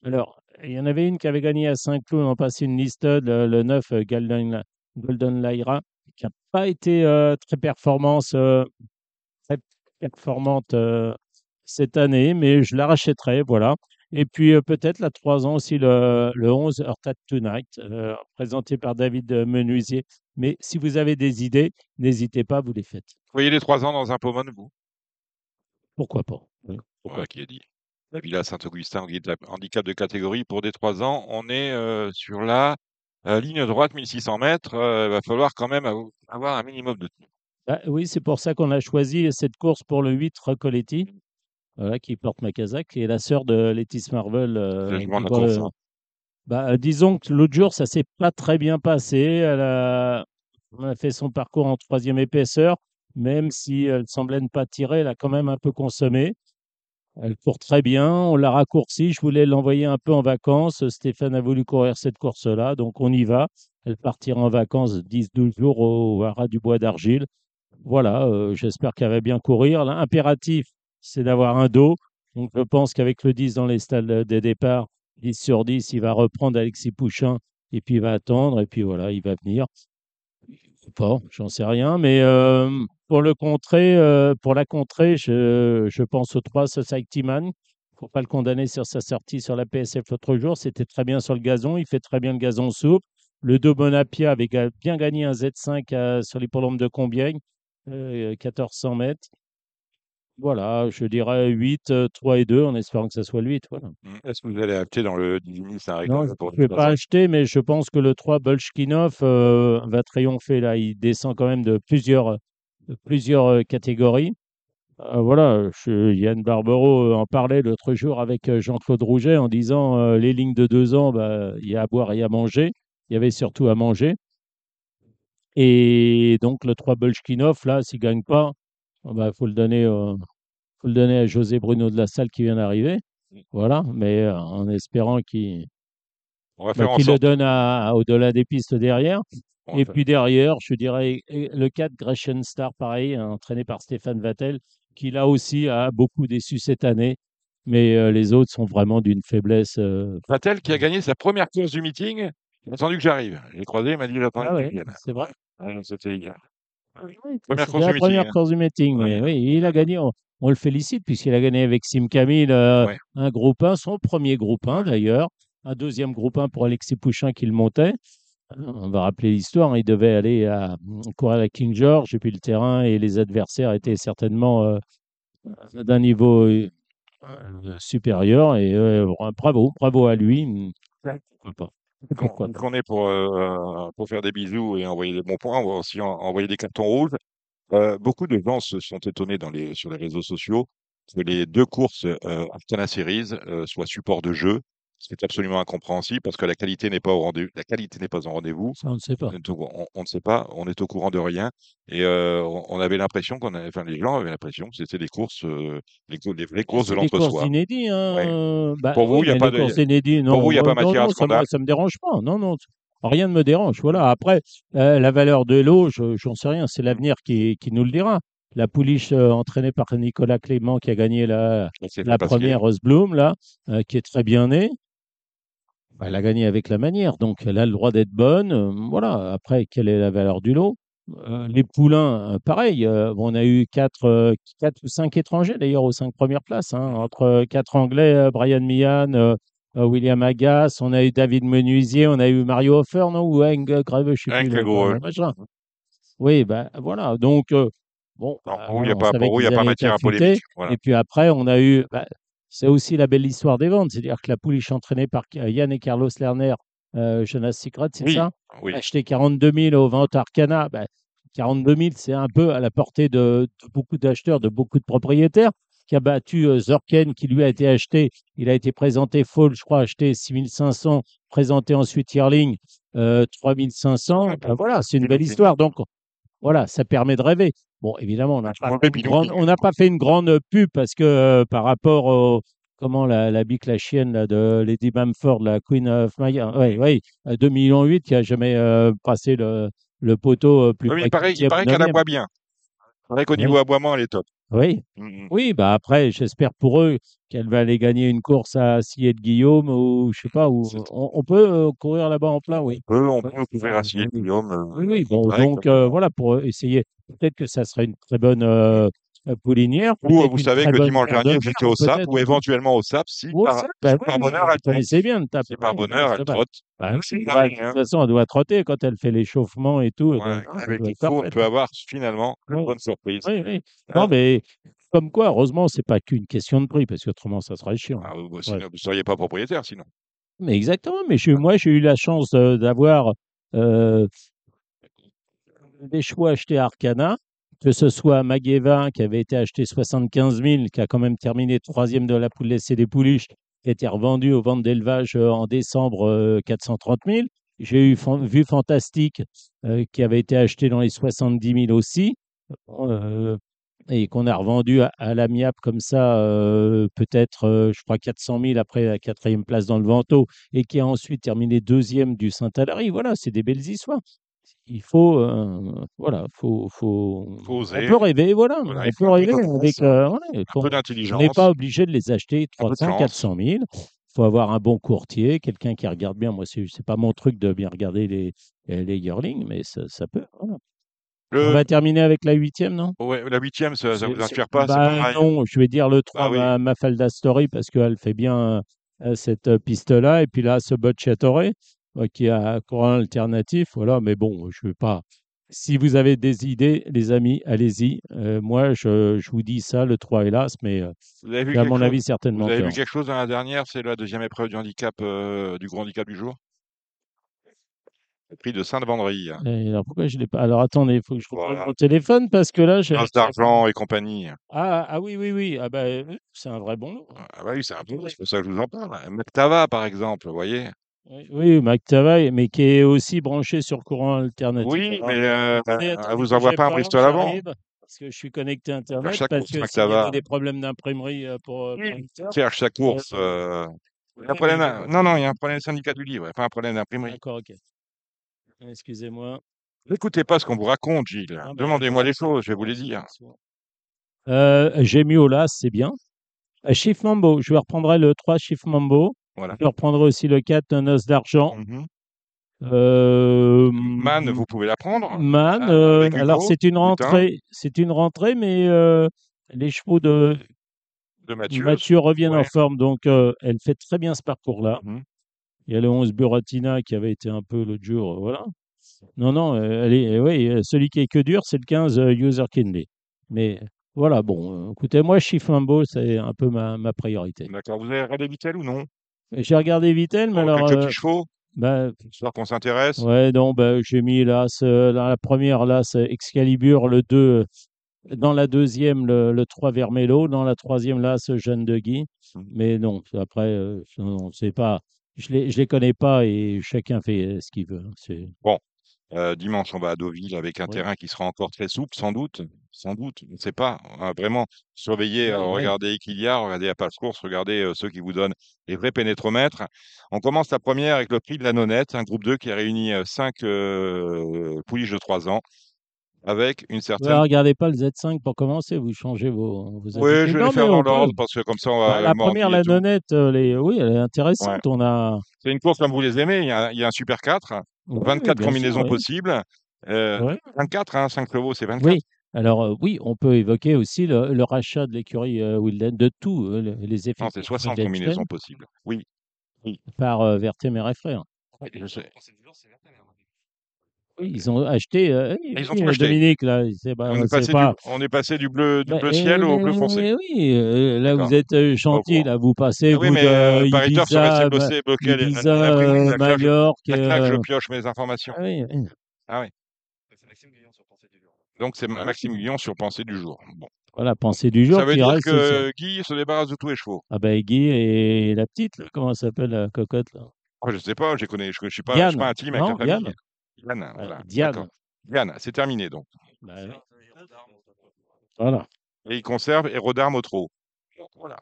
alors, il y en avait une qui avait gagné à Saint-Cloud l'an passé une liste, le, le 9 euh, Golden, Golden Lyra, qui n'a pas été euh, très, performance, euh, très performante euh, cette année, mais je la rachèterai, voilà. Et puis euh, peut-être la 3 ans aussi, le, le 11 Hearted Tonight, euh, présenté par David euh, Menuisier. Mais si vous avez des idées, n'hésitez pas, vous les faites. Vous voyez les 3 ans dans un Pomone, vous? Pourquoi pas? Oui, pourquoi Ouais, qui est dit. La Villa Saint-Augustin handicap de catégorie pour des 3 ans. On est euh, sur la euh, ligne droite, 1600 mètres. Il va falloir quand même av- avoir un minimum de tenue. Ah, oui, c'est pour ça qu'on a choisi cette course pour le 8 Recoletti, voilà, qui porte ma casaque, qui est la sœur de Letis Marvel. euh, qui. Bah, euh, disons que l'autre jour, ça s'est pas très bien passé. Elle a, on a fait son parcours en troisième épaisseur, même si elle semblait ne pas tirer, elle a quand même un peu consommé. Elle court très bien. On l'a raccourci. Je voulais l'envoyer un peu en vacances. Stéphane a voulu courir cette course-là. Donc, on y va. Elle partira en vacances 10-12 jours au Haras du Bois d'Argile. Voilà. euh, J'espère qu'elle va bien courir. L'impératif, c'est d'avoir un dos. Donc, je pense qu'avec le 10 dans les stades des départs, 10 sur 10, il va reprendre Alexis Pouchin et puis il va attendre. Et puis voilà, il va venir. Ou pas, j'en sais rien. Mais euh, pour le contrer, euh, pour la contrer, je, je pense au 3 Society Man. Il ne faut pas le condamner sur sa sortie sur la PSF l'autre jour. C'était très bien sur le gazon. Il fait très bien le gazon souple. Le 2 Bonapia avait bien gagné un Z5 à- sur l'hippodrome de Combiègne, euh, 1400 mètres. Voilà, je dirais 8, euh, 3 et 2, en espérant que ça soit le 8. Voilà. Mm. Est-ce que vous allez acheter dans le Divini Non, Saint-Récolle je ne vais pas acheter, mais je pense que le 3 Bolchkinov euh, va triompher là. Il descend quand même de plusieurs, plusieurs catégories. Euh, voilà, je- Yann Barbero en parlait l'autre jour avec Jean-Claude Rouget en disant euh, les lignes de deux ans, bah, il y a à boire et à manger. Il y avait surtout à manger. Et donc le 3 Bolchkinov, là, s'il ne gagne pas, il bah, faut le donner, euh, faut le donner à José Bruno de la Salle qui vient d'arriver. Voilà, mais en espérant qu'il bah, le donne à, à- au-delà des pistes derrière. Et puis derrière, je dirais le 4 Grecian Star, pareil, hein, entraîné par Stéphane Vattel, qui là aussi a beaucoup déçu cette année. Mais euh, les autres sont vraiment d'une faiblesse. euh, Vatel qui a gagné sa première course du meeting. Il a attendu que j'arrive. J'ai croisé, il m'a dit j'attendais Ah ouais, c'est vrai. Ah, C'était hier. Oui, Première course la du première meeting, hein. course du meeting. Ouais. oui, il a gagné. On, on le félicite puisqu'il a gagné avec Sim Camille euh, Ouais. un groupe 1, son premier groupe 1 d'ailleurs. Un deuxième groupe 1 pour Alexis Pouchin qui le montait. Euh, On va rappeler l'histoire. hein, Il devait aller à courir à King George et puis le terrain et les adversaires étaient certainement euh, d'un niveau euh, euh, supérieur. Et euh, bravo, bravo à lui. Pourquoi pas Pourquoi Qu'on pas qu'on est pour, euh, pour faire des bisous et envoyer des bons points, on va aussi en- envoyer des cartons rouges. Euh, beaucoup de gens se sont étonnés dans les, sur les réseaux sociaux que les deux courses euh, Arcana Series euh, soient support de jeu. C'est absolument incompréhensible parce que la qualité n'est pas au rendez-vous. La qualité n'est pas en rendez-vous. On ne sait pas. On, on ne sait pas, on est au courant de rien. Et euh, on, on avait l'impression qu'on avait, enfin, les gens avaient l'impression que c'était des courses, euh, les, les vraies courses de des courses l'entre-soi. inédits. Hein. Ouais. euh, bah, Pour vous, oui, il y a mais pas les de- courses inédits, non, vous, il y a pas non, matière à non, ça me, scandale ça me dérange pas. Non, non, rien ne me dérange. Voilà. Après, euh, la valeur de l'eau, je j'en sais rien. C'est l'avenir qui, qui nous le dira. La pouliche euh, entraînée par Nicolas Clément qui a gagné la, fait la première Rosebloom, là, euh, qui est très bien née. Bah, elle a gagné avec la manière, donc elle a le droit d'être bonne. euh, voilà. Après, quelle est la valeur du lot? Euh, Les poulains, euh, pareil. euh, on a eu quatre, euh, quatre ou cinq étrangers d'ailleurs aux cinq premières places, hein, entre euh, quatre Anglais, Brian euh, William Agas, on a eu David Menuisier, on a eu Mario Hofer, non? Ou Hank Greve, je sais plus. le- machin. Oui, ben voilà. Donc bon, Non, il n'y a pas, il y a pas matière à polémique. Voilà. Et puis après, on a eu. bah, c'est aussi la belle histoire des ventes. C'est-à-dire que la pouliche entraînée par Yann et Carlos Lerner, euh, Jonas Secret, c'est Oui, ça? oui. Acheté 42 000 aux ventes Arcana. bah, 42 000, c'est un peu à la portée de, de beaucoup d'acheteurs, de beaucoup de propriétaires, qui a battu euh, Zorken, qui lui a été acheté. Il a été présenté Fall, je crois, acheté 6500, présenté ensuite Yearling, euh, 3500. Ouais, Bah, voilà, c'est une belle histoire. Donc, voilà, ça permet de rêver. Bon, évidemment, on n'a pas, mauvais fait une Pinocchio. grande- on n'a pas fait une grande pub parce que euh, par rapport au. Comment la, la bique, la chienne là, de Lady Bamford, la Queen of Maya, oui, oui, 2,8 millions qui a jamais euh, passé le, le poteau euh, plus Oui, mais il paraît, qu'elle aboie bien. Il paraît qu'au Oui. niveau aboiement, elle est top. Oui, Mm, mm. oui, bah après, j'espère pour eux qu'elle va aller gagner une course à Sillette Guillaume ou je sais pas, où on, on peut euh, courir là-bas en plein, oui. On peut couvrir à Sillette, Guillaume. Oui, oui, bon, donc euh, voilà, pour essayer, peut-être que ça serait une très bonne euh, euh, poulinière. Ou peut-être vous savez que dimanche dernier, j'étais au SAP ou éventuellement au SAP si par, bah par bonheur elle trotte. connaissez bien le tape. Si par Oui, bonheur elle trotte. Bah ouais, dingue, de hein. toute façon, elle doit trotter quand elle fait l'échauffement et tout. Ouais, doit- elle avec les on peut avoir finalement une bonne surprise. Oui, oui. Hein? Non, mais comme quoi, heureusement, c'est pas qu'une question de prix, parce qu'autrement, ça serait chiant. Ah, vous ne seriez pas propriétaire sinon. Mais exactement, mais je- moi, j'ai eu la chance euh, d'avoir euh, des choix achetés à Arcana, que ce soit Magueva, qui avait été acheté 75 000, qui a quand même terminé troisième de la poule laissée des pouliches, qui a été revendu aux ventes d'élevage euh, en décembre euh, 430 000. J'ai eu Vue Fantastique, euh, qui avait été acheté dans les 70 000 aussi. Euh, et qu'on a revendu à, à l'amiable comme ça, euh, peut-être, euh, je crois, 400 000 après la quatrième place dans le Vento, et qui a ensuite terminé deuxième du Saint-Alary. Voilà, c'est des belles histoires. Il faut, euh, voilà, faut, faut, Faut on peut rêver, voilà, Voilà, on il peut rêver avec, euh, ouais, on n'est pas obligé de les acheter Un peu de 300, chance. 400 000. Il faut avoir un bon courtier, quelqu'un qui regarde bien. Moi, c'est c'est pas mon truc de bien regarder les, les yearlings, mais ça, ça peut. voilà. On va terminer avec la huitième, non? Ouais, la huitième, ça, C'est- vous inspire pas? Bah, non, je vais dire le 3, Ah oui. ma, Mafalda Story, parce qu'elle fait bien euh, cette euh, piste-là. Et puis là, ce Bocciatore, euh, qui a un courant alternatif. Voilà, mais bon, je ne vais pas. Si vous avez des idées, les amis, allez-y. Euh, moi, je, je vous dis ça, le 3, hélas, mais euh, Vous avez vu j'ai, à mon chose? avis certainement Vous avez vu quelque chose dans la dernière? C'est la deuxième épreuve du handicap, du gros handicap du jour? Le prix de Sainte-Vendry. Et alors, pourquoi je l'ai pas? Alors, attendez, il faut que je reprenne Voilà. mon téléphone, parce que là, j'ai... D'argent et compagnie. Ah, ah oui, oui, oui. Ah bah, c'est un vrai bon lot. Ah bah oui, c'est un peu, c'est pour ça que je vous en parle. Mactava, par exemple, vous voyez? Oui, oui, McTavay, mais qui est aussi branché sur courant alternatif. Oui, Alors, mais euh, elle vous envoie pas un Bristol avant. Parce que je suis connecté à Internet, chaque parce course, que Mac s'il y avait des problèmes d'imprimerie euh, pour euh, Oui. Cherche sa course. euh, il y a un problème, à- non, non, il y a un problème syndicat du livre, pas un problème d'imprimerie. D'accord, ok. Excusez-moi. N'écoutez pas ce qu'on vous raconte, Gilles. Ah, ben, Demandez-moi les choses, je vais vous les dire. Euh, J'ai mis au las, c'est bien. Chiffre Mambo, je vais reprendre le 3 Chiffre Mambo. Voilà. Je reprendrai aussi le 4 Un os d'argent. Mhm. Euh, Man, vous pouvez la prendre. Man, Ah, euh, alors c'est une rentrée, c'est une rentrée, mais euh, les chevaux de De Mathieu. Mathieu reviennent en forme, donc elle fait très bien ce parcours-là. Mhm. Il y a le 11 Buratina qui avait été un peu l'autre jour, voilà. Non, non, elle est, oui, celui qui est que dur, c'est le 15 euh, User Kinley. Mais voilà, bon, écoutez, moi, Chiffre Mambo, c'est un peu ma, ma priorité. D'accord. Vous avez regardé ou non? J'ai regardé Vitel, mais alors, quelques euh, petits chevaux, bah, histoire qu'on s'intéresse. Ouais, non, bah, j'ai mis là, dans la première, là, c'est Excalibur, le 2, dans la deuxième, le, le 3 Vermelho, dans la troisième, là, ce Jeanne de Guy. Mhm. Mais non, après, euh, non, c'est pas, je les, je les connais pas et chacun fait euh, ce qu'il veut. C'est, Euh, dimanche, on va à Deauville avec un Oui. terrain qui sera encore très souple, sans doute. Sans doute, je ne sais pas. hein, vraiment, surveillez, euh, Oui, oui. regardez Equilia, regardez la passe course, regardez euh, ceux qui vous donnent les vrais pénétromètres. On commence la première avec le prix de la nonnette, un groupe 2 qui a réuni 5 pouliches de 3 ans, avec une Ouais, certaine. regardez pas le Z5 pour commencer, vous changez vos, vos Oui, je vais Non, les faire dans on peut. l'ordre parce que comme ça, on va Bah, la première, la nonnette, euh, les, oui, elle est intéressante. On a C'est une course comme vous les aimez. Il y a, il y a un Super 4, oui, 24 bien sûr, combinaisons oui. possibles. Euh, Ouais. 24, hein, 5 chevaux, c'est 24. Oui, alors euh, oui, on peut évoquer aussi le, le rachat de l'écurie euh, Wilden, de tout, euh, le- les Non, c'est effectifs 60 Wildenstein combinaisons possibles. Oui, par Vertemer et Frères. oui, je sais. Oui, ils ont acheté, euh, Ah, ils ont oui, euh, acheté. Dominique, là, c'est bah, On est, c'est passé pas... du, on est passé du bleu, du Bah, bleu eh, ciel au bleu mais- foncé. oui, euh, là D'accord. vous êtes euh, gentil, Bon, là vous passez, oui, mais de euh, Ibiza, Ma- bloqués, bloqués à la- à Ibiza, euh, je- Majorque, euh, pioche mes informations. ah oui, oui. Ah oui. Donc c'est Maxime Guillon sur Pensée du jour. Bon. voilà, pensée du jour Ça veut dire reste que Guy se débarrasse de tous les chevaux. Ah ben Guy et la petite, là, comment elle s'appelle la cocotte là? Oh, je sais pas, je connais, je, je suis pas, je suis pas intime avec la famille. Diane Diane, Ouais, voilà. Diane. Diane, c'est terminé donc. Bah oui. Voilà. Et il conserve et Rodarme au trot. Voilà.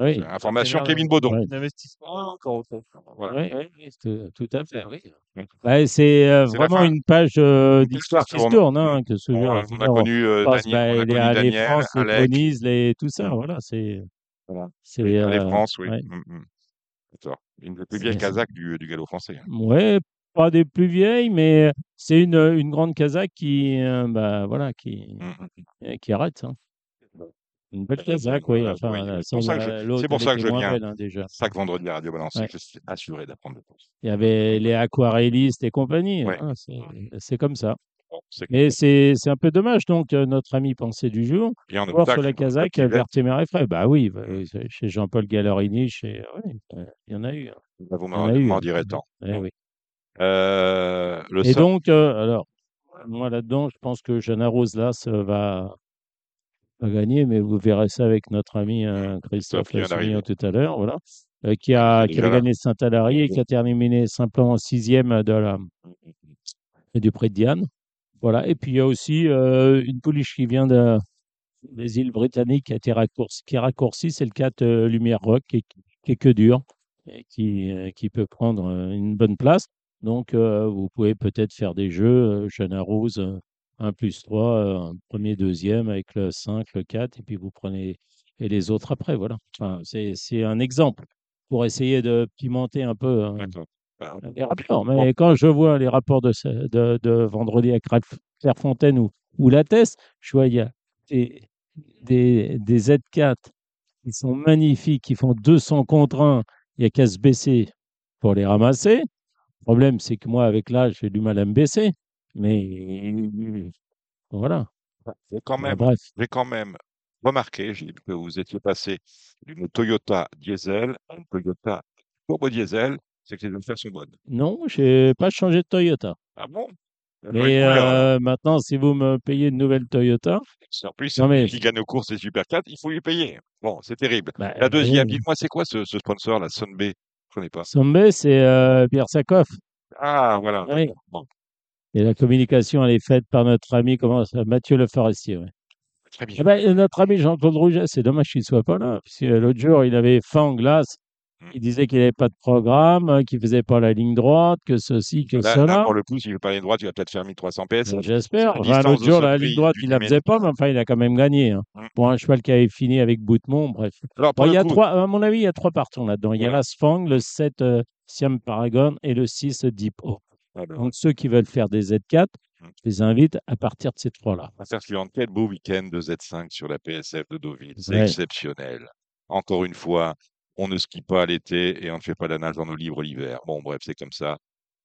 Oui. Information Kevin Baudon. Ouais. D'investissement encore autre. Voilà. Oui, oui, oui, tout, à fait, oui. Oui. Ouais, c'est euh, vraiment une page euh, d'histoire qui se tourne. hein, que ce On, genre, on a connu euh, passe, Daniel, bah, on a les, connu les Daniel, France, les Alec, Bonise, les, tout ça, voilà, c'est, Voilà. les euh, France, oui. ouais. Mm, mm. D'accord. Une des plus vieilles Kazakhs du, du galop français. hein. Pas des plus vieilles, mais c'est une, une grande Kazakh qui, euh, bah, voilà, qui, Mm, mm. euh, qui arrête. hein. Une belle Kazakh, oui. Voilà, Enfin, oui, c'est pour ça que c'est pour ça que je viens. belle, hein, déjà. Chaque vendredi à Radio Balancier, Ouais. je suis assuré d'apprendre des choses. Il y avait les aquarellistes et compagnie. Ouais. hein, c'est, comme ça. Mais c'est, c'est un peu dommage, donc, euh, notre ami pensée du jour. Voir sur la le Kazakh, Vertemer et Frey. Bah oui, bah, oui, chez Jean-Paul Gallarini, chez... ouais, euh, il y en a eu. hein. là, vous m'en hein. direz tant. Eh oui. Euh, le Et donc, euh, alors, moi là-dedans, je pense que Jana Rose Las euh, va, va gagner, mais vous verrez ça avec notre ami euh, Christophe d'arriver. tout à l'heure, voilà, euh, qui a, qui là. gagné Saint-Alary et qui a terminé simplement en sixième de la, du prix de Diane. Voilà. Et puis, il y a aussi une pouliche qui vient de, les îles britanniques qui a été qui est raccourci, c'est le 4 euh, Lumière Rock qui est, qui est que dur et qui, qui peut prendre une bonne place. Donc, euh, vous pouvez peut-être faire des jeux, euh, Jeanne Rose, euh, 1 plus 3, euh, un premier, deuxième avec le 5, le 4, et puis vous prenez et les autres après. Voilà. Enfin, c'est c'est un exemple pour essayer de pimenter un peu hein. Bah, les rapports. Mais quand je vois les rapports de, ce- de, de vendredi à Clairefontaine ou, ou la Teste, je vois il y a des, des, des Z4 qui sont magnifiques, qui font 200 contre 1. Il n'y a qu'à se baisser pour les ramasser. Le problème, c'est que moi, avec l'âge, j'ai du mal à me baisser. Mais voilà. J'ai quand Bah, même, j'ai quand même remarqué, Gilles, que vous étiez passé d'une Toyota diesel à une Toyota turbo diesel, c'est que les affaires sont bonnes. Non, je n'ai pas changé de Toyota. Ah bon? Bah, Mais j'aurais cru, alors. euh, maintenant, si vous me payez une nouvelle Toyota, En plus, non, mais- qui gagne aux courses des Super 4, il faut lui payer. Bon, c'est terrible. bah, La deuxième, dites-moi, c'est quoi ce, ce sponsor, la Sunbay? Connais pas. Sommet, c'est euh, Pierre Sakoff. Ah, voilà. Oui. Bon, Et la communication, elle est faite par notre ami comment, ça, Mathieu Le Forestier. ouais. très bien. Eh ben, euh, notre ami Jean-Claude Rouget, c'est dommage qu'il ne soit pas là. Parce que l'autre jour, il avait faim en glace. Mm. Il disait qu'il n'avait pas de programme, hein, qu'il ne faisait pas la ligne droite, que ceci, que Là, là, cela. pour le coup, s'il veut pas aller droit, il va peut-être faire 1300 PS. J'espère. la Enfin, l'autre jour, la ligne droite, il la diamètre. faisait pas, mais enfin, il a quand même gagné. hein. Mm. Pour un cheval qui avait fini avec Boutemont, bref. Alors, Bon, il y a coup, trois, à mon avis, il y a trois partants là-dedans. Il y a la Sfang, le 7 euh, Siam Paragon et le 6 Deep O. alors, Donc, ceux qui veulent faire des Z4, Mm. je les invite à partir de ces trois-là. Quel beau week-end de Z5 sur la PSF de Deauville. C'est Ouais. exceptionnel. Encore une fois, on ne skie pas l'été et on ne fait pas la nage dans nos livres l'hiver. Bon, bref, c'est comme ça.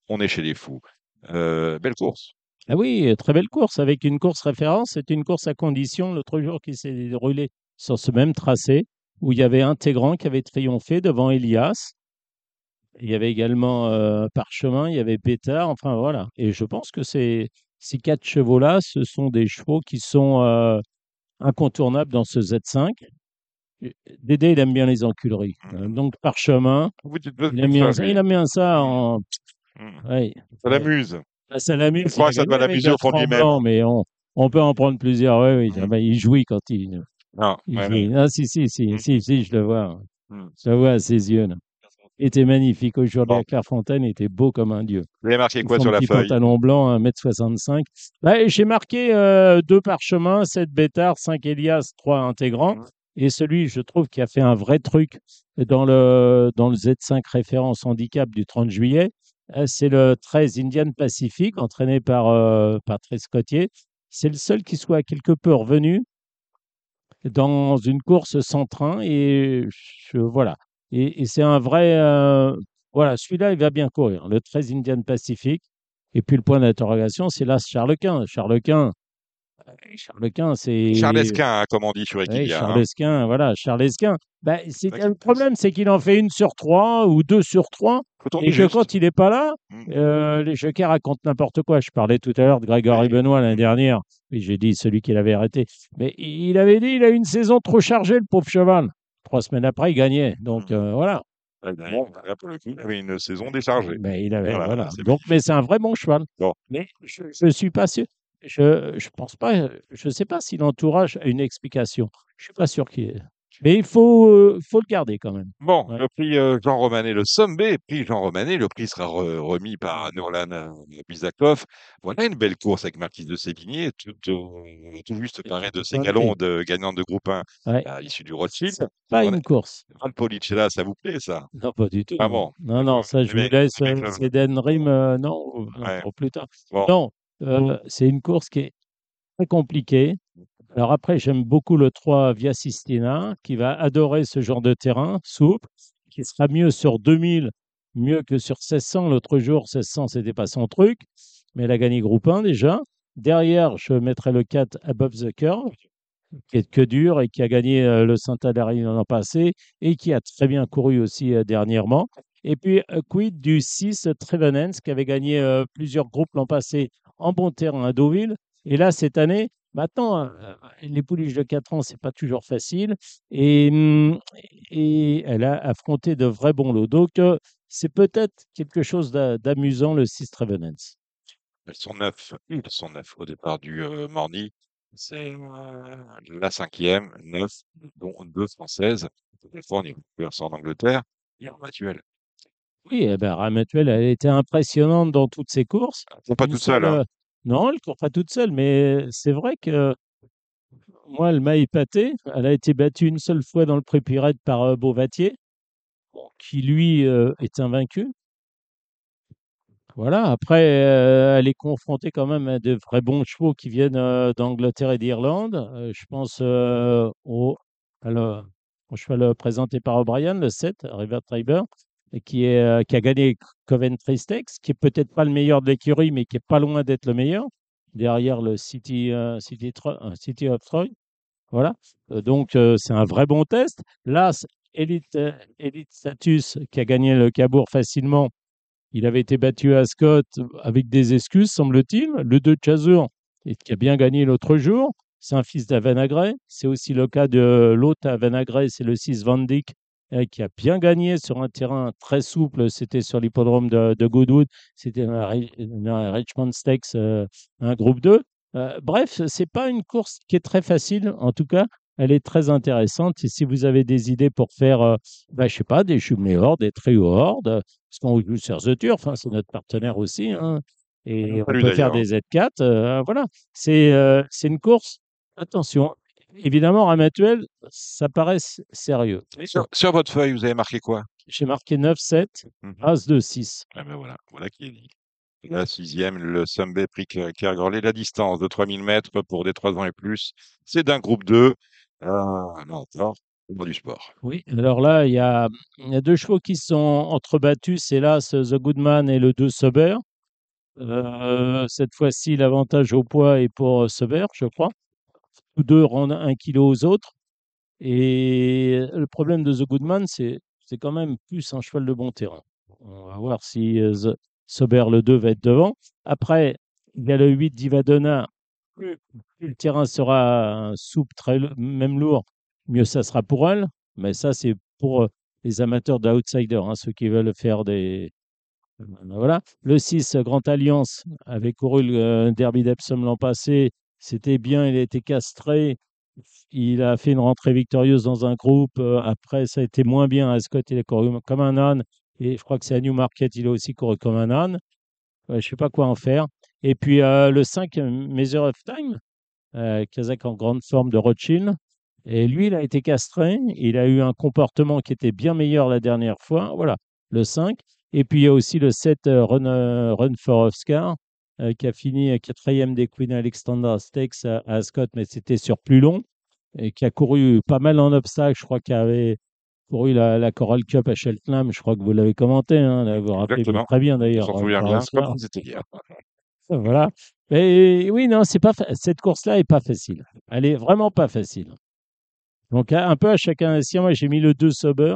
On est chez les fous. Euh, belle course. Ah oui, très belle course avec une course référence. C'est une course à condition l'autre jour qui s'est déroulée sur ce même tracé où il y avait Intégrant qui avait triomphé devant Elias. Il y avait également euh, Parchemin, il y avait Pétard. Enfin voilà. Et je pense que ces, ces quatre chevaux-là, ce sont des chevaux qui sont euh, incontournables dans ce Z5. Dédé, il aime bien les enculeries. Euh, Donc Parchemin, Vous dites il aime bien ça. Il aime bien ça en. Hmm. Ouais. Ça l'amuse. Ah, Ça l'amuse. Je crois que ça doit l'amuser au fond de lui-même. Non, mais on, on peut en prendre plusieurs. Oui, oui. Mm. Ah bah, il jouit quand il. Non, il ouais, jouit. Ah, si, si, si, Mm. si, si, je le vois. Mm. Je le vois à ses yeux. là. Il était magnifique. Aujourd'hui, Bon. à Clairefontaine, il était beau comme un dieu. Vous avez marqué quoi Son sur la petit feuille pantalon blanc, 1m65. Bah, J'ai marqué euh, deux parchemins, 7 bêtards, 5 Elias, 3 intégrants. Et celui, je trouve, qui a fait un vrai truc dans le, dans le Z5 référence handicap du 30 juillet, euh, c'est le 13 Indian Pacific, entraîné par euh, Patrice Cotier. C'est le seul qui soit quelque peu revenu dans une course sans train. Et voilà. Et c'est un vrai. euh, voilà, celui-là, il va bien courir. Le 13 Indian Pacific. Et puis le point d'interrogation, c'est là Charles Quint. Charles Quint, Charles Quint, c'est. Charles Esquin, hein, comme on dit sur Equidia. hein. Charles Esquin, voilà, Charles Esquin. Bah, le problème, c'est qu'il en fait une sur trois ou deux sur trois, et que quand il n'est pas là, Mm. euh, les jockeys racontent n'importe quoi. Je parlais tout à l'heure de Grégory Ouais. Benoît l'année dernière, et j'ai dit celui qui l'avait arrêté. Mais il avait dit il a une saison trop chargée, le pauvre cheval. Trois semaines après, il gagnait. Donc Mm. euh, voilà. Ouais, le coup, il avait une saison déchargée. Ben, il avait, Voilà, Donc, mais c'est un vrai bon cheval. Bon. Mais je ne suis pas sûr. Je je pense pas. Je ne sais pas si l'entourage a une explication. Je suis pas sûr qu'il y ait. Mais il faut, euh, faut le garder quand même. Bon, Ouais. le prix euh, Jean Romanet, le Sommé, prix Jean Romanet, le prix sera re- remis par Nurlan euh, Bizakov. Voilà une belle course avec Marquise de Sévigné, tout, tout, tout juste paré de ses galons de gagnant de groupe 1 Ouais. à l'issue du Rothschild. Pas On a- une course. Val Policella, ça vous plaît ça? Non, pas du tout. Ah bon Non, non, ça, je Les vous laisse. euh, C'est non, ou- non, Ouais. pour plus tard. Bon. Non, euh, c'est une course qui est très compliquée. Alors après, j'aime beaucoup le 3 Via Sistina, qui va adorer ce genre de terrain souple, qui sera mieux sur 2000, mieux que sur 1600. L'autre jour, 1600, c'était pas son truc, mais elle a gagné groupe 1 déjà. Derrière, je mettrai le 4 Above the Curve, qui est que dur et qui a gagné le Saint-Alary l'an passé et qui a très bien couru aussi dernièrement. Et puis, quid du 6 Trevenens, qui avait gagné plusieurs groupes l'an passé en bon terrain à Deauville. Et là, cette année, maintenant, euh, les pouliches de 4 ans, c'est pas toujours facile. Et, hum, et elle a affronté de vrais bons lots. Donc, euh, c'est peut-être quelque chose d'a- d'amusant, le 6 Trevenens. Elles sont neuf, ils sont neuf au départ du euh, Morny. C'est euh, la cinquième, neuf, dont deux françaises. Californie, en Angleterre, et Ramatuelle. Oui, eh ben, Ramatuelle, elle a été impressionnante dans toutes ses courses. Elle court pas Une toute seule. hein. euh, non, elle ne court pas toute seule, mais c'est vrai que moi, elle m'a épaté. Elle a été battue une seule fois dans le pré-pirate par euh, Beauvatier, qui lui euh, est invaincu. Voilà, après, euh, elle est confrontée quand même à de vrais bons chevaux qui viennent euh, d'Angleterre et d'Irlande. Euh, je pense euh, au, au cheval euh, présenté par O'Brien, le 7, River Triber, qui, est, euh, qui a gagné Coventry Stakes, qui est peut-être pas le meilleur de l'écurie, mais qui est pas loin d'être le meilleur, derrière le City, euh, City, euh, City of Troy. Voilà, donc c'est un vrai bon test. C- Elite, Elite Status, qui a gagné le Cabourg facilement, il avait été battu à Scott avec des excuses, semble-t-il. Le 2 Chazur, qui a bien gagné l'autre jour, c'est un fils d'Avanagray. C'est aussi le cas de l'autre Avanagray, c'est le 6 Van Dyck, qui a bien gagné sur un terrain très souple. C'était sur l'hippodrome de, de Goodwood. C'était un, Ri- un Richmond Stakes, euh, un groupe 2. Euh, bref, c'est pas une course qui est très facile. En tout cas, elle est très intéressante. Et si vous avez des idées pour faire, euh, bah, je sais pas, des jumelés des trio hordes, parce qu'on joue sur The Turf, hein, c'est notre partenaire aussi. hein, et on Salut peut faire des Z4. euh, voilà. C'est euh, c'est une course. Attention. Évidemment, Ramatuel, ça paraît sérieux. Sur, sur votre feuille, vous avez marqué quoi? J'ai marqué 9-7, Mhm. As de 6. Ah ben voilà, voilà qui est dit. La sixième, le Sunday Prix Kergorley, la distance de 3000 mètres pour des 3 ans et plus, c'est d'un groupe 2. Euh, au bas du sport. Oui, alors là, il y a, il y a deux chevaux qui sont entrebattus. C'est là The Goodman et le 2 Sober. Euh, cette fois-ci, l'avantage au poids est pour euh, Sober, je crois. Tous deux rendent un kilo aux autres. Et le problème de The Goodman, c'est quand même plus un cheval de bon terrain. On va voir si euh, The- Sober le 2 va être devant. Après, il y a le 8 Divadonna. Plus, le terrain sera souple, très, même lourd, mieux ça sera pour elle. Mais ça, c'est pour euh, les amateurs d'outsiders, hein, ceux qui veulent faire des. euh, Voilà. Le 6, Grand Alliance, avait couru le euh, Derby d'Epsom l'an passé. C'était bien, il a été castré. Il a fait une rentrée victorieuse dans un groupe. euh, après, ça a été moins bien. À Scott, il a couru comme un âne. Et je crois que c'est à Newmarket, il a aussi couru comme un âne. Je ne sais pas quoi en faire. Et puis euh, le 5, Measure of Time, euh, Kazakh en grande forme de Rothschild. Et lui, il a été castré. Il a eu un comportement qui était bien meilleur la dernière fois. Voilà, le 5. Et puis il y a aussi le 7, euh, Run, euh, Run for Oscar, euh, qui a fini quatrième des Queen Alexandra Stakes à, à Scott, mais c'était sur plus long. Et qui a couru pas mal en obstacles. Je crois qu'il avait couru la, la Coral Cup à Cheltenham. Je crois que vous l'avez commenté. Hein, là, vous vous rappelez très bien d'ailleurs. c'était hier. Voilà. Mais oui, non, c'est pas fa- cette course-là est pas facile. Elle est vraiment pas facile. Donc un un peu à chacun des siens. Moi, j'ai mis le 2 Sober.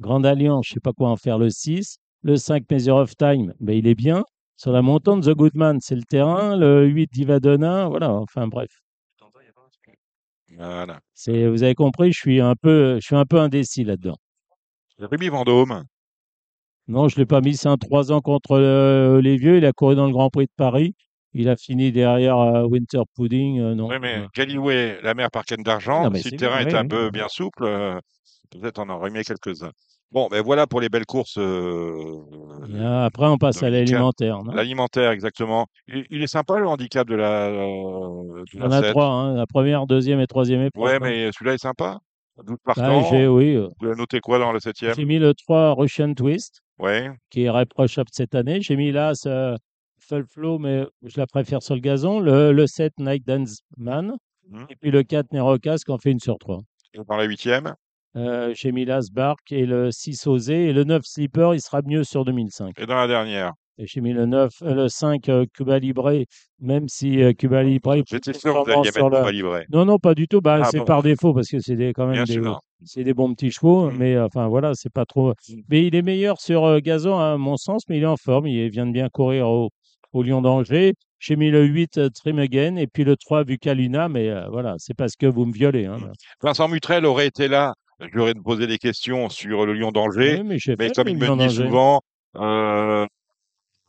Grande Alliance, je sais pas quoi en faire le 6. Le 5 Measure of Time, ben, il est bien. Sur la montante, The Goodman, c'est le terrain. Le 8 Divadonna, voilà. Enfin bref. Voilà. C'est, vous avez compris, je suis un peu, je suis un peu indécis là-dedans. Rémi Vendôme. Non, je l'ai pas mis. C'est un 3 ans contre euh, les vieux. Il a couru dans le Grand Prix de Paris. Il a fini derrière euh, Winter Pudding. euh, non. Oui, mais Galloway, la mer par d'argent, si le terrain bien, est un oui. peu bien souple, euh, peut-être on en aurait mis quelques-uns. Bon, ben voilà pour les belles courses euh, après, on passe à l'alimentaire. L'alimentaire, exactement. Il, il est sympa le handicap de la, euh, de la a 7. trois, hein, la première, deuxième et troisième épreuve. Ouais, hein. mais celui-là est sympa. 12 Bah, j'ai, partants. oui, euh, Vous avez noté quoi dans le septième? J'ai mis le 3 Russian Twist, Ouais. qui est réprochable cette année. J'ai mis là ce Full Flow, mais je la préfère sur le gazon. Le, le 7 Night Dance Man. Mhm. Et puis le 4 Nerocas, qui en fait une sur trois. Et Dans la huitième? Euh, j'ai mis l'Asbark et le 6 Osé. Et le 9 Slipper, il sera mieux sur 2005. Et dans la dernière. Et j'ai mis le 9, euh, le 5 euh, Cuba Libre, même si euh, Cuba Libre, J'étais sûr que vous alliez sur le, Cuba Libre. Non, non, pas du tout. Bah, Ah c'est bon. par défaut parce que c'est des, quand même Bien des, c'est des bons petits chevaux. Mm. Mais enfin, voilà, c'est pas trop. Mais il est meilleur sur euh, gazon, à mon sens, mais il est en forme. Il vient de bien courir au, au Lyon d'Angers. J'ai mis le 8 euh, Trim Again et puis le 3 Vucaluna. Mais euh, voilà, c'est parce que vous me violez. Hein. Mm. Vincent Mutrel aurait été là. Je lui aurais posé des questions sur le Lyon d'Angers. Oui, mais Mais comme le il me d'Angers. souvent, euh,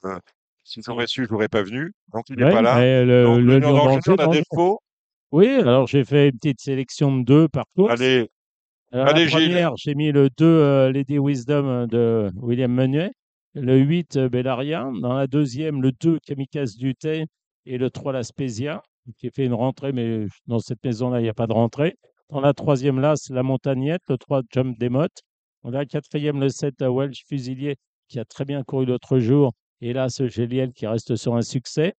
euh, Si j'aurais su, je l'aurais pas venu. Donc, il n'est Ouais, pas là. le, Donc, le le Lion Lion d'Angers, on a faux. Oui, alors j'ai fait une petite sélection de deux par course. Allez, Alors, allez, la première, j'ai mis le 2 euh, Lady Wisdom euh, de William Menuet, le 8 euh, Bellaria, dans la deuxième, le 2 Kamikaze Duté et le 3 La Spezia, qui fait une rentrée, mais dans cette maison-là, il n'y a pas de rentrée. Dans la troisième, là, c'est la Montagnette, le 3 Jump Demotte. Dans la quatrième, le 7 euh, Welsh Fusilier, qui a très bien couru l'autre jour. Et là, ce Géliel qui reste sur un succès.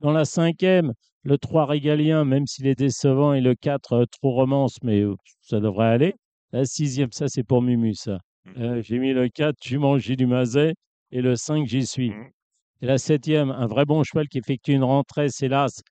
Dans la cinquième, le 3 régalien, même s'il est décevant, et le 4 euh, trop romance, mais euh, ça devrait aller. La sixième, ça c'est pour Mumu, ça. Mmh. Euh, J'ai mis le 4, Jumanji du Mazet, et le 5, j'y suis. Mhm. Et la septième, un vrai bon cheval qui effectue une rentrée, c'est l'As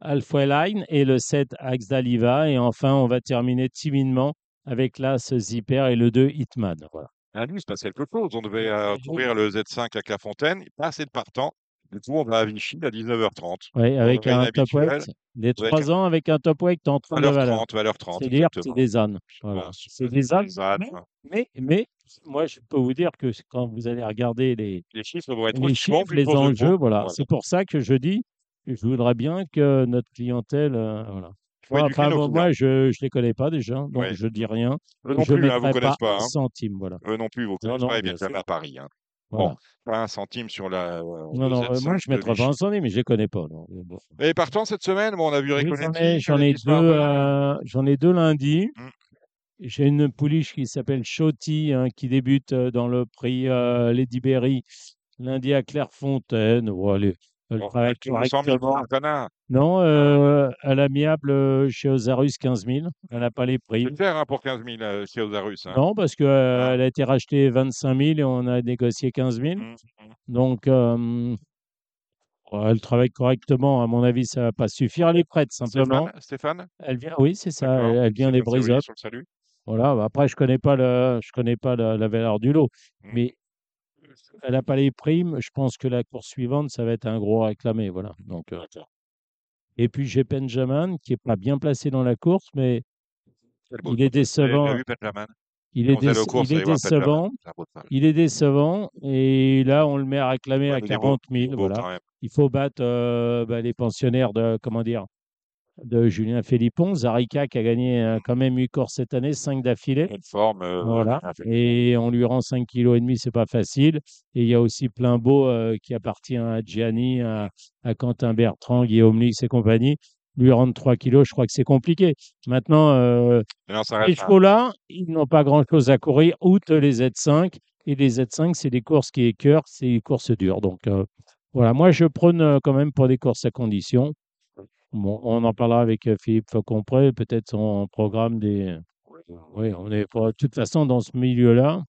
Alphaline, et le 7, Axe d'Aliva. Et enfin, on va terminer timidement avec l'As Zipper et le 2, Hitman. Voilà. À nous, il se passe quelque chose. On devait euh, courir le Z5 à Clairefontaine. Pas assez de partants. Du coup, on va à Vichy à 19h30. Oui, avec un top weight. avec trois ans avec un top weight en 32 Valeur valeurs. 30, valeur 30. C'est dire c'est des ânes. Voilà. C'est des ânes. des Mais, hein. mais, mais, moi, je peux vous dire que quand vous allez regarder les, Les chiffres vont être les chiffres, les enjeux, voilà. C'est pour ça que je dis, je voudrais bien que notre clientèle, euh, voilà. Enfin, bon, moi, je ne les connais pas déjà, donc Ouais. je dis rien. Eux non je plus, hein, vous mettrai connaissent pas pas. un hein. centime, voilà. Eux non plus, vous Non, connaissez non, pas. Ils bien même sûr. à Paris. hein. Voilà. Bon, pas un centime sur la. euh, Non, non, euh, Z5 moi, je de ne mettrai pas un Vichy. centime, mais je les connais pas. non. Bon. Et partant cette semaine, bon, on a vu Oui, j'en ai, j'en ai deux, euh, j'en ai deux lundi. Mm. J'ai une pouliche qui s'appelle Shoti, hein, qui débute euh, dans le prix euh, Lady Berry lundi à Clairefontaine. Bon, elle, est- elle Bon, pour correctement. Non, euh, à l'amiable euh, chez Osarus 15 000. Elle n'a pas les prix. C'est cher hein, pour 15 000 euh, chez Osarus. Hein. Non, parce qu'elle Ah. a été rachetée 25 000 et on a négocié 15 000. Mm, mm. Donc, euh, elle travaille correctement. À mon avis, ça ne va pas suffire. Elle est prête, simplement. Stéphane, Stéphane? Elle vient, oui, c'est ça. Elle, elle vient des le salut. Voilà. bah Après, je connais pas le, je connais pas la, la valeur du lot, Mm. mais elle n'a pas les primes. Je pense que la course suivante, ça va être un gros réclamé. Voilà. Donc, euh, et puis j'ai Benjamin qui est pas bien placé dans la course, mais beau il est décevant. Il est, déce- il décevant. Il est décevant. Et là, on le met à réclamer Ouais, à mais il est beau. 40 Il est 000. beau Voilà. Il faut battre euh, bah, les pensionnaires de, comment dire, de Julien Philippon. Zarica qui a gagné euh, quand même 8 courses cette année, 5 d'affilée. Une forme. euh, Voilà. Et on lui rend 5 kg et demi, c'est pas facile. Et il y a aussi plein beau euh, qui appartient à Gianni, à, à Quentin Bertrand, Guillaume Lix et compagnie. Lui rendre 3 kilos, je crois que c'est compliqué. Maintenant, euh, non, les reste. un- chevaux-là, ils n'ont pas grand-chose à courir, outre les Z5. Et les Z5, c'est des courses qui écœurent, c'est des courses dures. Donc, voilà, moi, je prône quand même pour des courses à condition. Bon, on en parlera avec Philippe Faucompré, peut-être son programme des. Oui, on est pas. De toute façon, dans ce milieu-là,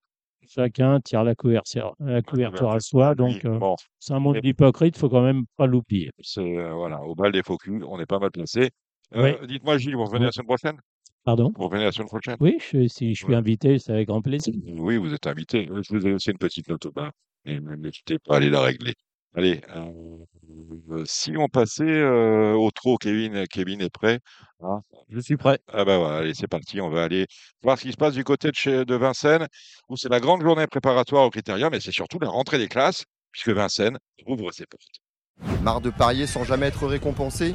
chacun tire la couverture, la couverture à soi. Donc, euh, bon, c'est un monde d'hypocrite, il faut quand même pas l'oublier. euh, voilà, au bal des faux culs, on est pas mal placé. Euh, Oui. Dites-moi, Gilles, vous revenez Oui. la semaine prochaine? Pardon? Vous revenez la semaine prochaine? Oui, je- si je suis Ouais. invité, c'est avec grand plaisir. Oui, vous êtes invité. Je vous ai laissé une petite note au bas. Et n'hésitez pas à aller la régler. Allez, euh, si on passait euh, au trot, Kevin, Kevin est prêt. Hein? Je suis prêt. ah bah voilà, allez, c'est parti. On va aller voir ce qui se passe du côté de, chez, de Vincennes, où c'est la grande journée préparatoire au Critérium, et c'est surtout la rentrée des classes, puisque Vincennes ouvre ses portes. Marre de parier sans jamais être récompensé?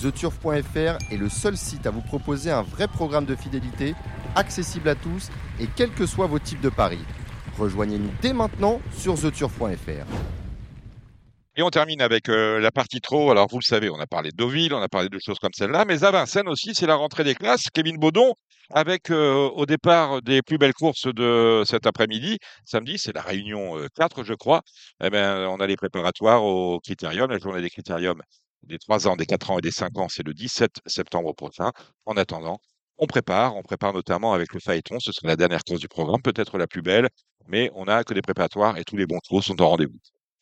TheTurf.fr est le seul site à vous proposer un vrai programme de fidélité, accessible à tous et quels que soient vos types de paris. Rejoignez-nous dès maintenant sur TheTurf.fr. Et on termine avec euh, la partie trop. Alors, vous le savez, on a parlé de Deauville, on a parlé de choses comme celle-là, mais à Vincennes aussi, c'est la rentrée des classes. Kevin Baudon, avec euh, au départ des plus belles courses de cet après-midi, samedi, c'est la réunion euh, 4, je crois. Eh ben, on a les préparatoires au Critérium, la journée des Critériums des 3 ans, des 4 ans et des 5 ans, c'est le 17 septembre prochain. En attendant, on prépare, on prépare notamment avec le phaéton, ce sera la dernière course du programme, peut-être la plus belle, mais on n'a que des préparatoires et tous les bons chevaux sont en rendez-vous.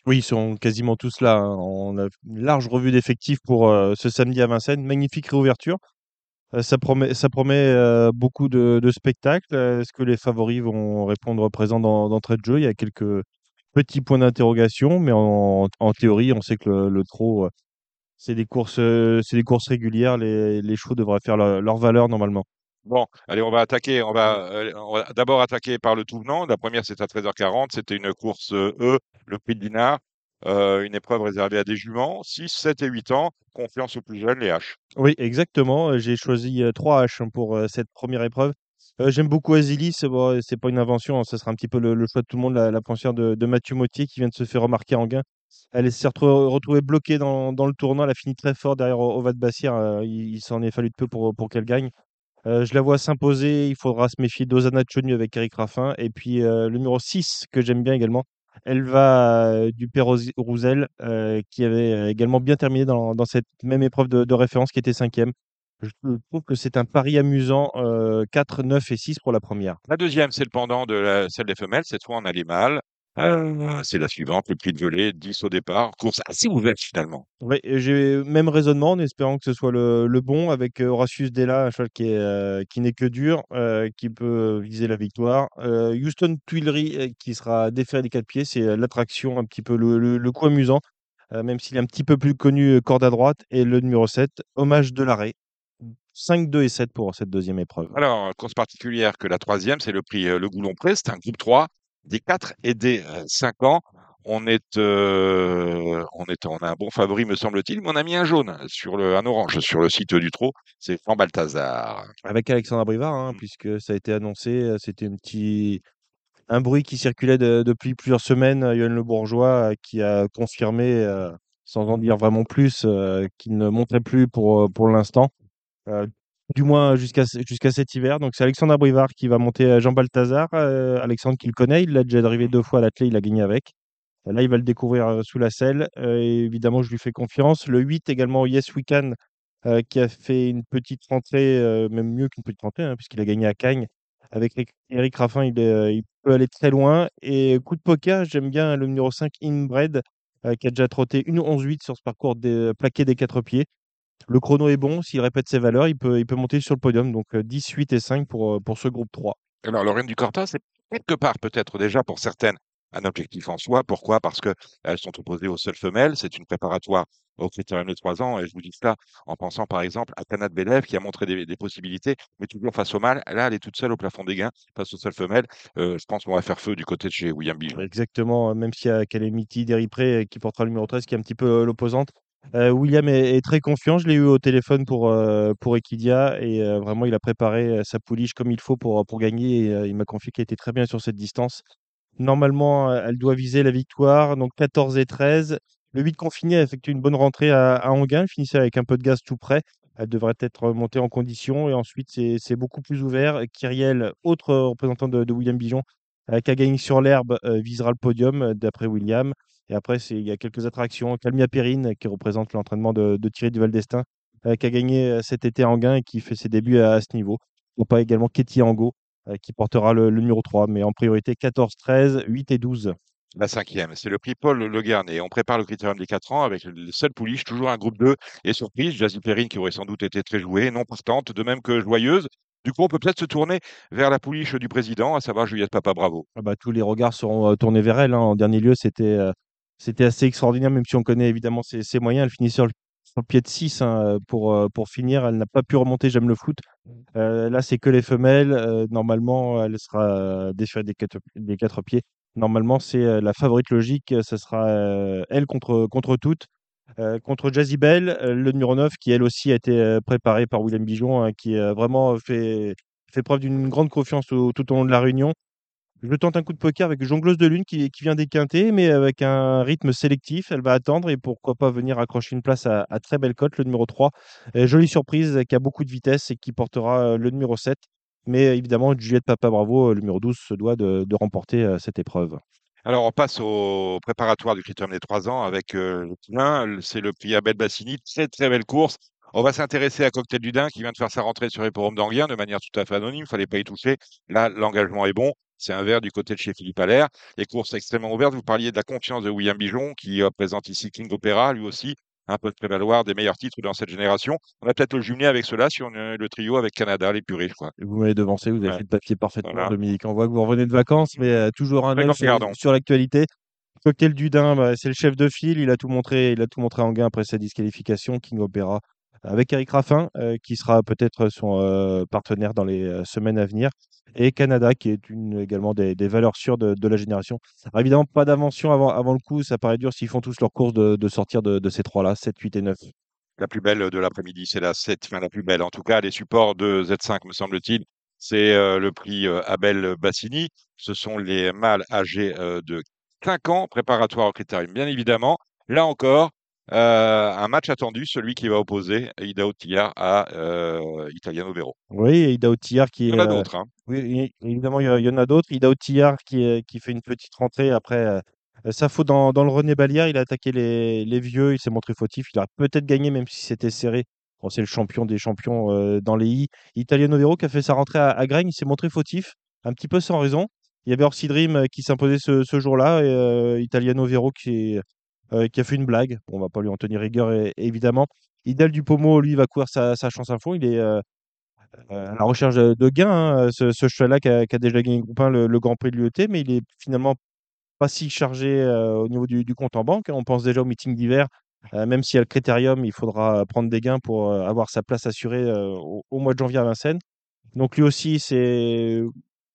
Oui, ils sont quasiment tous là. hein. On a une large revue d'effectifs pour euh, ce samedi à Vincennes. Magnifique réouverture. Euh, ça promet, ça promet euh, beaucoup de, spectacles. Est-ce que les favoris vont répondre présent dans- d'entrée de jeu? Il y a quelques petits points d'interrogation, mais en, en théorie, on sait que le, le trot, c'est des courses, c'est des courses régulières. Les, les chevaux devraient faire leur valeur normalement. Bon, allez, on va attaquer. Euh, on va d'abord attaquer par le tout venant. La première, c'est à 13h40. C'était une course euh, E, le prix de Dinard. euh, une épreuve réservée à des juments, 6, 7 et 8 ans, confiance aux plus jeunes, les H. Oui, exactement. J'ai choisi euh, trois H hein, pour cette première épreuve. J'aime beaucoup Azilis, bon, c'est pas une invention, hein, ce sera un petit peu le, choix de tout le monde, la, la de, Mathieu Mottier qui vient de se faire remarquer en gain. Elle s'est retrou- retrouvée bloquée dans, le tournoi, elle a fini très fort derrière Ovad Bassir, euh, il, s'en est fallu de peu pour qu'elle gagne. Euh, je la vois s'imposer, il faudra se méfier d'Ozana Chonu avec Eric Raffin. Et puis euh, le numéro 6, que j'aime bien également, elle va euh, du Rouzel, qui avait également bien terminé dans, cette même épreuve de, référence, qui était cinquième. Je trouve que c'est un pari amusant, euh, 4, 9 et 6 pour la première. La deuxième, c'est le pendant de celle des femelles. Cette fois, on a les. Euh, c'est la suivante, le prix de gelée, 10 au départ. Course assez ouverte finalement. Oui, j'ai même raisonnement en espérant que ce soit le, le bon avec euh, Horatius Della, un cheval qui est, euh, qui n'est que dur, euh, qui peut viser la victoire. Euh, Houston Tuileries qui sera déféré des quatre pieds, c'est l'attraction, un petit peu le, le- le coup amusant, même s'il est un petit peu plus connu corde à droite. Et le numéro 7, Hommage de l'arrêt. 5, 2 et 7 pour cette deuxième épreuve. Alors, course particulière que la troisième, c'est le prix Le Goulon Pré. C'est un groupe 3, des 4 et des euh, 5 ans. On est, euh, on est, on a un bon favori, me semble-t-il, mais on a mis un jaune sur le, un orange sur le site du trot. C'est Jean Balthazar. Avec Alexandre Brivard, hein, Mm. puisque ça a été annoncé, c'était un petit un bruit qui circulait de- depuis plusieurs semaines. euh, Yoann Le Bourgeois euh, qui a confirmé, euh, sans en dire vraiment plus, euh, qu'il ne monterait plus pour, pour l'instant, du moins jusqu'à ce- jusqu'à cet hiver. Donc c'est Alexandre Brivard qui va monter euh, Jean Balthazar. euh, Alexandre qui le connaît, il l'a déjà arrivé deux fois à l'athlée, il a gagné avec. Là, il va le découvrir euh, sous la selle. euh, évidemment, je lui fais confiance. Le 8 également, Yes We Can, euh, qui a fait une petite rentrée, euh, même mieux qu'une petite rentrée, hein, puisqu'il a gagné à Cagnes. Avec Eric- Raffin, il, euh, peut aller très loin. Et coup de poker, j'aime bien le numéro 5, Inbred, euh, qui a déjà trotté une 11-8 sur ce parcours des, plaqué des quatre pieds. Le chrono est bon, s'il répète ses valeurs, il peut, il peut monter sur le podium. Donc euh, 10, 8 et 5 pour, euh, pour ce groupe 3. Alors, Lorraine du Corta, c'est quelque part peut-être déjà pour certaines un objectif en soi. Pourquoi? Parce qu'elles sont opposées aux seules femelles. C'est une préparatoire au critérium de 3 ans. Et je vous dis cela en pensant par exemple à Tanat Belev qui a montré des, des possibilités, mais toujours face au mâle. Là, elle est toute seule au plafond des gains face aux seules femelles. Euh, je pense qu'on va faire feu du côté de chez William Bill. Exactement, euh, même s'il y a Calamity Deripré euh, qui portera le numéro 13, qui est un petit peu euh, l'opposante. Euh, William est, très confiant. Je l'ai eu au téléphone pour, euh, pour Equidia et euh, vraiment, il a préparé sa pouliche comme il faut pour, pour gagner. Et, il m'a confié qu'il était très bien sur cette distance. Normalement, elle doit viser la victoire, donc 14 et 13. Le 8 confiné a effectué une bonne rentrée à, à Anguin, elle finissait avec un peu de gaz tout près. Elle devrait être montée en condition et ensuite c'est beaucoup plus ouvert. Kyriel, autre représentant de, de William Bijon, qui a gagné sur l'herbe, visera le podium d'après William. Et après, c'est- il y a quelques attractions. Calmia Perrine, qui représente l'entraînement de, de Thierry Duval d'Estaing, euh, qui a gagné euh, cet été à Anguin et qui fait ses débuts à, à ce niveau. Ou pas également Ketty Angot, euh, qui portera le, le numéro 3, mais en priorité 14, 13, 8 et 12. La cinquième, c'est le prix Paul Le Garnet. On prépare le critérium des 4 ans avec le seul pouliche, toujours un groupe 2 et surprise, Jazzy Perrine qui aurait sans doute été très jouée, non partante, de même que joyeuse. Du coup, on peut peut-être se tourner vers la pouliche du président, à savoir Juliette Papa Bravo. Ah bah, tous les regards seront tournés vers elle. hein. En dernier lieu, c'était c'était assez extraordinaire, même si on connaît évidemment ses, ses moyens. Elle finit sur le, sur le pied de 6 pour, euh, pour finir. Elle n'a pas pu remonter, j'aime le foot. Euh, là, c'est que les femelles. Euh, normalement, elle sera euh, déchirée des quatre, des quatre pieds. Normalement, c'est euh, la favorite logique. Ce sera euh, elle contre, contre toutes. Euh, contre Jazzy Bell, euh, le numéro 9, qui elle aussi a été euh, préparé par William Bijon, hein, qui a vraiment fait, fait preuve d'une grande confiance au- tout au long de la réunion. Je tente un coup de poker avec Jongleuse de Lune qui, qui vient déquinter, mais avec un rythme sélectif. Elle va attendre et pourquoi pas venir accrocher une place à, très belle cote, le numéro 3. Euh, jolie surprise qui a beaucoup de vitesse et qui portera euh, le numéro 7. Mais euh, évidemment, Juliette Papa Bravo, le numéro 12, se doit de, remporter cette épreuve. Alors, on passe au préparatoire du critérium des 3 ans avec euh, C'est le prix Abel Bassini. Très, très belle course. On va s'intéresser à Cocktail du Dain qui vient de faire sa rentrée sur Hipporome d'Anguien de manière tout à fait anonyme. Il fallait pas y toucher. Là, l'engagement est bon. C'est un vert du côté de chez Philippe Allaire. Les courses extrêmement ouvertes. Vous parliez de la confiance de William Bijon qui euh, présente ici King Opera, lui aussi. Un peu de prévaloir des meilleurs titres dans cette génération. On va peut-être le jumeler avec cela si on a le trio avec Canada, les je crois. Vous m'avez devancé, vous avez Ouais. fait le papier parfaitement, Voilà. Dominique. On voit que vous revenez de vacances, mais euh, toujours un œil sur, sur l'actualité. Cocktail du Dain, bah, c'est le chef de file. Il a tout montré, il a tout montré en gain après sa disqualification. King Opera avec Eric Raffin, euh, qui sera peut-être son euh, partenaire dans les euh, semaines à venir, et Canada, qui est une, également des, valeurs sûres de, la génération. Évidemment, pas d'invention avant, le coup, ça paraît dur s'ils font tous leurs courses de, sortir de, ces trois-là, 7, 8 et 9. La plus belle de l'après-midi, c'est la 7, enfin la plus belle. En tout cas, les supports de Z5, me semble-t-il, c'est le prix Abel Bassini. Ce sont les mâles âgés de 5 ans, préparatoires au critérium, bien évidemment. Là encore, euh, un match attendu, celui qui va opposer Ida Ottillard à euh, Italiano Vero. Oui, Ida Otillard qui Il est. y en a euh, d'autres. Hein. Oui, évidemment, il y, il en a d'autres. Ida Otillard qui, qui fait une petite rentrée après sa faute dans, dans le René Balière. Il a attaqué les, les vieux, il s'est montré fautif. Il aurait peut-être gagné, même si c'était serré. Bon, c'est le champion des champions euh, dans les I. Italiano Vero qui a fait sa rentrée à, à il s'est montré fautif, un petit peu sans raison. Il y avait Orsi Dream qui s'imposait ce, ce jour-là et euh, Italiano Vero qui, est- euh, qui a fait une blague. Bon, on va pas lui en tenir rigueur, é- évidemment. Idal Dupomo, lui, va courir sa, sa chance à fond. Il est euh, euh, à la recherche de, gains, hein, ce, cheval-là qui a, déjà gagné groupe 1, le, Grand Prix de l'UET, mais il est finalement pas si chargé au niveau du, compte en banque. On pense déjà au meeting d'hiver. Même s'il y a le critérium, il faudra prendre des gains pour avoir sa place assurée au, mois de janvier à Vincennes. Donc lui aussi, c'est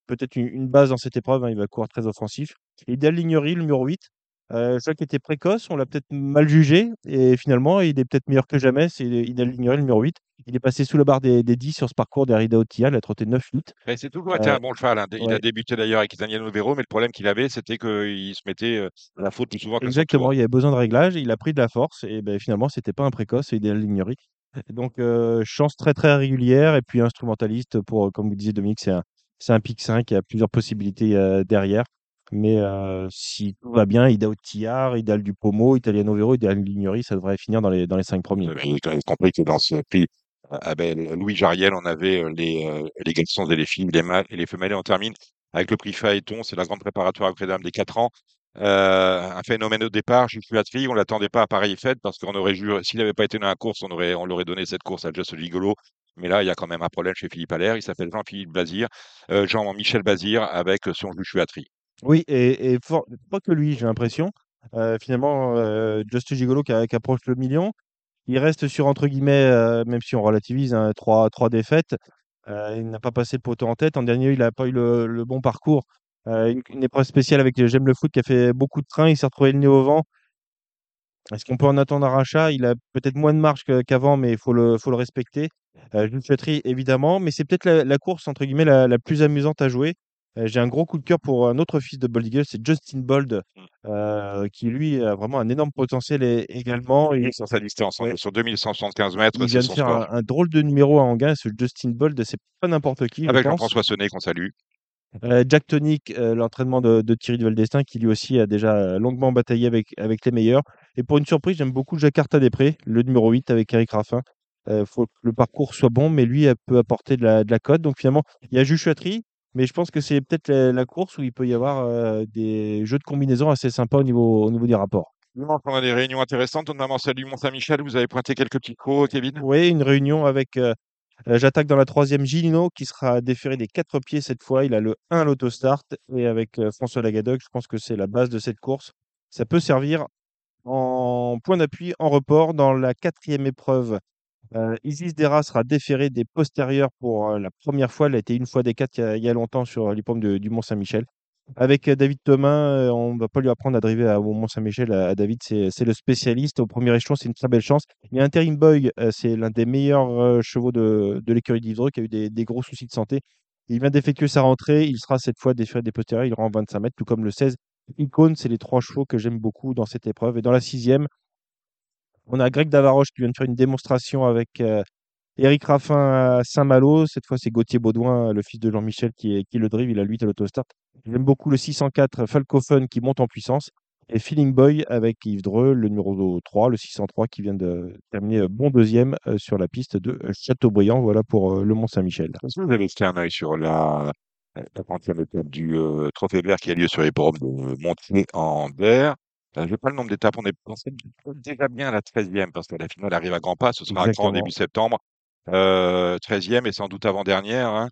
peut-être une, base dans cette épreuve. hein, il va courir très offensif. Idéal Lignery, le numéro 8. Euh, qu'il était précoce, on l'a peut-être mal jugé, et finalement, il est peut-être meilleur que jamais. C'est Idéal Lignery, le numéro 8. Il est passé sous la barre des, des 10 sur ce parcours derrière Otia, il a trotté 9-8. Mais c'est toujours été Euh, un bon cheval. hein. Il a débuté d'ailleurs avec Vero, mais le problème qu'il avait, c'était qu'il se mettait euh, la faute plus souvent que Exactement, il y avait besoin de réglage, il a pris de la force, et ben, finalement, c'était pas un précoce, c'est Idéal Lignery. Donc, euh, chance très très régulière, et puis instrumentaliste pour, comme vous disiez Dominique, c'est un, c'est un pic 5, il y a plusieurs possibilités euh, derrière. Mais si tout va bien, Ida Ottillard, Idal du Pomo, Italiano Vero, Idéal Lignery, ça devrait finir dans les, dans les 5 premiers. Même compris que dans ce prix ah ben, Louis Jariel, on avait les, les garçons et les filles, les mâles et les femelles. Et on termine avec le prix Phaéton, c'est la grande préparatoire après dame des 4 ans. Un phénomène au départ, je suis tri, on l'attendait pas à pareille fête parce qu'on aurait juré, s'il n'avait pas été dans la course, on aurait, on l'aurait donné cette course à Just Gigolo. Mais là, il y a quand même un problème chez Philippe Allaire. Il s'appelle Jean-Philippe Bazir, Jean-Michel Bazir avec son Juchuatri. Oui, et, pas que lui, j'ai l'impression. Finalement, Just Gigolo qui, approche le million, il reste sur, entre guillemets, même si on relativise, hein, trois, défaites. Il n'a pas passé le poteau en tête. En dernier, il n'a pas eu le, bon parcours. Une, épreuve spéciale avec J'aime le foot qui a fait beaucoup de trains. Il s'est retrouvé le nez au vent. Est-ce qu'on peut en attendre un rachat? Il a peut-être moins de marge qu'avant, mais il faut le, respecter. Euh, Jules Chatry, évidemment, mais c'est peut-être la, course, entre guillemets, la plus amusante à jouer. Euh, J'ai un gros coup de cœur pour un autre fils de Bold Eagle, c'est Justin Bold, euh, qui lui a vraiment un énorme potentiel et- également. Il est sur sa distance, hein, Ouais. sur 2175 mètres, il vient de faire un, un drôle de numéro à Anguin. Ce Justin Bold, c'est pas n'importe qui, Avec. Jean-François Sonnet qu'on salue. Euh, Jack Tonic, euh, l'entraînement de, de Thierry Duval-Destin, qui lui aussi a déjà longuement bataillé avec, avec les meilleurs. Et pour une surprise, j'aime beaucoup Jakarta Després, le numéro 8 avec Eric Raffin. Il faut que le parcours soit bon, mais lui elle peut apporter de la, de la cote. Donc finalement, il y a Juchuatri, mais je pense que c'est peut-être la, la course où il peut y avoir euh, des jeux de combinaison assez sympas au niveau, au niveau des rapports. Dimanche, on a des réunions intéressantes, notamment celle du Mont-Saint-Michel. Vous avez pointé quelques petits crocs, Kevin Oui, une réunion avec. euh, euh, J'attaque dans la troisième Gilino qui sera déféré des quatre pieds cette fois. Il a le 1 à l'autostart et avec euh, François Lagadoc, je pense que c'est la base de cette course. Ça peut servir en point d'appui en report dans la quatrième épreuve. Euh, Isis Dera sera déféré des postérieurs pour euh, la première fois. Elle a été une fois des quatre il y a, longtemps sur l'hippodrome de- du Mont-Saint-Michel. Avec euh, David Thomas, euh, on ne va pas lui apprendre à driver à- au Mont-Saint-Michel. David, c'est le spécialiste. Au premier échelon, c'est une très belle chance. Il y a Interim Boy, euh, c'est l'un des meilleurs euh, chevaux de, l'écurie d'Ivre qui a eu des, des gros soucis de santé. Il vient d'effectuer sa rentrée. Il sera cette fois déféré des postérieurs. Il rend 25 mètres, tout comme le 16. Icône, c'est les trois chevaux que j'aime beaucoup dans cette épreuve. Et dans la sixième, on a Greg Davaroche qui vient de faire une démonstration avec euh, Eric Raffin à Saint-Malo. Cette fois, c'est Gauthier Baudouin, le fils de Jean-Michel, qui, qui le drive. Il a 8 à l'autostart. J'aime beaucoup le 604 Falcofen qui monte en puissance. Et Feeling Boy avec Yves Dreux, le numéro 3, le 603, qui vient de terminer euh, bon deuxième euh, sur la piste de euh, Châteaubriand. Voilà pour euh, le Mont-Saint-Michel. Vous avez jeté un œil sur la, la 30e étape du euh, Trophée Vert qui a lieu sur les bords de Montier en Vert? Je n'ai pas le nombre d'étapes, on est pensé déjà bien à la 13e parce que la finale arrive à grands pas, ce sera à Caen en Exactement. début septembre. Euh, 13e et sans doute avant-dernière. hein.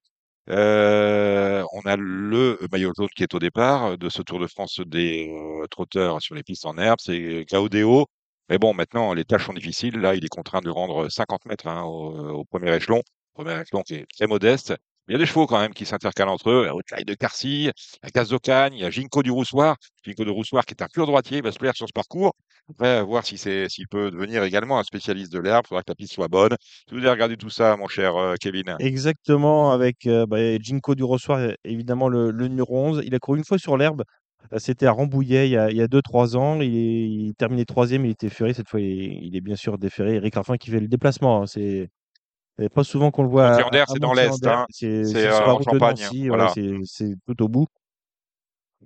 Euh, on a le maillot jaune qui est au départ de ce Tour de France des euh, trotteurs sur les pistes en herbe, c'est Gaudéo. Mais bon, maintenant, les tâches sont difficiles. Là, il est contraint de rendre 50 mètres hein, au, au, premier échelon. Premier échelon qui est très modeste. Il y a des chevaux quand même qui s'intercalent entre eux. Outline de Carcy, la Gaz d'Ocagne, il y a Ginko du Roussoir. Ginko du Roussoir qui est un pur droitier, il va se plaire sur ce parcours. Après, voir si c'est, s'il peut devenir également un spécialiste de l'herbe. Il faudra que la piste soit bonne. Tu voulais regarder tout ça, mon cher euh, Kevin Exactement, avec euh, bah, Ginko du Roussoir, évidemment le, numéro 11. Il a couru une fois sur l'herbe. C'était à Rambouillet il y a 2-3 ans. Il, est, il terminait troisième, il était ferré. Cette fois, il, est bien sûr déféré. Eric Raffin qui fait le déplacement. Hein. C'est pas souvent qu'on le voit. Montier c'est dans l'Est. Hein. C'est euh, en Champagne. Nancy, voilà. c'est tout au bout.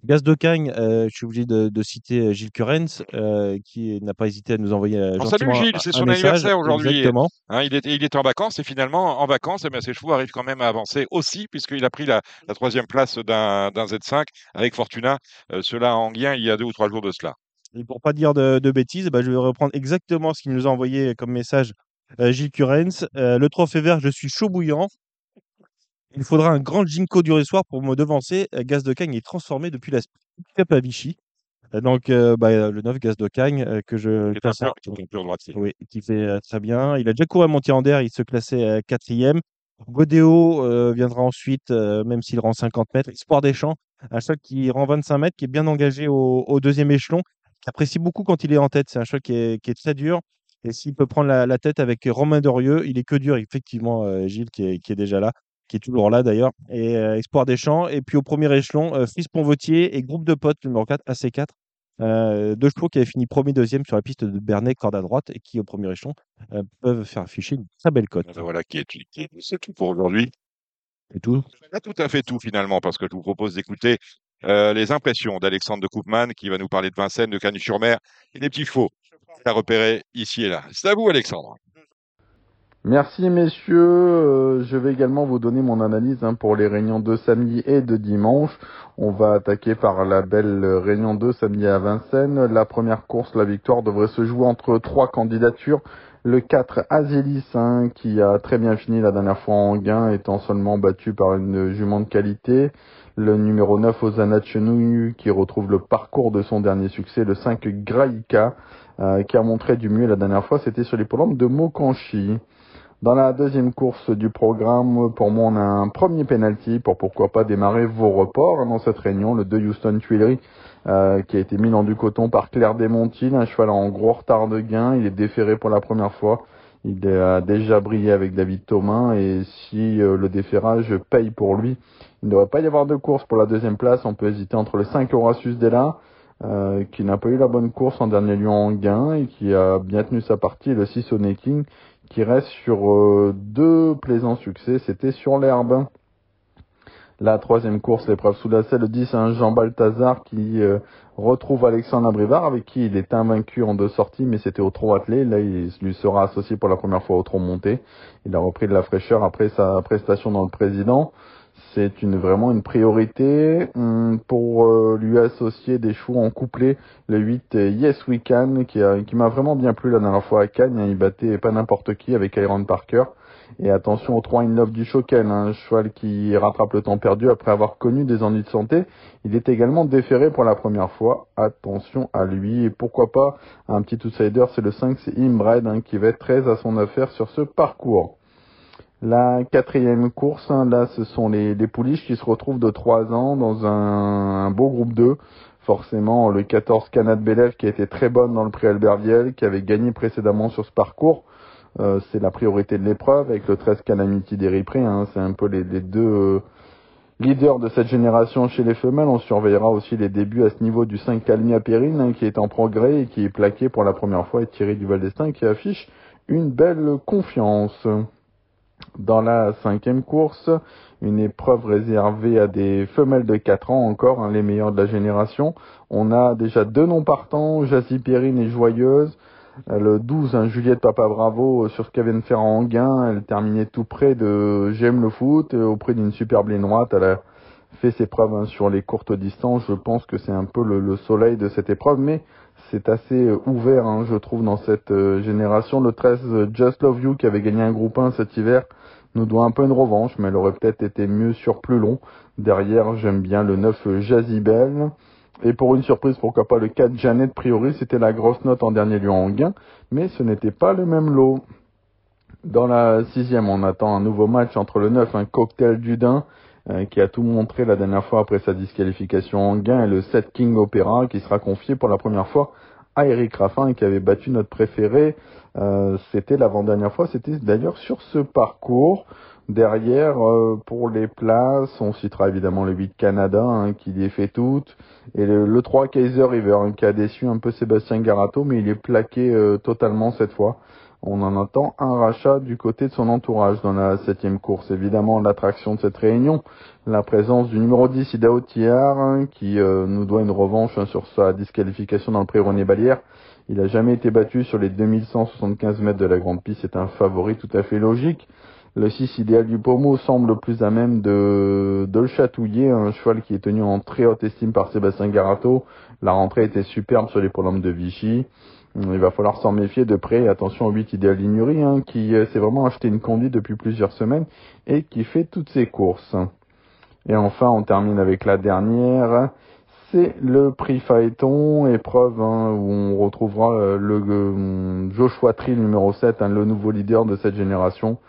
Gaz de Cagne, euh, je suis obligé de, de citer euh, Gilles Curens, euh, qui n'a pas hésité à nous envoyer On salue Gilles, c'est son anniversaire aujourd'hui. Hein, il, est, il est en vacances et finalement, en vacances, eh ses chevaux arrivent quand même à avancer aussi, puisqu'il a pris la, la troisième place d'un Z5 avec Fortuna, euh, cela en Anguien, il y a deux ou trois jours de cela. Et pour pas dire de, de bêtises, bah, je vais reprendre exactement ce qu'il nous a envoyé comme message euh, Gilles Curens. Euh, le trophée vert, je suis chaud bouillant. Il faudra un grand Jinko du soir pour me devancer. Euh, Gaz de Cagne est transformé depuis la Cup à Vichy. Donc, bah, le 9 Gaz de Cagne que je classe, oui, qui fait très bien. Il a déjà couru à Montier-Ander, il se classait quatrième. Godéo viendra ensuite, même s'il rend 50 mètres. Espoir des Champs, un choc qui rend 25 mètres, qui est bien engagé au, au deuxième échelon, qui apprécie beaucoup quand il est en tête. C'est un choc qui est, qui est très dur. Et s'il peut prendre la, la, tête avec Romain Dorieux, il est que dur, effectivement, euh, Gilles, qui est, qui est, déjà là, qui est toujours là d'ailleurs. Et euh, Espoir des Champs. Et puis au premier échelon, euh, Fils Ponvotier et groupe de potes, numéro 4, AC4. Euh, deux chevaux qui avaient fini premier, deuxième sur la piste de Bernay, corde à droite, et qui au premier échelon peuvent faire afficher une très belle cote. Voilà, qui est, qui est c'est tout pour aujourd'hui. C'est tout Pas tout à fait tout finalement, parce que je vous propose d'écouter euh, les impressions d'Alexandre de Koopman, qui va nous parler de Vincennes, de Canu-sur-Mer et des petits chevaux à repérer ici et là. C'est à vous, Alexandre. Merci messieurs, euh, je vais également vous donner mon analyse hein, pour les réunions de samedi et de dimanche. On va attaquer par la belle réunion de samedi à Vincennes. La première course, la victoire devrait se jouer entre trois candidatures. Le 4 Azelis hein, qui a très bien fini la dernière fois en gain étant seulement battu par une jument de qualité. Le numéro 9 Ozana Chenou qui retrouve le parcours de son dernier succès. Le 5 Graïka euh, qui a montré du mieux la dernière fois, c'était sur l'hippodrome de Mokanchi. Dans la deuxième course du programme, pour moi, on a un premier penalty pour pourquoi pas démarrer vos reports dans cette réunion, le 2 Houston Tuileries, euh, qui a été mis dans du coton par Claire Desmontil, un cheval en gros retard de gain, il est déféré pour la première fois. Il a déjà brillé avec David Thomas et si euh, le déférage paye pour lui, il ne devrait pas y avoir de course pour la deuxième place. On peut hésiter entre le 5 Horatius Della, euh, qui n'a pas eu la bonne course en dernier lieu en gain et qui a bien tenu sa partie, le 6 King qui reste sur euh, deux plaisants succès, c'était sur l'herbe. La troisième course, l'épreuve sous la selle, le 10, un Jean Balthazar qui euh, retrouve Alexandre Abrivard, avec qui il est invaincu en deux sorties, mais c'était au trot attelé. Là, il lui sera associé pour la première fois au trot monté. Il a repris de la fraîcheur après sa prestation dans le président c'est une vraiment une priorité hum, pour euh, lui associer des chevaux en couplet. Le 8 Yes We Can qui, qui m'a vraiment bien plu la dernière fois à Cannes. Hein, il battait pas n'importe qui avec Iron Parker. Et attention au 3 In Love du hein, un cheval qui rattrape le temps perdu après avoir connu des ennuis de santé. Il est également déféré pour la première fois. Attention à lui. Et pourquoi pas un petit outsider, c'est le 5, c'est Imbred hein, qui va être très à son affaire sur ce parcours. La quatrième course, hein, là, ce sont les, pouliches qui se retrouvent de 3 ans dans un, beau groupe 2. Forcément, le 14 Canad Bélève qui a été très bonne dans le prix Albert Viel, qui avait gagné précédemment sur ce parcours. Euh, c'est la priorité de l'épreuve avec le 13 Calamity des Hein, c'est un peu les, deux euh, leaders de cette génération chez les femelles. On surveillera aussi les débuts à ce niveau du 5 Calmia Périne hein, qui est en progrès et qui est plaqué pour la première fois et Thierry Duval d'Estaing qui affiche une belle confiance. Dans la cinquième course, une épreuve réservée à des femelles de 4 ans encore, hein, les meilleures de la génération. On a déjà deux noms partants, Jazzy Perrine et Joyeuse. Euh, le 12, hein, Juliette Papa Bravo, euh, sur ce qu'elle vient de faire en gain, elle terminait tout près de J'aime le foot, euh, auprès d'une superbe droite. Elle a fait ses preuves hein, sur les courtes distances. Je pense que c'est un peu le, le, soleil de cette épreuve, mais c'est assez ouvert, je trouve, dans cette génération. Le 13, Just Love You, qui avait gagné un groupe 1 cet hiver, nous doit un peu une revanche, mais elle aurait peut-être été mieux sur plus long. Derrière, j'aime bien le 9 Jazzy Bell. Et pour une surprise, pourquoi pas le 4 Janet Priori, c'était la grosse note en dernier lieu en gain, mais ce n'était pas le même lot. Dans la sixième, on attend un nouveau match entre le 9, un cocktail Dudin, euh, qui a tout montré la dernière fois après sa disqualification en gain, et le 7 King Opera, qui sera confié pour la première fois à Eric Raffin, qui avait battu notre préféré. Euh, c'était l'avant-dernière fois, c'était d'ailleurs sur ce parcours. Derrière, euh, pour les places, on citera évidemment le 8 Canada, hein, qui les fait toutes. Et le, 3 Kaiser River, hein, qui a déçu un peu Sébastien Garato, mais il est plaqué euh, totalement cette fois. On en attend un rachat du côté de son entourage dans la septième course. Évidemment, l'attraction de cette réunion, la présence du numéro 10, Idao Tiar, hein, qui nous doit une revanche sur sa disqualification dans le pré René Balière. Il n'a jamais été battu sur les 2175 mètres de la grande piste. C'est un favori tout à fait logique. Le 6 idéal du Pommeau semble plus à même de, de le chatouiller, un cheval qui est tenu en très haute estime par Sébastien Garato. La rentrée était superbe sur les prolombes de Vichy. Il va falloir s'en méfier de près. Attention au 8 idéal Ignory, hein, qui euh, s'est vraiment acheté une conduite depuis plusieurs semaines et qui fait toutes ses courses. Et enfin, on termine avec la dernière. C'est le prix Phaéton, épreuve hein, où on retrouvera euh, le euh, Joshua Trill numéro 7, hein, le nouveau leader de cette génération.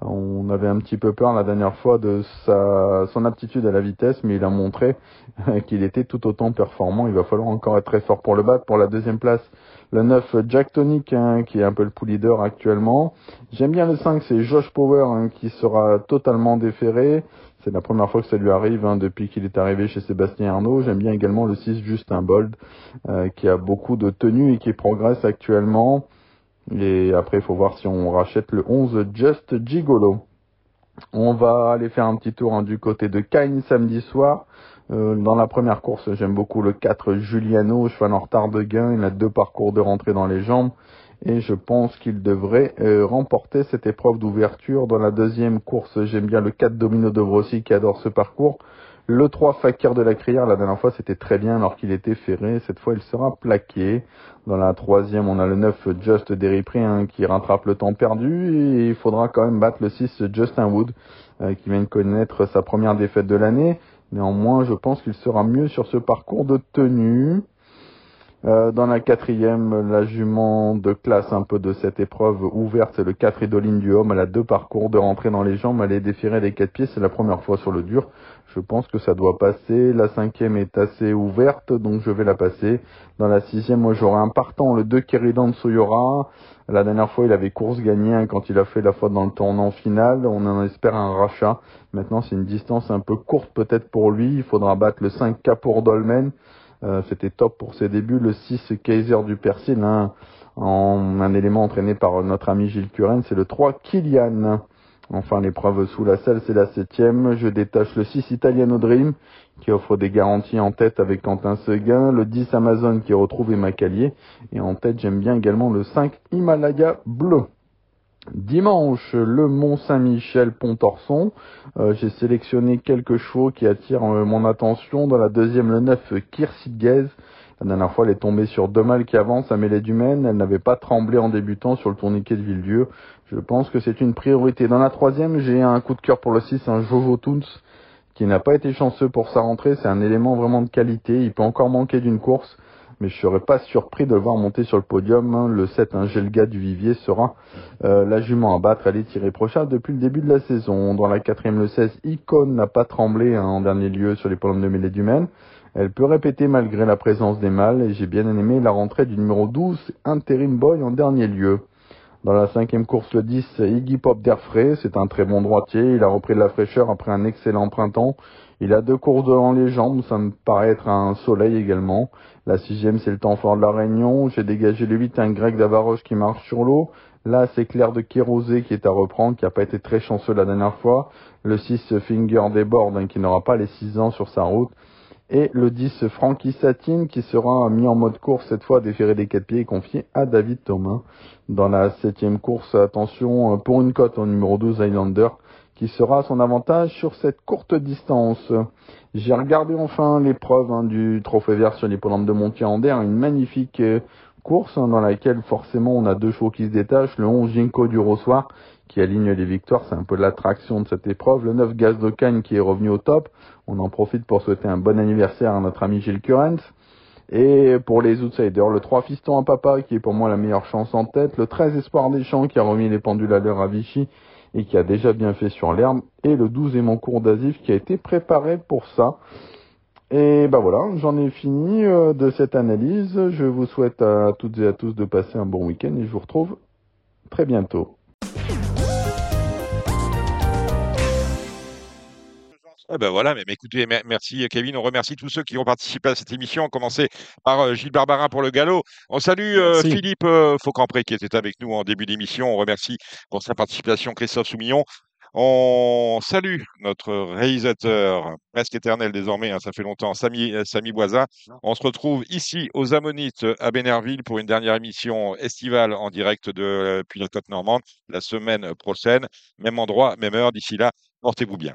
On avait un petit peu peur la dernière fois de sa, son aptitude à la vitesse, mais il a montré qu'il était tout autant performant. Il va falloir encore être très fort pour le battre. Pour la deuxième place, le 9, Jack Tonic, hein, qui est un peu le pool leader actuellement. J'aime bien le 5, c'est Josh Power, hein, qui sera totalement déféré. C'est la première fois que ça lui arrive hein, depuis qu'il est arrivé chez Sébastien Arnaud. J'aime bien également le 6, Justin Bold, euh, qui a beaucoup de tenue et qui progresse actuellement. Et après, il faut voir si on rachète le 11 Just Gigolo. On va aller faire un petit tour hein, du côté de Cain samedi soir. Euh, dans la première course, j'aime beaucoup le 4 Giuliano, cheval en retard de gain. Il a deux parcours de rentrée dans les jambes. Et je pense qu'il devrait euh, remporter cette épreuve d'ouverture. Dans la deuxième course, j'aime bien le 4 Domino de Brossi qui adore ce parcours. Le 3 Fakir de la Crière, la dernière fois c'était très bien alors qu'il était ferré. Cette fois il sera plaqué. Dans la troisième, on a le 9 Just Derry hein, qui rattrape le temps perdu. Et il faudra quand même battre le 6 Justin Wood euh, qui vient de connaître sa première défaite de l'année. Néanmoins, je pense qu'il sera mieux sur ce parcours de tenue. Euh, dans la quatrième, la jument de classe un peu de cette épreuve ouverte, c'est le 4 Idoline du Homme. Elle a deux parcours de rentrée dans les jambes. Elle est déférée les quatre pieds. C'est la première fois sur le dur. Je pense que ça doit passer. La cinquième est assez ouverte, donc je vais la passer. Dans la sixième, moi j'aurai un partant, le 2 Keridan Soyora. La dernière fois, il avait course gagnée hein, quand il a fait la faute dans le tournant final. On en espère un rachat. Maintenant, c'est une distance un peu courte peut-être pour lui. Il faudra battre le 5 Capour Dolmen. Euh, c'était top pour ses débuts. Le 6 Kaiser du Persil, hein, un élément entraîné par notre ami Gilles Curren, c'est le 3 Kilian. Enfin, l'épreuve sous la selle, c'est la septième. Je détache le 6 Italiano Dream, qui offre des garanties en tête avec Quentin Seguin. Le 10 Amazon, qui retrouve Emma. Et en tête, j'aime bien également le 5 Himalaya Bleu. Dimanche, le Mont-Saint-Michel Pontorson. Euh, j'ai sélectionné quelques chevaux qui attirent euh, mon attention. Dans la deuxième, le 9 Kirsidgez. La dernière fois, elle est tombée sur deux mâles qui avancent à mêlée du. Elle n'avait pas tremblé en débutant sur le tourniquet de Villedieu. Je pense que c'est une priorité. Dans la troisième, j'ai un coup de cœur pour le 6, un Jojo Toons, qui n'a pas été chanceux pour sa rentrée. C'est un élément vraiment de qualité. Il peut encore manquer d'une course mais je serais pas surpris de le voir monter sur le podium. Hein. Le 7, un Gelga du Vivier sera euh, la jument à battre. Elle est irréprochable depuis le début de la saison. Dans la quatrième, le 16, Icon n'a pas tremblé hein, en dernier lieu sur les podiums de mêlée du Maine. Elle peut répéter malgré la présence des mâles et j'ai bien aimé la rentrée du numéro 12, Interim Boy en dernier lieu. Dans la cinquième course, le 10, Iggy Pop d'Airfray, c'est un très bon droitier. Il a repris de la fraîcheur après un excellent printemps. Il a deux courses devant les jambes, ça me paraît être un soleil également. La sixième, c'est le temps fort de la Réunion. J'ai dégagé le 8, un grec d'Avaroche qui marche sur l'eau. Là, c'est Claire de Kérosé qui est à reprendre, qui n'a pas été très chanceux la dernière fois. Le 6, Finger Déborde, hein, qui n'aura pas les 6 ans sur sa route. Et le 10, Frankie Satine, qui sera mis en mode course cette fois, déféré des quatre pieds et confié à David Thomas. Dans la septième course, attention, euh, pour une cote au numéro 12, Highlander, qui sera son avantage sur cette courte distance. J'ai regardé enfin l'épreuve hein, du trophée vert sur l'hippodrome de Montier-Ander, une magnifique euh, course hein, dans laquelle forcément on a deux chevaux qui se détachent. Le 11 Ginkgo du Rossoir qui aligne les victoires, c'est un peu l'attraction de cette épreuve. Le 9 Gaz de qui est revenu au top. On en profite pour souhaiter un bon anniversaire à notre ami Gilles Currens. Et pour les outsiders, le 3 Fiston à Papa qui est pour moi la meilleure chance en tête. Le 13 Espoir des Champs qui a remis les pendules à l'heure à Vichy et qui a déjà bien fait sur l'herbe. Et le 12 Cours d'Azif qui a été préparé pour ça. Et ben voilà, j'en ai fini euh, de cette analyse. Je vous souhaite à toutes et à tous de passer un bon week-end et je vous retrouve très bientôt. Eh ben voilà, mais, mais écoutez, mer- merci Kevin, on remercie tous ceux qui ont participé à cette émission, on commençait par euh, Gilles Barbarin pour le galop. On salue euh. Philippe euh, Faucampré qui était avec nous en début d'émission, on remercie pour sa participation Christophe Soumillon. On salue notre réalisateur presque éternel désormais, hein, ça fait longtemps, Samy, euh, Samy Boisin. On se retrouve ici aux Ammonites à Bénerville pour une dernière émission estivale en direct de euh, puis la côte normande la semaine prochaine. Même endroit, même heure. D'ici là, portez-vous bien.